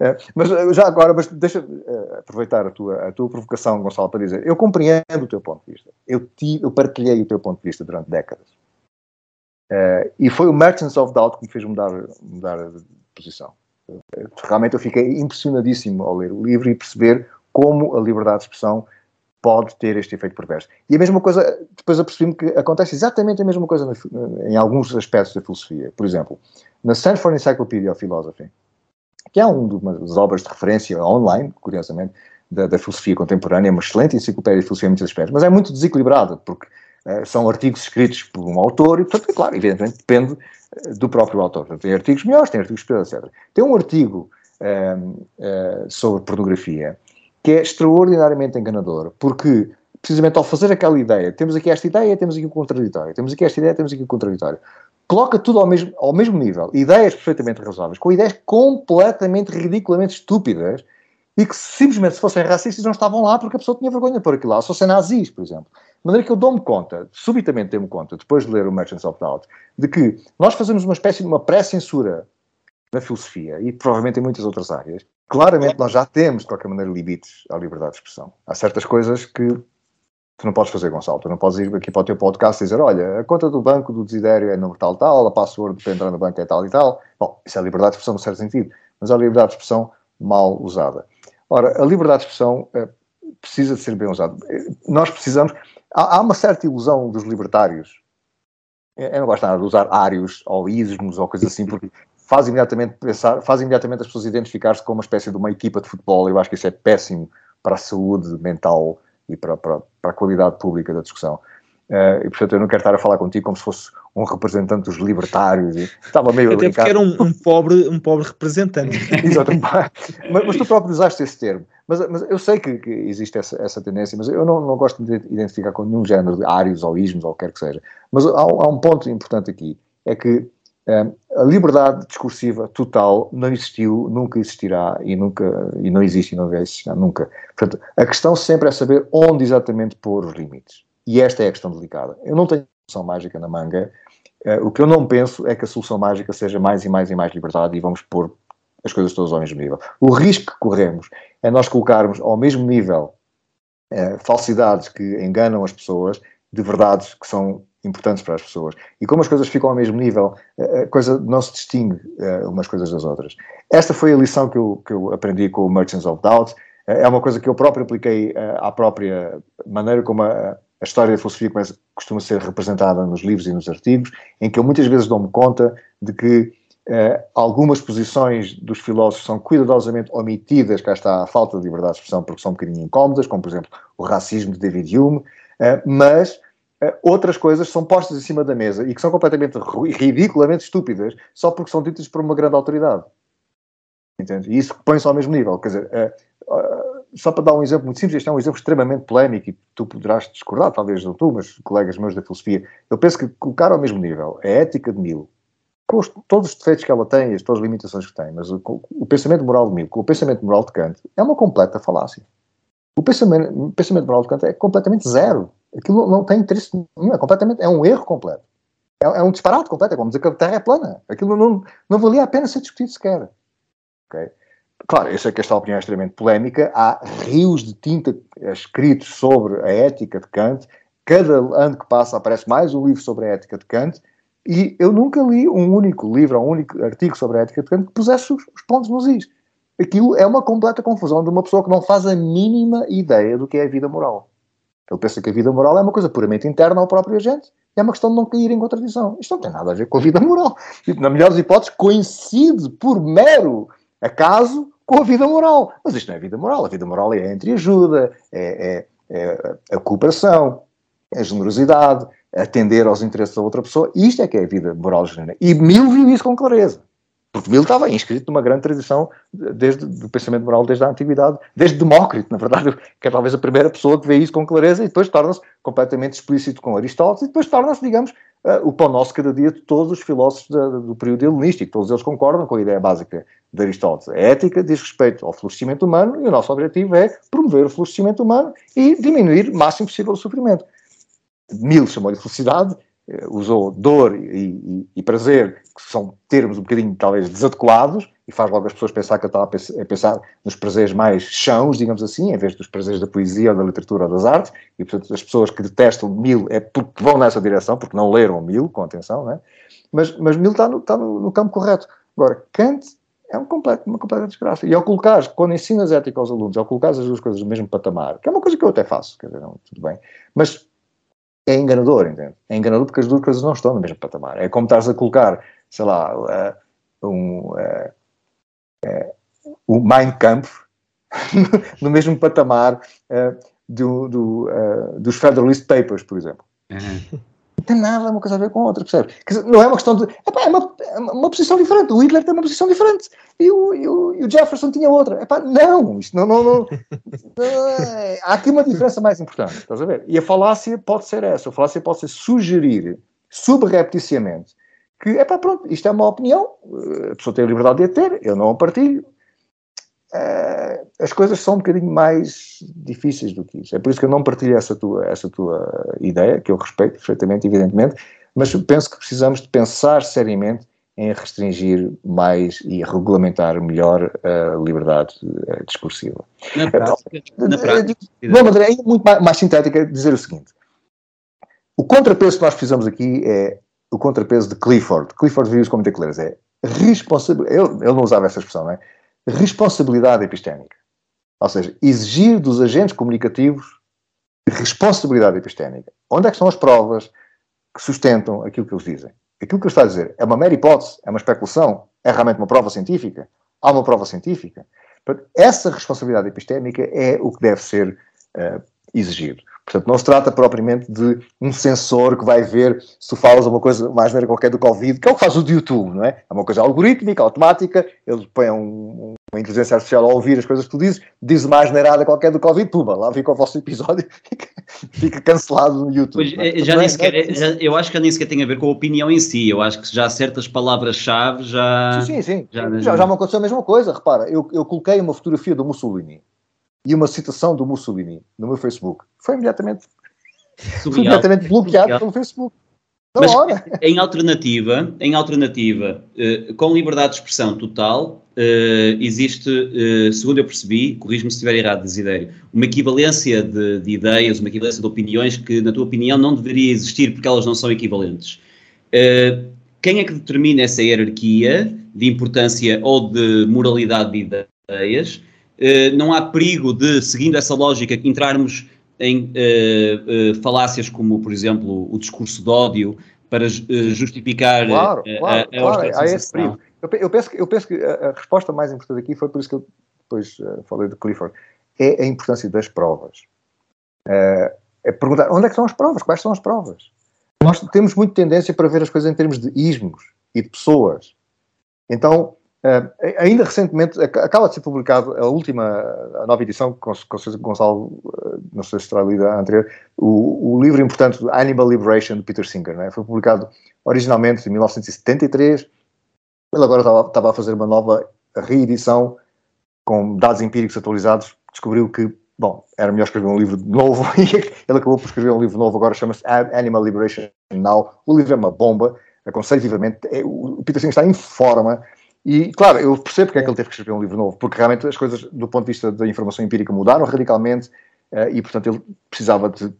É, mas já agora, mas deixa eh, aproveitar a tua, a tua provocação, Gonçalo, para dizer: eu compreendo o teu ponto de vista. Eu, tive, eu partilhei o teu ponto de vista durante décadas. Uh, e foi o Merchants of Doubt que me fez mudar, mudar de posição. Realmente eu fiquei impressionadíssimo ao ler o livro e perceber como a liberdade de expressão pode ter este efeito perverso. E a mesma coisa, depois apercebi-me que acontece exatamente a mesma coisa em alguns aspectos da filosofia. Por exemplo, na Stanford Encyclopedia of Philosophy, que é uma das obras de referência online, curiosamente, da, da filosofia contemporânea, é uma excelente enciclopédia de filosofia em muitos aspectos, mas é muito desequilibrada, porque uh, são artigos escritos por um autor e, portanto, é claro, evidentemente depende uh, do próprio autor. Tem artigos melhores, tem artigos piores, etc. Tem um artigo uh, sobre pornografia que é extraordinariamente enganador, porque precisamente ao fazer aquela ideia, temos aqui esta ideia, temos aqui o contraditório, temos aqui esta ideia, temos aqui o contraditório, coloca tudo ao mesmo, ao mesmo nível, ideias perfeitamente razoáveis, com ideias completamente ridiculamente estúpidas, e que simplesmente se fossem racistas não estavam lá porque a pessoa tinha vergonha de pôr aquilo lá, se fossem nazis, por exemplo. De maneira que eu dou-me conta, subitamente dei-me conta, depois de ler o Merchants of Doubt, de que nós fazemos uma espécie de uma pré-censura na filosofia e provavelmente em muitas outras áreas, claramente nós já temos, de qualquer maneira, limites à liberdade de expressão. Há certas coisas que tu não podes fazer, Gonçalo. Tu não podes ir aqui para o teu podcast e dizer: olha, a conta do banco do Desidério é número tal tal, a password para entrar no banco é tal e tal. Bom, isso é liberdade de expressão no certo sentido, mas é a liberdade de expressão mal usada. Ora, a liberdade de expressão é, precisa de ser bem usada. Nós precisamos. Há, há uma certa ilusão dos libertários. Eu não gosto nada de usar ários ou ismos ou coisas assim, porque faz imediatamente pensar, faz imediatamente as pessoas identificar-se com uma espécie de uma equipa de futebol. Eu acho que isso é péssimo para a saúde mental e para, para, para a qualidade pública da discussão. Uh, e portanto eu não quero estar a falar contigo como se fosse um representante dos libertários. E estava meio Até porque era um, um, pobre, um pobre representante. Exato, mas, mas, tu próprio usaste esse termo. Mas, mas eu sei que, que existe essa, essa, tendência, mas eu não, não, gosto de identificar com nenhum género de ários ou ismos ou o que quer que seja. Mas há, há um ponto importante aqui, é que a liberdade discursiva total não existiu, nunca existirá e, nunca, e não existe e não vai existir nunca. Portanto, a questão sempre é saber onde exatamente pôr os limites. E esta é a questão delicada. Eu não tenho solução mágica na manga. Uh, o que eu não penso é que a solução mágica seja mais e mais e mais liberdade e vamos pôr as coisas todas ao mesmo nível. O risco que corremos é nós colocarmos ao mesmo nível uh, falsidades que enganam as pessoas de verdades que são importantes para as pessoas. E como as coisas ficam ao mesmo nível, a coisa não se distingue uh, umas coisas das outras. Esta foi a lição que eu, que eu aprendi com o Merchants of Doubt. É uma coisa que eu próprio apliquei à própria maneira como a, a história da filosofia começa, costuma ser representada nos livros e nos artigos, em que eu muitas vezes dou-me conta de que algumas posições dos filósofos são cuidadosamente omitidas, cá está a falta de liberdade de expressão, porque são um bocadinho incómodas, como por exemplo o racismo de David Hume, mas eh, outras coisas são postas em cima da mesa e que são completamente ridiculamente estúpidas só porque são ditas por uma grande autoridade. Entende? E isso põe-se ao mesmo nível. Quer dizer, uh, uh, só para dar um exemplo muito simples, este é um exemplo extremamente polémico e tu poderás discordar, talvez não tu, mas colegas meus da filosofia. Eu penso que colocar ao mesmo nível a ética de Milo, com os, todos os defeitos que ela tem e todas as limitações que tem, mas o, o pensamento moral de Milo com o pensamento moral de Kant é uma completa falácia. O pensamento, pensamento moral de Kant é completamente zero. Aquilo não tem interesse nenhum, é completamente, é um erro completo. É, é um disparate completo, é como dizer que a Terra é plana. Aquilo não, não valia a pena ser discutido sequer. Okay? claro, eu sei que esta opinião é extremamente polémica, há rios de tinta escritos sobre a ética de Kant, cada ano que passa aparece mais um livro sobre a ética de Kant, e eu nunca li um único livro, um único artigo sobre a ética de Kant que pusesse os, os pontos nos is. Aquilo é uma completa confusão de uma pessoa que não faz a mínima ideia do que é a vida moral. Ele pensa que a vida moral é uma coisa puramente interna ao próprio agente, é uma questão de não cair em contradição. Isto não tem nada a ver com a vida moral. E, na melhor das hipóteses, coincide por mero acaso com a vida moral. Mas isto não é vida moral. A vida moral é a entreajuda, é, é, é a cooperação, é a generosidade, atender aos interesses da outra pessoa. Isto é que é a vida moral genuína. E Mill viu isso com clareza. Porque Mill estava inscrito numa grande tradição desde do pensamento moral desde a antiguidade, desde Demócrito, na verdade, que é talvez a primeira pessoa que vê isso com clareza e depois torna-se completamente explícito com Aristóteles e depois torna-se, digamos, uh, o pão nosso cada dia de todos os filósofos do período helenístico. Todos eles concordam com a ideia básica de Aristóteles. A ética diz respeito ao florescimento humano e o nosso objetivo é promover o florescimento humano e diminuir o máximo possível o sofrimento. Mill chamou-lhe felicidade, eh, usou dor e, e, e, prazer, que são termos um bocadinho talvez desadequados, e faz logo as pessoas pensar que eu estava a pensar nos prazeres mais chãos, digamos assim, em vez dos prazeres da poesia ou da literatura ou das artes, e portanto as pessoas que detestam Mill é porque vão nessa direção, porque não leram Mill, com atenção, não é? Mas, mas está, no, está no, no campo correto. Agora, Kant é um completo, uma completa desgraça. E ao colocar, quando ensinas ética aos alunos, ao colocar as duas coisas no mesmo patamar, que é uma coisa que eu até faço, quer dizer, não, tudo bem, mas é enganador, entende? É enganador porque as duas coisas não estão no mesmo patamar. É como estás a colocar, sei lá, uh, um, uh, uh, o Mein Kampf no mesmo patamar do, do, dos Federalist Papers, por exemplo. Uhum tem nada uma coisa a ver com a outra, percebe? não é uma questão de. Epá, é, uma, uma posição diferente. O Hitler tem uma posição diferente e o, e o, e o Jefferson tinha outra. Epá, não, isto não. não, não, há aqui uma diferença mais importante, estás a ver? E a falácia pode ser essa. A falácia pode ser sugerir subrepticiamente que, epá, pronto, isto é uma opinião, a pessoa tem a liberdade de a ter, eu não a partilho, uh, as coisas são um bocadinho mais difíceis do que isso. É por isso que eu não partilho essa tua, essa tua ideia, que eu respeito perfeitamente, evidentemente, mas penso que precisamos de pensar seriamente em restringir mais e regulamentar melhor a liberdade eh, discursiva. Na prática, na eh, prática. De uma maneira ainda muito mais, mais sintética, dizer o seguinte: o contrapeso que nós precisamos aqui é o contrapeso de Clifford. Clifford viu isso com muita clareza. É responsabilidade. Ele, ele não usava essa expressão, não é? responsabilidade epistémica. Ou seja, exigir dos agentes comunicativos responsabilidade epistémica. Onde é que estão as provas que sustentam aquilo que eles dizem? Aquilo que ele está a dizer é uma mera hipótese, é uma especulação, é realmente uma prova científica? Há uma prova científica? Essa responsabilidade epistémica é o que deve ser uh, exigido. Portanto, não se trata propriamente de um sensor que vai ver se tu falas uma coisa mais neira qualquer do Covid, que é o que faz o YouTube, não é? É uma coisa algorítmica, automática, ele põe um, uma inteligência artificial a ouvir as coisas que tu dizes, diz mais neirada qualquer do Covid, puma, lá fica o vosso episódio, fica, fica cancelado no YouTube. Pois, é? já nem sequer, já, eu acho que nem sequer tem a ver com a opinião em si, eu acho que já certas palavras-chave já... Sim, sim, sim. Já, já, já me aconteceu a mesma coisa, repara, eu, eu coloquei uma fotografia do Mussolini, e uma citação do Mussolini no meu Facebook. Foi imediatamente, foi imediatamente bloqueado Surreal. pelo Facebook. Mas, em alternativa, em alternativa uh, com liberdade de expressão total, uh, existe, uh, segundo eu percebi, corrijo-me se estiver errado, Desidério, uma equivalência de, de, ideias, uma equivalência de opiniões que, na tua opinião, não deveria existir porque elas não são equivalentes. quem é que determina essa hierarquia de importância ou de moralidade de ideias? Eh, não há perigo de, seguindo essa lógica, entrarmos em uh, uh, falácias como, por exemplo, o discurso de ódio para justificar claro, claro, a, a claro, há esse perigo. Eu, penso que, eu penso que a, resposta mais importante aqui foi por isso que eu depois falei de Clifford, é a importância das provas. é perguntar onde é que estão as provas, quais são as provas. Nós temos muita tendência para ver as coisas em termos de ismos e de pessoas. Então, Uh, ainda recentemente, acaba de ser publicado a última, a nova edição, com, com Gonçalo, uh, não sei se terá lido a anterior, o, o, livro importante Animal Liberation de Peter Singer. Né? Foi publicado originalmente em 1973. Ele agora estava, estava a fazer uma nova reedição com dados empíricos atualizados. Descobriu que, bom, era melhor escrever um livro novo e ele acabou por escrever um livro novo, agora chama-se Animal Liberation Now. O livro é uma bomba, aconselho vivamente. É, o Peter Singer está em forma E, claro, eu percebo porque é que ele teve que escrever um livro novo, porque realmente as coisas, do ponto de vista da informação empírica, mudaram radicalmente uh, e, portanto, ele precisava de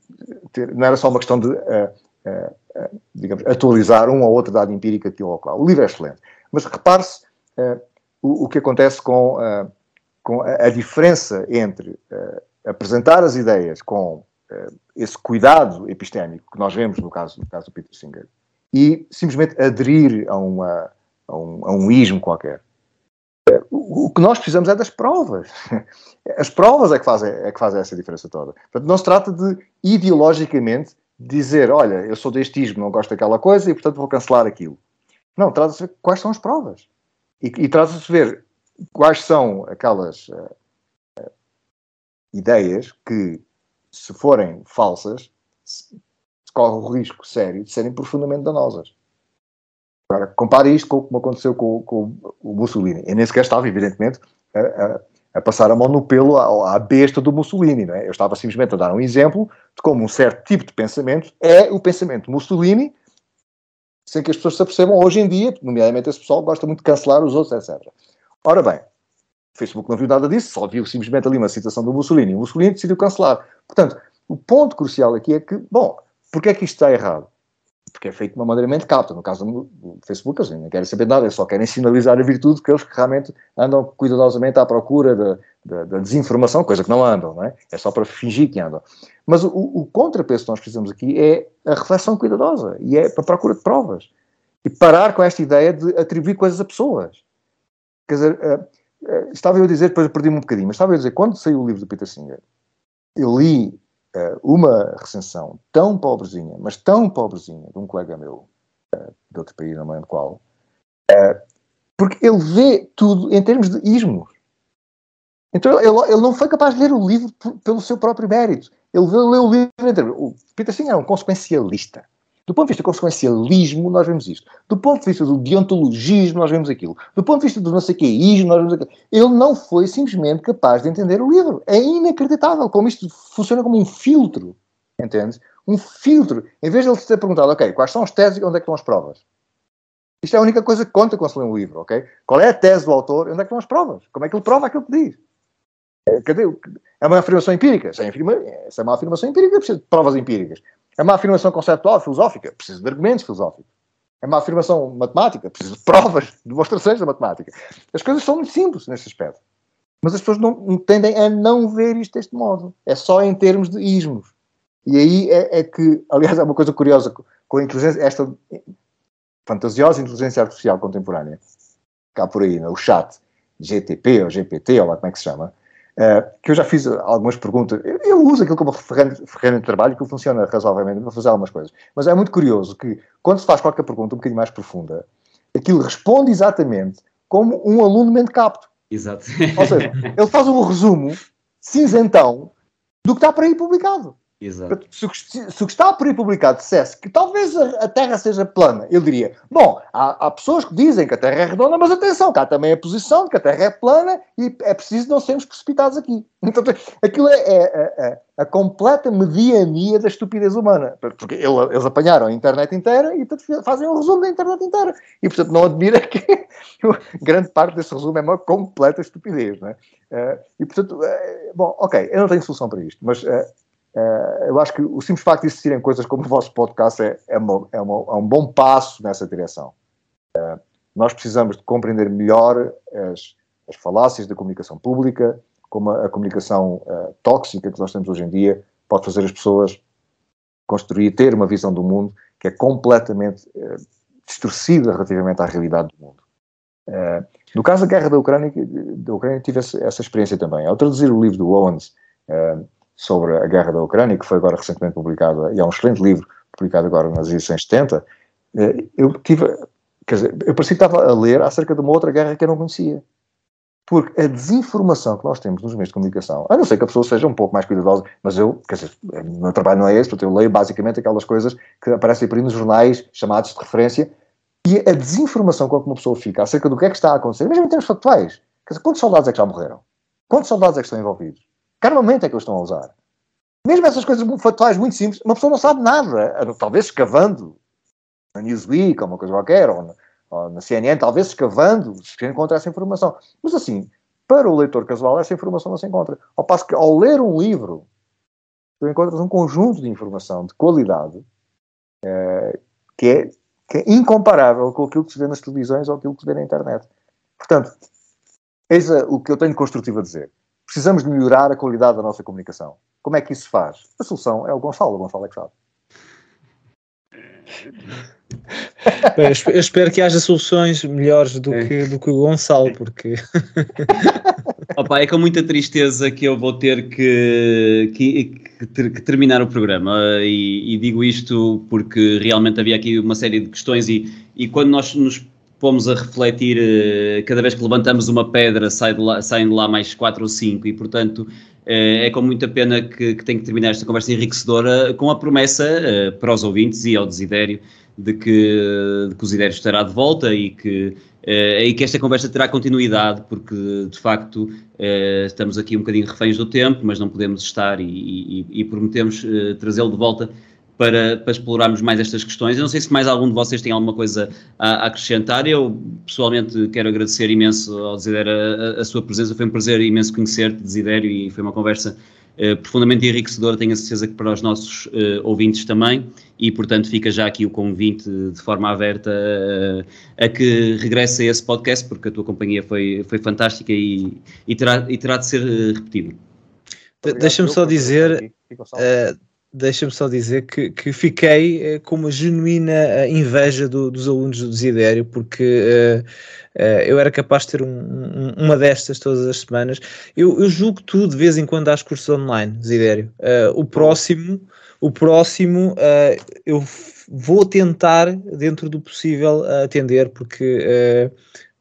ter. Não era só uma questão de, uh, uh, digamos, atualizar um ou outro dado empírico aqui ou lá. O livro é excelente. Mas repare-se o, que acontece com, com a, diferença entre apresentar as ideias com esse cuidado epistémico que nós vemos no caso, no caso do Peter Singer e simplesmente aderir a uma a um, a um ismo qualquer. O, o que nós precisamos é das provas. As provas é que, fazem, é que fazem essa diferença toda. Portanto, não se trata de ideologicamente dizer, olha, eu sou deste ismo, não gosto daquela coisa e portanto vou cancelar aquilo. Não, trata-se de ver quais são as provas. E, e trata-se de ver quais são aquelas uh, uh, ideias que, se forem falsas, se corre o risco sério de serem profundamente danosas. Agora, compare isto com como aconteceu com, com o Mussolini. Eu nem sequer estava, evidentemente, a, a, a passar a mão no pelo à, à besta do Mussolini. É? Eu estava simplesmente a dar um exemplo de como um certo tipo de pensamento é o pensamento Mussolini, sem que as pessoas se apercebam hoje em dia, nomeadamente esse pessoal gosta muito de cancelar os outros, etc. Ora bem, o Facebook não viu nada disso, só viu simplesmente ali uma citação do Mussolini. O Mussolini decidiu cancelar. Portanto, o ponto crucial aqui é que, bom, porque é que isto está errado? Porque é feito de uma maneira mente capta. No caso do Facebook, eles não querem saber nada, eles só querem sinalizar a virtude que eles realmente andam cuidadosamente à procura da, desinformação, coisa que não andam, não é? É só para fingir que andam. Mas o, o contrapeso que nós precisamos aqui é a reflexão cuidadosa e é a procura de provas. E parar com esta ideia de atribuir coisas a pessoas. Quer dizer, uh, uh, estava eu a dizer, depois perdi-me um bocadinho, mas estava eu a dizer, quando saiu o livro do Peter Singer, eu li uma recensão tão pobrezinha, mas tão pobrezinha, de um colega meu, uh, de outro país, não me lembro qual, uh, porque ele vê tudo em termos de ismos. Então ele, ele não foi capaz de ler o livro pelo seu próprio mérito. Ele leu o livro em termos. O Peter Singer é um consequencialista. Do ponto de vista do consequencialismo, nós vemos isto. Do ponto de vista do deontologismo, nós vemos aquilo. Do ponto de vista do não sei queísmo, nós vemos aquilo. Ele não foi simplesmente capaz de entender o livro. É inacreditável como isto funciona como um filtro. Entende? Um filtro. Em vez de ele ter perguntado, ok, quais são as teses e onde é que estão as provas? Isto é a única coisa que conta quando se lê um livro, ok? Qual é a tese do autor onde é que estão as provas? Como é que ele prova aquilo que diz? É? É uma afirmação empírica. Se é uma afirmação empírica, precisa de provas empíricas. É uma afirmação conceptual, filosófica, precisa de argumentos filosóficos. É uma afirmação matemática, precisa de provas, demonstrações da matemática. As coisas são muito simples nesse aspecto. Mas as pessoas não, tendem a não ver isto deste modo. É só em termos de ismos. E aí é, é que, aliás, é uma coisa curiosa com a inteligência, esta fantasiosa inteligência artificial contemporânea, cá por aí, no o chat, GTP ou GPT, ou lá como é que se chama, Uh, que eu já fiz algumas perguntas. Eu, eu uso aquilo como ferramenta, de trabalho que funciona razoavelmente para fazer algumas coisas. Mas é muito curioso que, quando se faz qualquer pergunta um bocadinho mais profunda, aquilo responde exatamente como um aluno mente capto. Exato. Ou seja, ele faz um resumo cinzentão do que está por aí publicado. Exato. Se, o que está por aí publicado dissesse que talvez a, Terra seja plana, ele diria: Bom, há, há, pessoas que dizem que a Terra é redonda, mas atenção, há também a posição de que a Terra é plana e é preciso não sermos precipitados aqui. Então, aquilo é, é, é, é a completa mediania da estupidez humana. Porque eles apanharam a internet inteira e portanto, fazem um resumo da internet inteira. E, portanto, não admira que grande parte desse resumo é uma completa estupidez. Não é? Uh, e, portanto, uh, bom, ok, eu não tenho solução para isto, mas. Uh, Uh, eu acho que o simples facto de existirem coisas como o vosso podcast é, é, uma, é, uma, é um bom passo nessa direção. Uh, nós precisamos de compreender melhor as, as, falácias da comunicação pública, como a, a comunicação uh, tóxica que nós temos hoje em dia pode fazer as pessoas construir, ter uma visão do mundo que é completamente distorcida relativamente à realidade do mundo. no caso da guerra da Ucrânia, da Ucrânia tive essa, essa experiência também. Ao traduzir o livro do Owens, sobre a guerra da Ucrânia, que foi agora recentemente publicado, e é um excelente livro, publicado agora nas edições 70, eh, eu tive, quer dizer, eu parecia que estava a ler acerca de uma outra guerra que eu não conhecia. Porque a desinformação que nós temos nos meios de comunicação, a não ser que a pessoa seja um pouco mais cuidadosa, mas eu, quer dizer, o meu trabalho não é esse, porque eu leio basicamente aquelas coisas que aparecem por aí nos jornais chamados de referência, e a desinformação com que uma pessoa fica acerca do que é que está a acontecer, mesmo em termos factuais, quer dizer, quantos soldados é que já morreram? Quantos soldados é que estão envolvidos? Que armamento é que eles estão a usar? Mesmo essas coisas factuais muito simples, uma pessoa não sabe nada. Talvez escavando na Newsweek ou uma coisa qualquer, ou, ou na CNN, talvez escavando, se encontra essa informação. Mas assim, para o leitor casual, essa informação não se encontra. Ao passo que, ao ler um livro, tu encontras um conjunto de informação de qualidade é, que, é, que, é, incomparável com aquilo que se vê nas televisões ou aquilo que se vê na internet. Portanto, eis o que eu tenho construtivo a dizer. Precisamos de melhorar a qualidade da nossa comunicação. Como é que isso se faz? A solução é o Gonçalo. O Gonçalo é que sabe. Bem, eu espero que haja soluções melhores do, é. que, do que o Gonçalo, porque. Opa, é com muita tristeza que eu vou ter que, que, que, que terminar o programa. E, e, digo isto porque realmente havia aqui uma série de questões, e, e quando nós nos pomos a refletir, eh, cada vez que levantamos uma pedra, sai de lá, saem de lá mais quatro ou cinco, e portanto eh, é com muita pena que, que tenho que terminar esta conversa enriquecedora com a promessa eh, para os ouvintes e ao Desidério de que, de que o Desidério estará de volta e que, e que esta conversa terá continuidade, porque de facto estamos aqui um bocadinho reféns do tempo, mas não podemos estar e, e, e prometemos trazê-lo de volta para, para, explorarmos mais estas questões. Eu não sei se mais algum de vocês tem alguma coisa a, a acrescentar. Eu, pessoalmente, quero agradecer imenso ao Desidério a, a, sua presença. Foi um prazer imenso conhecer-te, Desidério, e foi uma conversa uh, profundamente enriquecedora. Tenho a certeza que para os nossos uh, ouvintes também. E, portanto, fica já aqui o convite de forma aberta uh, a que regresse a esse podcast, porque a tua companhia foi, foi fantástica e, e, terá, e terá de ser repetido. Deixa-me só dizer, deixa-me só dizer que, que fiquei eh, com uma genuína eh, inveja do, dos alunos do Desidério, porque uh, eu era capaz de ter um, um, uma destas todas as semanas. Eu, eu julgo tu de vez em quando às cursos online, Desidério. O próximo, o próximo eu vou tentar, dentro do possível, atender, porque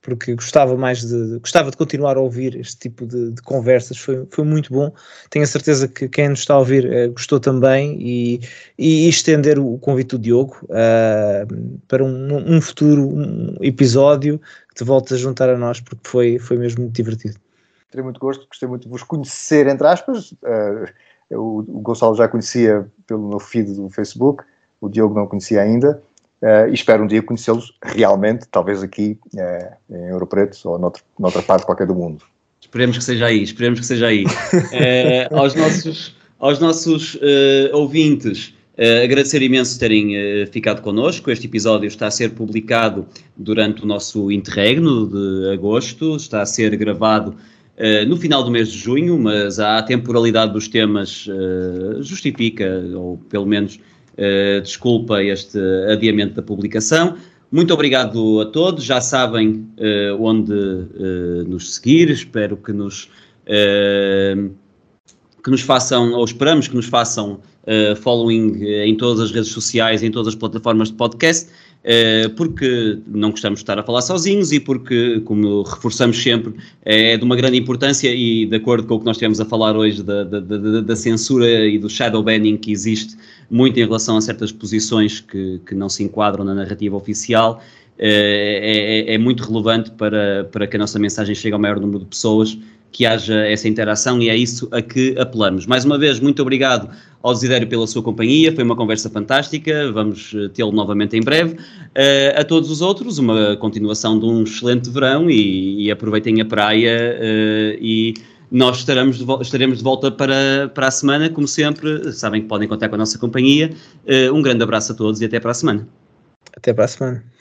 porque gostava mais de gostava de continuar a ouvir este tipo de, de conversas, foi, foi muito bom. Tenho a certeza que quem nos está a ouvir uh, gostou também e, e, estender o convite do Diogo uh, para um, um, futuro um episódio que te voltes a juntar a nós, porque foi, foi mesmo muito divertido. Terei muito gosto, gostei muito de vos conhecer, entre aspas. Uh, o, o Gonçalo já conhecia pelo meu feed do Facebook, o Diogo não conhecia ainda. Uh, e espero um dia conhecê-los realmente, talvez aqui uh, em Ouro Preto ou noutro, noutra parte qualquer do mundo. Esperemos que seja aí, esperemos que seja aí. uh, aos nossos, aos nossos ouvintes, agradecer imenso terem ficado connosco. Este episódio está a ser publicado durante o nosso interregno de agosto, está a ser gravado no final do mês de junho, mas a temporalidade dos temas justifica, ou pelo menos Uh, desculpa este adiamento da publicação. Muito obrigado a todos. Já sabem uh, onde uh, nos seguir. Espero que nos, que nos façam, ou esperamos que nos façam following em todas as redes sociais, em todas as plataformas de podcast. Eh, porque não gostamos de estar a falar sozinhos e porque, como reforçamos sempre, é de uma grande importância e de acordo com o que nós tivemos a falar hoje da, da, da, da censura e do shadow banning que existe muito em relação a certas posições que, que não se enquadram na narrativa oficial, eh, é, é, é muito relevante para, para que a nossa mensagem chegue ao maior número de pessoas que haja essa interação e é isso a que apelamos. Mais uma vez, muito obrigado ao Desidério pela sua companhia, foi uma conversa fantástica, vamos eh, tê-lo novamente em breve. Uh, a todos os outros, uma continuação de um excelente verão e, e aproveitem a praia uh, e nós estaremos de, estaremos de volta para, para a semana, como sempre, sabem que podem contar com a nossa companhia. Uh, um grande abraço a todos e até para a semana. Até para a semana.